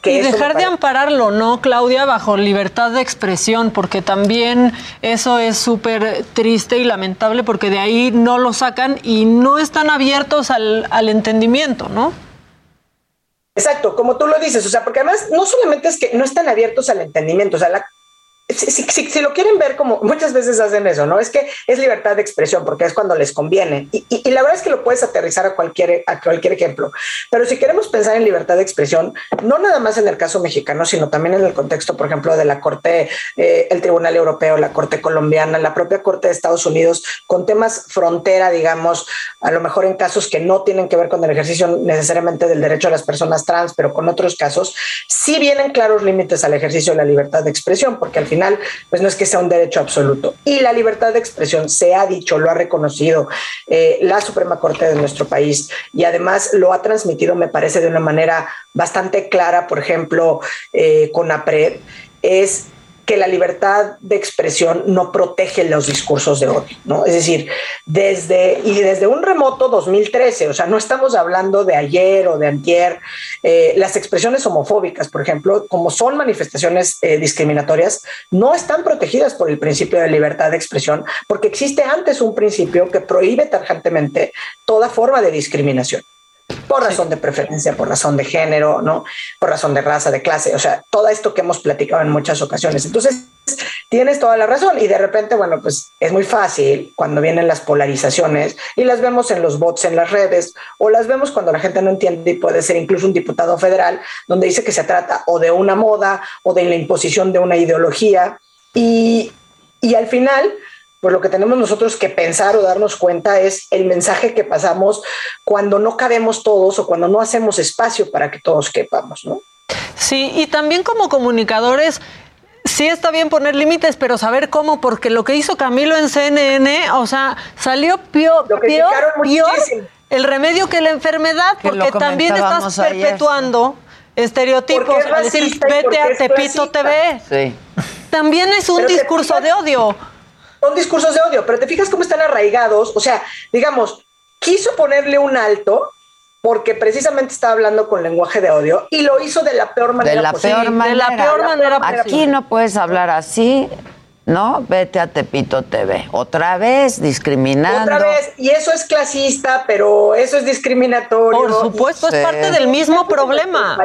Speaker 17: y dejar de ampararlo, ¿no, Claudia? Bajo libertad de expresión, porque también eso es súper triste y lamentable porque de ahí no lo sacan y no están abiertos al, al entendimiento, ¿no?
Speaker 25: Exacto, como tú lo dices, o sea, porque además no solamente es que no están abiertos al entendimiento, o sea, la si, lo quieren ver como muchas veces hacen eso, ¿no? Es que es libertad de expresión porque es cuando les conviene. Y, la verdad es que lo puedes aterrizar a cualquier, a cualquier ejemplo. Pero si queremos pensar en libertad de expresión, no nada más en el caso mexicano, sino también en el contexto, por ejemplo, de la Corte, eh, el Tribunal Europeo, la Corte Colombiana, la propia Corte de Estados Unidos, con temas frontera, digamos, a lo mejor en casos que no tienen que ver con el ejercicio necesariamente del derecho a las personas trans, pero con otros casos, sí vienen claros límites al ejercicio de la libertad de expresión, porque al final, pues no es que sea un derecho absoluto. Y la libertad de expresión se ha dicho, lo ha reconocido eh, la Suprema Corte de nuestro país y además lo ha transmitido, me parece, de una manera bastante clara, por ejemplo, eh, con APRED, es que la libertad de expresión no protege los discursos de odio, ¿no? Es decir, desde, y desde un remoto 2013, o sea, no estamos hablando de ayer o de antier, eh, las expresiones homofóbicas, por ejemplo, como son manifestaciones eh, discriminatorias, no están protegidas por el principio de libertad de expresión, porque existe antes un principio que prohíbe tajantemente toda forma de discriminación por razón de preferencia, por razón de género, ¿no? Por razón de raza, de clase, o sea, todo esto que hemos platicado en muchas ocasiones. Entonces, tienes toda la razón y de repente, bueno, pues es muy fácil cuando vienen las polarizaciones y las vemos en los bots en las redes o las vemos cuando la gente no entiende y puede ser incluso un diputado federal donde dice que se trata o de una moda o de la imposición de una ideología y, y al final pues lo que tenemos nosotros que pensar o darnos cuenta es el mensaje que pasamos cuando no cabemos todos o cuando no hacemos espacio para que todos quepamos, ¿no?
Speaker 17: Sí, y también como comunicadores, sí está bien poner límites, pero saber cómo, porque lo que hizo Camilo en CNN, o sea, salió peor, el remedio que la enfermedad, porque también estás perpetuando estereotipos,
Speaker 25: Porque es
Speaker 17: al decir vete a Tepito. TV.
Speaker 3: Sí.
Speaker 17: También es un
Speaker 25: Pero
Speaker 17: discurso de odio.
Speaker 25: Son discursos de odio, pero te fijas cómo están arraigados. O sea, digamos, quiso ponerle un alto porque precisamente estaba hablando con lenguaje de odio y lo hizo de la peor manera
Speaker 3: De la
Speaker 25: posible.
Speaker 3: peor manera.
Speaker 17: de la peor manera
Speaker 3: Aquí
Speaker 17: posible.
Speaker 3: no puedes hablar así, ¿no? Vete a Tepito TV. Otra vez discriminando.
Speaker 25: Otra vez, y eso es clasista, pero eso es discriminatorio.
Speaker 17: Por supuesto, es
Speaker 3: Sí.
Speaker 17: parte del mismo problema.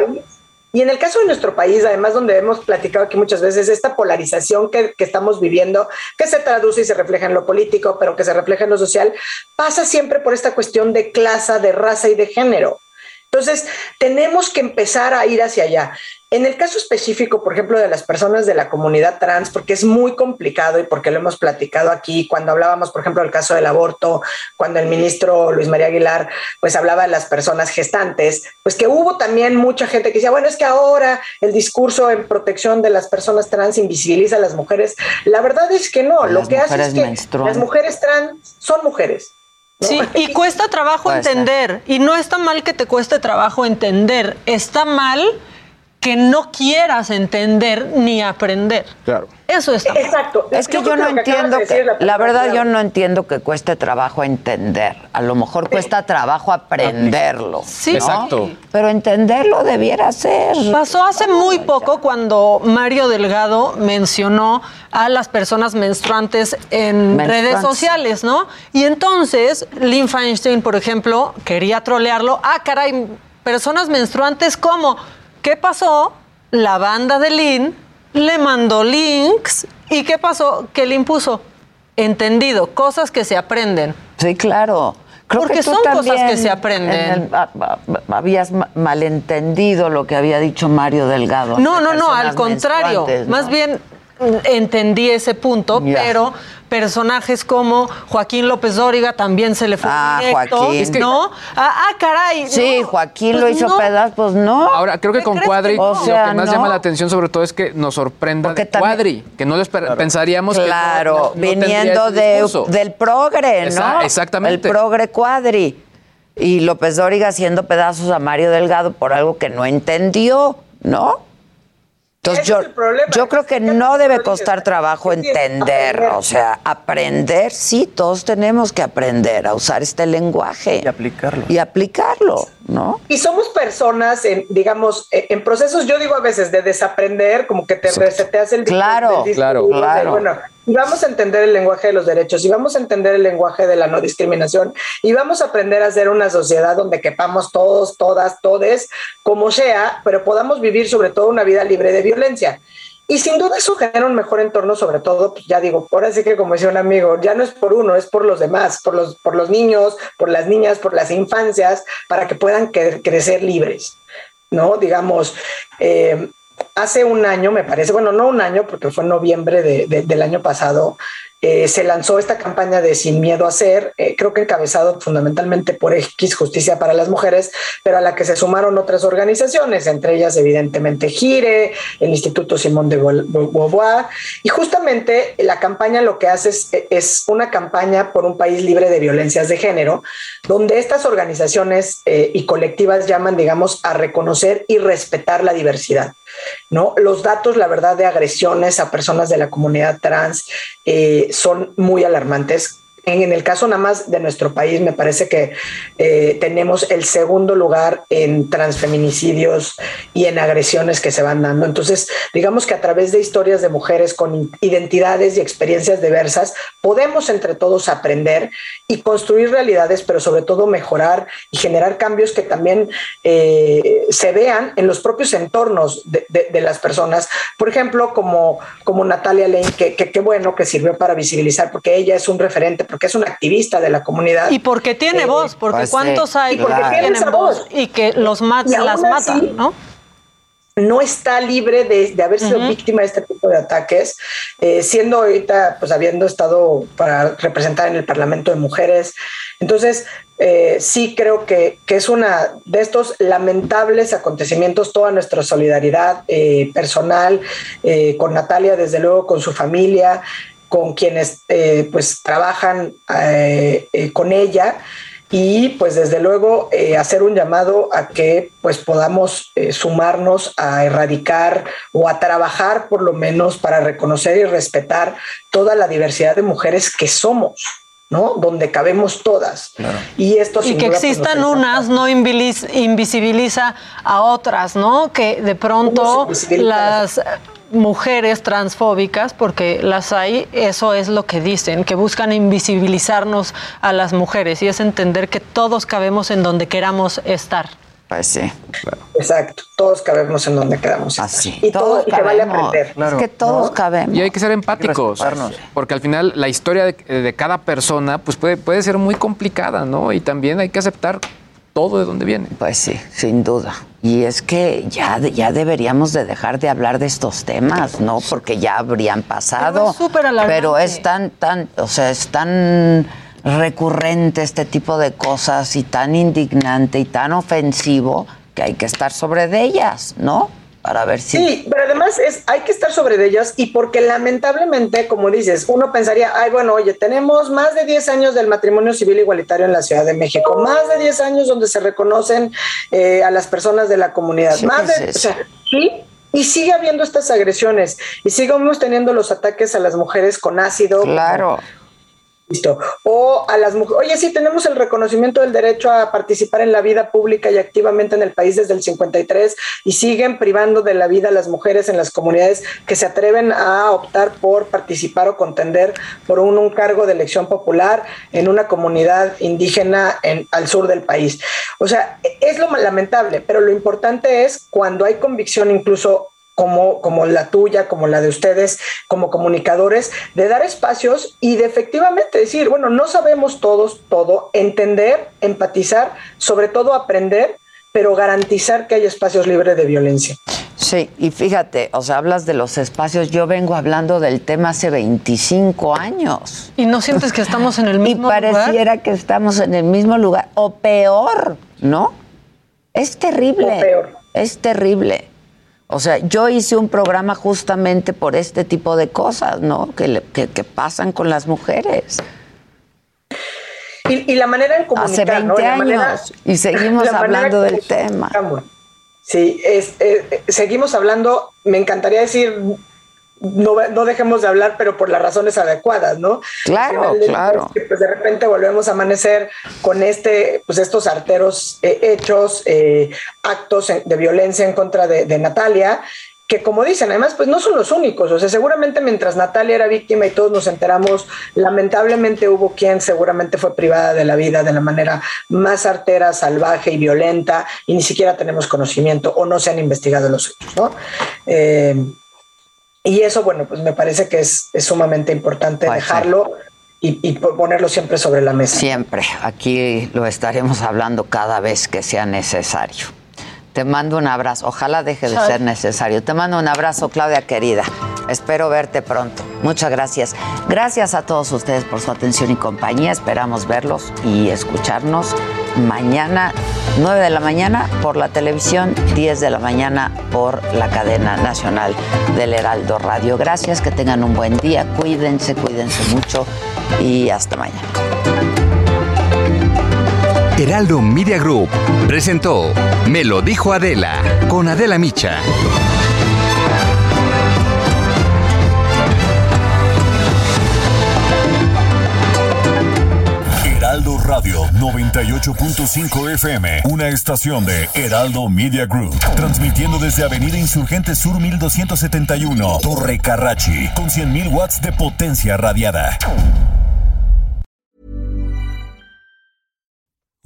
Speaker 25: Y en el caso de nuestro país, además, donde hemos platicado aquí muchas veces, esta polarización que, que estamos viviendo, que se traduce y se refleja en lo político, pero que se refleja en lo social, pasa siempre por esta cuestión de clase, de raza y de género. Entonces, tenemos que empezar a ir hacia allá. En el caso específico, por ejemplo, de las personas de la comunidad trans, porque es muy complicado y porque lo hemos platicado aquí, cuando hablábamos, por ejemplo, del caso del aborto, cuando el ministro Luis María Aguilar, pues hablaba de las personas gestantes, pues que hubo también mucha gente que decía, bueno, es que ahora el discurso en protección de las personas trans invisibiliza a las mujeres. La verdad es que no, lo
Speaker 3: Las
Speaker 25: que hace es
Speaker 3: mujeres
Speaker 25: que
Speaker 3: menstruantes.
Speaker 25: las mujeres trans son mujeres. ¿no?
Speaker 17: Sí, y cuesta trabajo
Speaker 3: ser.
Speaker 17: entender. Y no está mal que te cueste trabajo entender. Está mal que no quieras entender ni aprender.
Speaker 20: Claro.
Speaker 17: Eso está mal.
Speaker 25: Exacto.
Speaker 3: Es que yo, no entiendo
Speaker 25: de
Speaker 3: que,
Speaker 25: decir es
Speaker 3: la verdad yo no entiendo que cueste trabajo entender. A lo mejor cuesta trabajo aprenderlo.
Speaker 17: Sí.
Speaker 3: ¿no?
Speaker 20: Exacto.
Speaker 3: Pero entenderlo debiera ser.
Speaker 17: Pasó hace muy poco cuando Mario Delgado mencionó a las personas menstruantes en
Speaker 3: Menstruantes.
Speaker 17: redes sociales, ¿no? Y entonces Lynn Feinstein, por ejemplo, quería trolearlo. Ah, caray, personas menstruantes, ¿cómo? ¿Qué pasó? La banda de Lynn le mandó links. ¿Y qué pasó? Que Lynn puso entendido, cosas que se aprenden.
Speaker 3: Sí, claro. Creo
Speaker 17: Porque
Speaker 3: que tú
Speaker 17: son cosas que se aprenden.
Speaker 3: en el- a- a- habías ma- malentendido lo que había dicho Mario Delgado.
Speaker 17: No, no, no, al contrario. Más bien entendí ese punto, pero personajes como Joaquín López Dóriga también se le fue
Speaker 3: Ah,
Speaker 17: directo,
Speaker 3: Joaquín. Es que-
Speaker 17: ¿no? Ah, ah, caray.
Speaker 3: Sí,
Speaker 17: no,
Speaker 3: Joaquín
Speaker 17: pues
Speaker 3: lo hizo
Speaker 17: no.
Speaker 3: pedazos, pues no.
Speaker 20: Ahora, creo que
Speaker 17: ¿Qué
Speaker 20: con Cuadri
Speaker 17: que no?
Speaker 20: lo
Speaker 3: O sea,
Speaker 20: que más
Speaker 3: no.
Speaker 20: llama la atención sobre todo es que nos sorprenda de
Speaker 3: también-
Speaker 20: Cuadri, que no lo esper- pensaríamos
Speaker 3: Claro,
Speaker 20: que
Speaker 3: viniendo de, del progre, ¿no?
Speaker 20: Esa- exactamente.
Speaker 3: El progre cuadri. Y López Dóriga haciendo pedazos a Mario Delgado por algo que no entendió, ¿no? Entonces yo, yo creo que no debe costar trabajo entender, o sea, aprender, sí, todos tenemos que aprender a usar este lenguaje.
Speaker 16: Y aplicarlo.
Speaker 3: Y aplicarlo, ¿no?
Speaker 25: Y somos personas, en, digamos, en, en procesos, yo digo a veces, de desaprender, como que te reseteas el
Speaker 3: Claro,
Speaker 25: del
Speaker 20: claro,
Speaker 25: discurso,
Speaker 3: claro.
Speaker 25: Bueno, y vamos a entender el lenguaje de los derechos, y vamos a entender el lenguaje de la no discriminación, y vamos a aprender a ser una sociedad donde quepamos todos, todas, todes, como sea, pero podamos vivir sobre todo una vida libre de violencia. Y sin duda eso genera un mejor entorno, sobre todo, pues ya digo, ahora sí que como decía un amigo, ya no es por uno, es por los demás, por los, por los niños, por las niñas, por las infancias, para que puedan cre- crecer libres, ¿no? Digamos, eh, hace un año, me parece, bueno, no un año, porque fue en noviembre de- de- del año pasado, eh, se lanzó esta campaña de Sin Miedo a Ser, eh, creo que encabezado fundamentalmente por X Justicia para las Mujeres, pero a la que se sumaron otras organizaciones, entre ellas evidentemente Gire, el Instituto Simón de Beauvoir, y justamente la campaña lo que hace es, es una campaña por un país libre de violencias de género, donde estas organizaciones eh, y colectivas llaman, digamos, a reconocer y respetar la diversidad. ¿no? Los datos, la verdad, de agresiones a personas de la comunidad trans son muy alarmantes. En, el caso nada más de nuestro país, me parece que eh, tenemos el segundo lugar en transfeminicidios y en agresiones que se van dando. Entonces, digamos que a través de historias de mujeres con identidades y experiencias diversas, podemos entre todos aprender y construir realidades, pero sobre todo mejorar y generar cambios que también eh, se vean en los propios entornos de, de, de las personas. Por ejemplo, como, como Natalia Lane, que qué bueno que sirvió para visibilizar, porque ella es un referente, porque es una activista de la comunidad.
Speaker 17: Y porque tiene
Speaker 25: Eh,
Speaker 17: voz, porque
Speaker 3: pues sí,
Speaker 17: cuántos hay
Speaker 25: y porque
Speaker 17: tienen
Speaker 25: esa
Speaker 17: voz y que los mat
Speaker 25: Y
Speaker 17: las
Speaker 25: así,
Speaker 17: matan, ¿no?
Speaker 25: no está libre de, de haber sido víctima de este tipo de ataques, eh, siendo ahorita, pues habiendo estado para representar en el Parlamento de Mujeres. Entonces, eh, sí creo que, que es una de estos lamentables acontecimientos, toda nuestra solidaridad eh, personal eh, con Natalia, desde luego con su familia, con quienes eh, pues trabajan eh, eh, con ella. y pues desde luego eh, hacer un llamado a que pues podamos eh, sumarnos a erradicar o a trabajar por lo menos para reconocer y respetar toda la diversidad de mujeres que somos. ¿no? Donde cabemos todas. Y esto
Speaker 17: y que
Speaker 25: pues,
Speaker 17: existan unas no invisibiliza a otras, ¿no? Que de pronto las mujeres transfóbicas, porque las hay, eso es lo que dicen, que buscan invisibilizarnos a las mujeres y es entender que todos cabemos en donde queramos estar.
Speaker 3: Pues sí.
Speaker 25: Exacto, todos cabemos en donde queramos.
Speaker 3: Así.
Speaker 25: Y todo y que vale aprender.
Speaker 3: es que todos cabemos.
Speaker 20: Y hay que ser empáticos, porque al final la historia de, de, cada persona pues puede, puede ser muy complicada, ¿no? Y también hay que aceptar todo de donde viene.
Speaker 3: Pues sí, sin duda. Y es que ya, ya deberíamos de dejar de hablar de estos temas, ¿no? Porque ya habrían pasado.
Speaker 17: Pero es,
Speaker 3: pero es tan, tan, o sea, es tan recurrente este tipo de cosas y tan indignante y tan ofensivo que hay que estar sobre de ellas, ¿no? Para ver si...
Speaker 25: Sí, pero además es, hay que estar sobre de ellas y porque lamentablemente, como dices, uno pensaría, ay, bueno, oye, tenemos más de 10 años del matrimonio civil igualitario en la Ciudad de México, más de 10 años donde se reconocen eh, a las personas de la comunidad,
Speaker 3: Sí,
Speaker 25: más
Speaker 3: pues
Speaker 25: de...
Speaker 3: es-
Speaker 25: O sea, sí, y sigue habiendo estas agresiones y sigamos teniendo los ataques a las mujeres con ácido.
Speaker 3: Claro.
Speaker 25: Listo. O a las mujeres, oye, sí, tenemos el reconocimiento del derecho a participar en la vida pública y activamente en el país desde el 53 y siguen privando de la vida a las mujeres en las comunidades que se atreven a optar por participar o contender por un, un cargo de elección popular en una comunidad indígena en, al sur del país. O sea, es lo lamentable, pero lo importante es cuando hay convicción incluso como, como la tuya, como la de ustedes, como comunicadores, de dar espacios y de efectivamente decir, bueno, no sabemos todos todo, entender, empatizar, sobre todo aprender, pero garantizar que hay espacios libres de violencia.
Speaker 3: Sí, y fíjate, o sea, hablas de los espacios, yo vengo hablando del tema hace 25 años.
Speaker 17: ¿Y no sientes que estamos en el mismo
Speaker 3: y pareciera que estamos en el mismo lugar, o peor, ¿no? Es terrible.
Speaker 25: O peor.
Speaker 3: Es terrible. O sea, yo hice un programa justamente por este tipo de cosas, ¿no? Que, le- que, que pasan con las mujeres.
Speaker 25: Y, y la manera en comunicar,
Speaker 3: Hace 20
Speaker 25: ¿no? La
Speaker 3: años
Speaker 25: manera-
Speaker 3: y seguimos hablando del tema.
Speaker 25: Sí, es, eh, seguimos hablando, me encantaría decir, no, no dejemos de hablar, pero por las razones adecuadas, ¿no?
Speaker 3: Claro, claro.
Speaker 25: que, pues de repente volvemos a amanecer con este, pues estos arteros eh, hechos, eh, actos de violencia en contra de, de Natalia, que como dicen, además, pues no son los únicos. O sea, seguramente mientras Natalia era víctima y todos nos enteramos, lamentablemente hubo quien seguramente fue privada de la vida de la manera más artera, salvaje y violenta, y ni siquiera tenemos conocimiento o no se han investigado los hechos, ¿no? Eh, y eso, bueno, pues me parece que es, es sumamente importante
Speaker 3: sí.
Speaker 25: dejarlo y, y ponerlo siempre sobre la mesa.
Speaker 3: Siempre. Aquí lo estaremos hablando cada vez que sea necesario. Te mando un abrazo. Ojalá deje de ser necesario. Te mando un abrazo, Claudia querida. Espero verte pronto. Muchas gracias. Gracias a todos ustedes por su atención y compañía. Esperamos verlos y escucharnos mañana, 9 de la mañana por la televisión, 10 de la mañana por la cadena nacional del Heraldo Radio. Gracias, que tengan un buen día. Cuídense, cuídense mucho y hasta mañana.
Speaker 22: Heraldo Media Group presentó Me lo dijo Adela con Adela Micha.
Speaker 1: Heraldo Radio 98.5 FM, una estación de Heraldo Media Group, transmitiendo desde Avenida Insurgente Sur 1271, Torre Carrachi, con 100.000 watts de potencia radiada.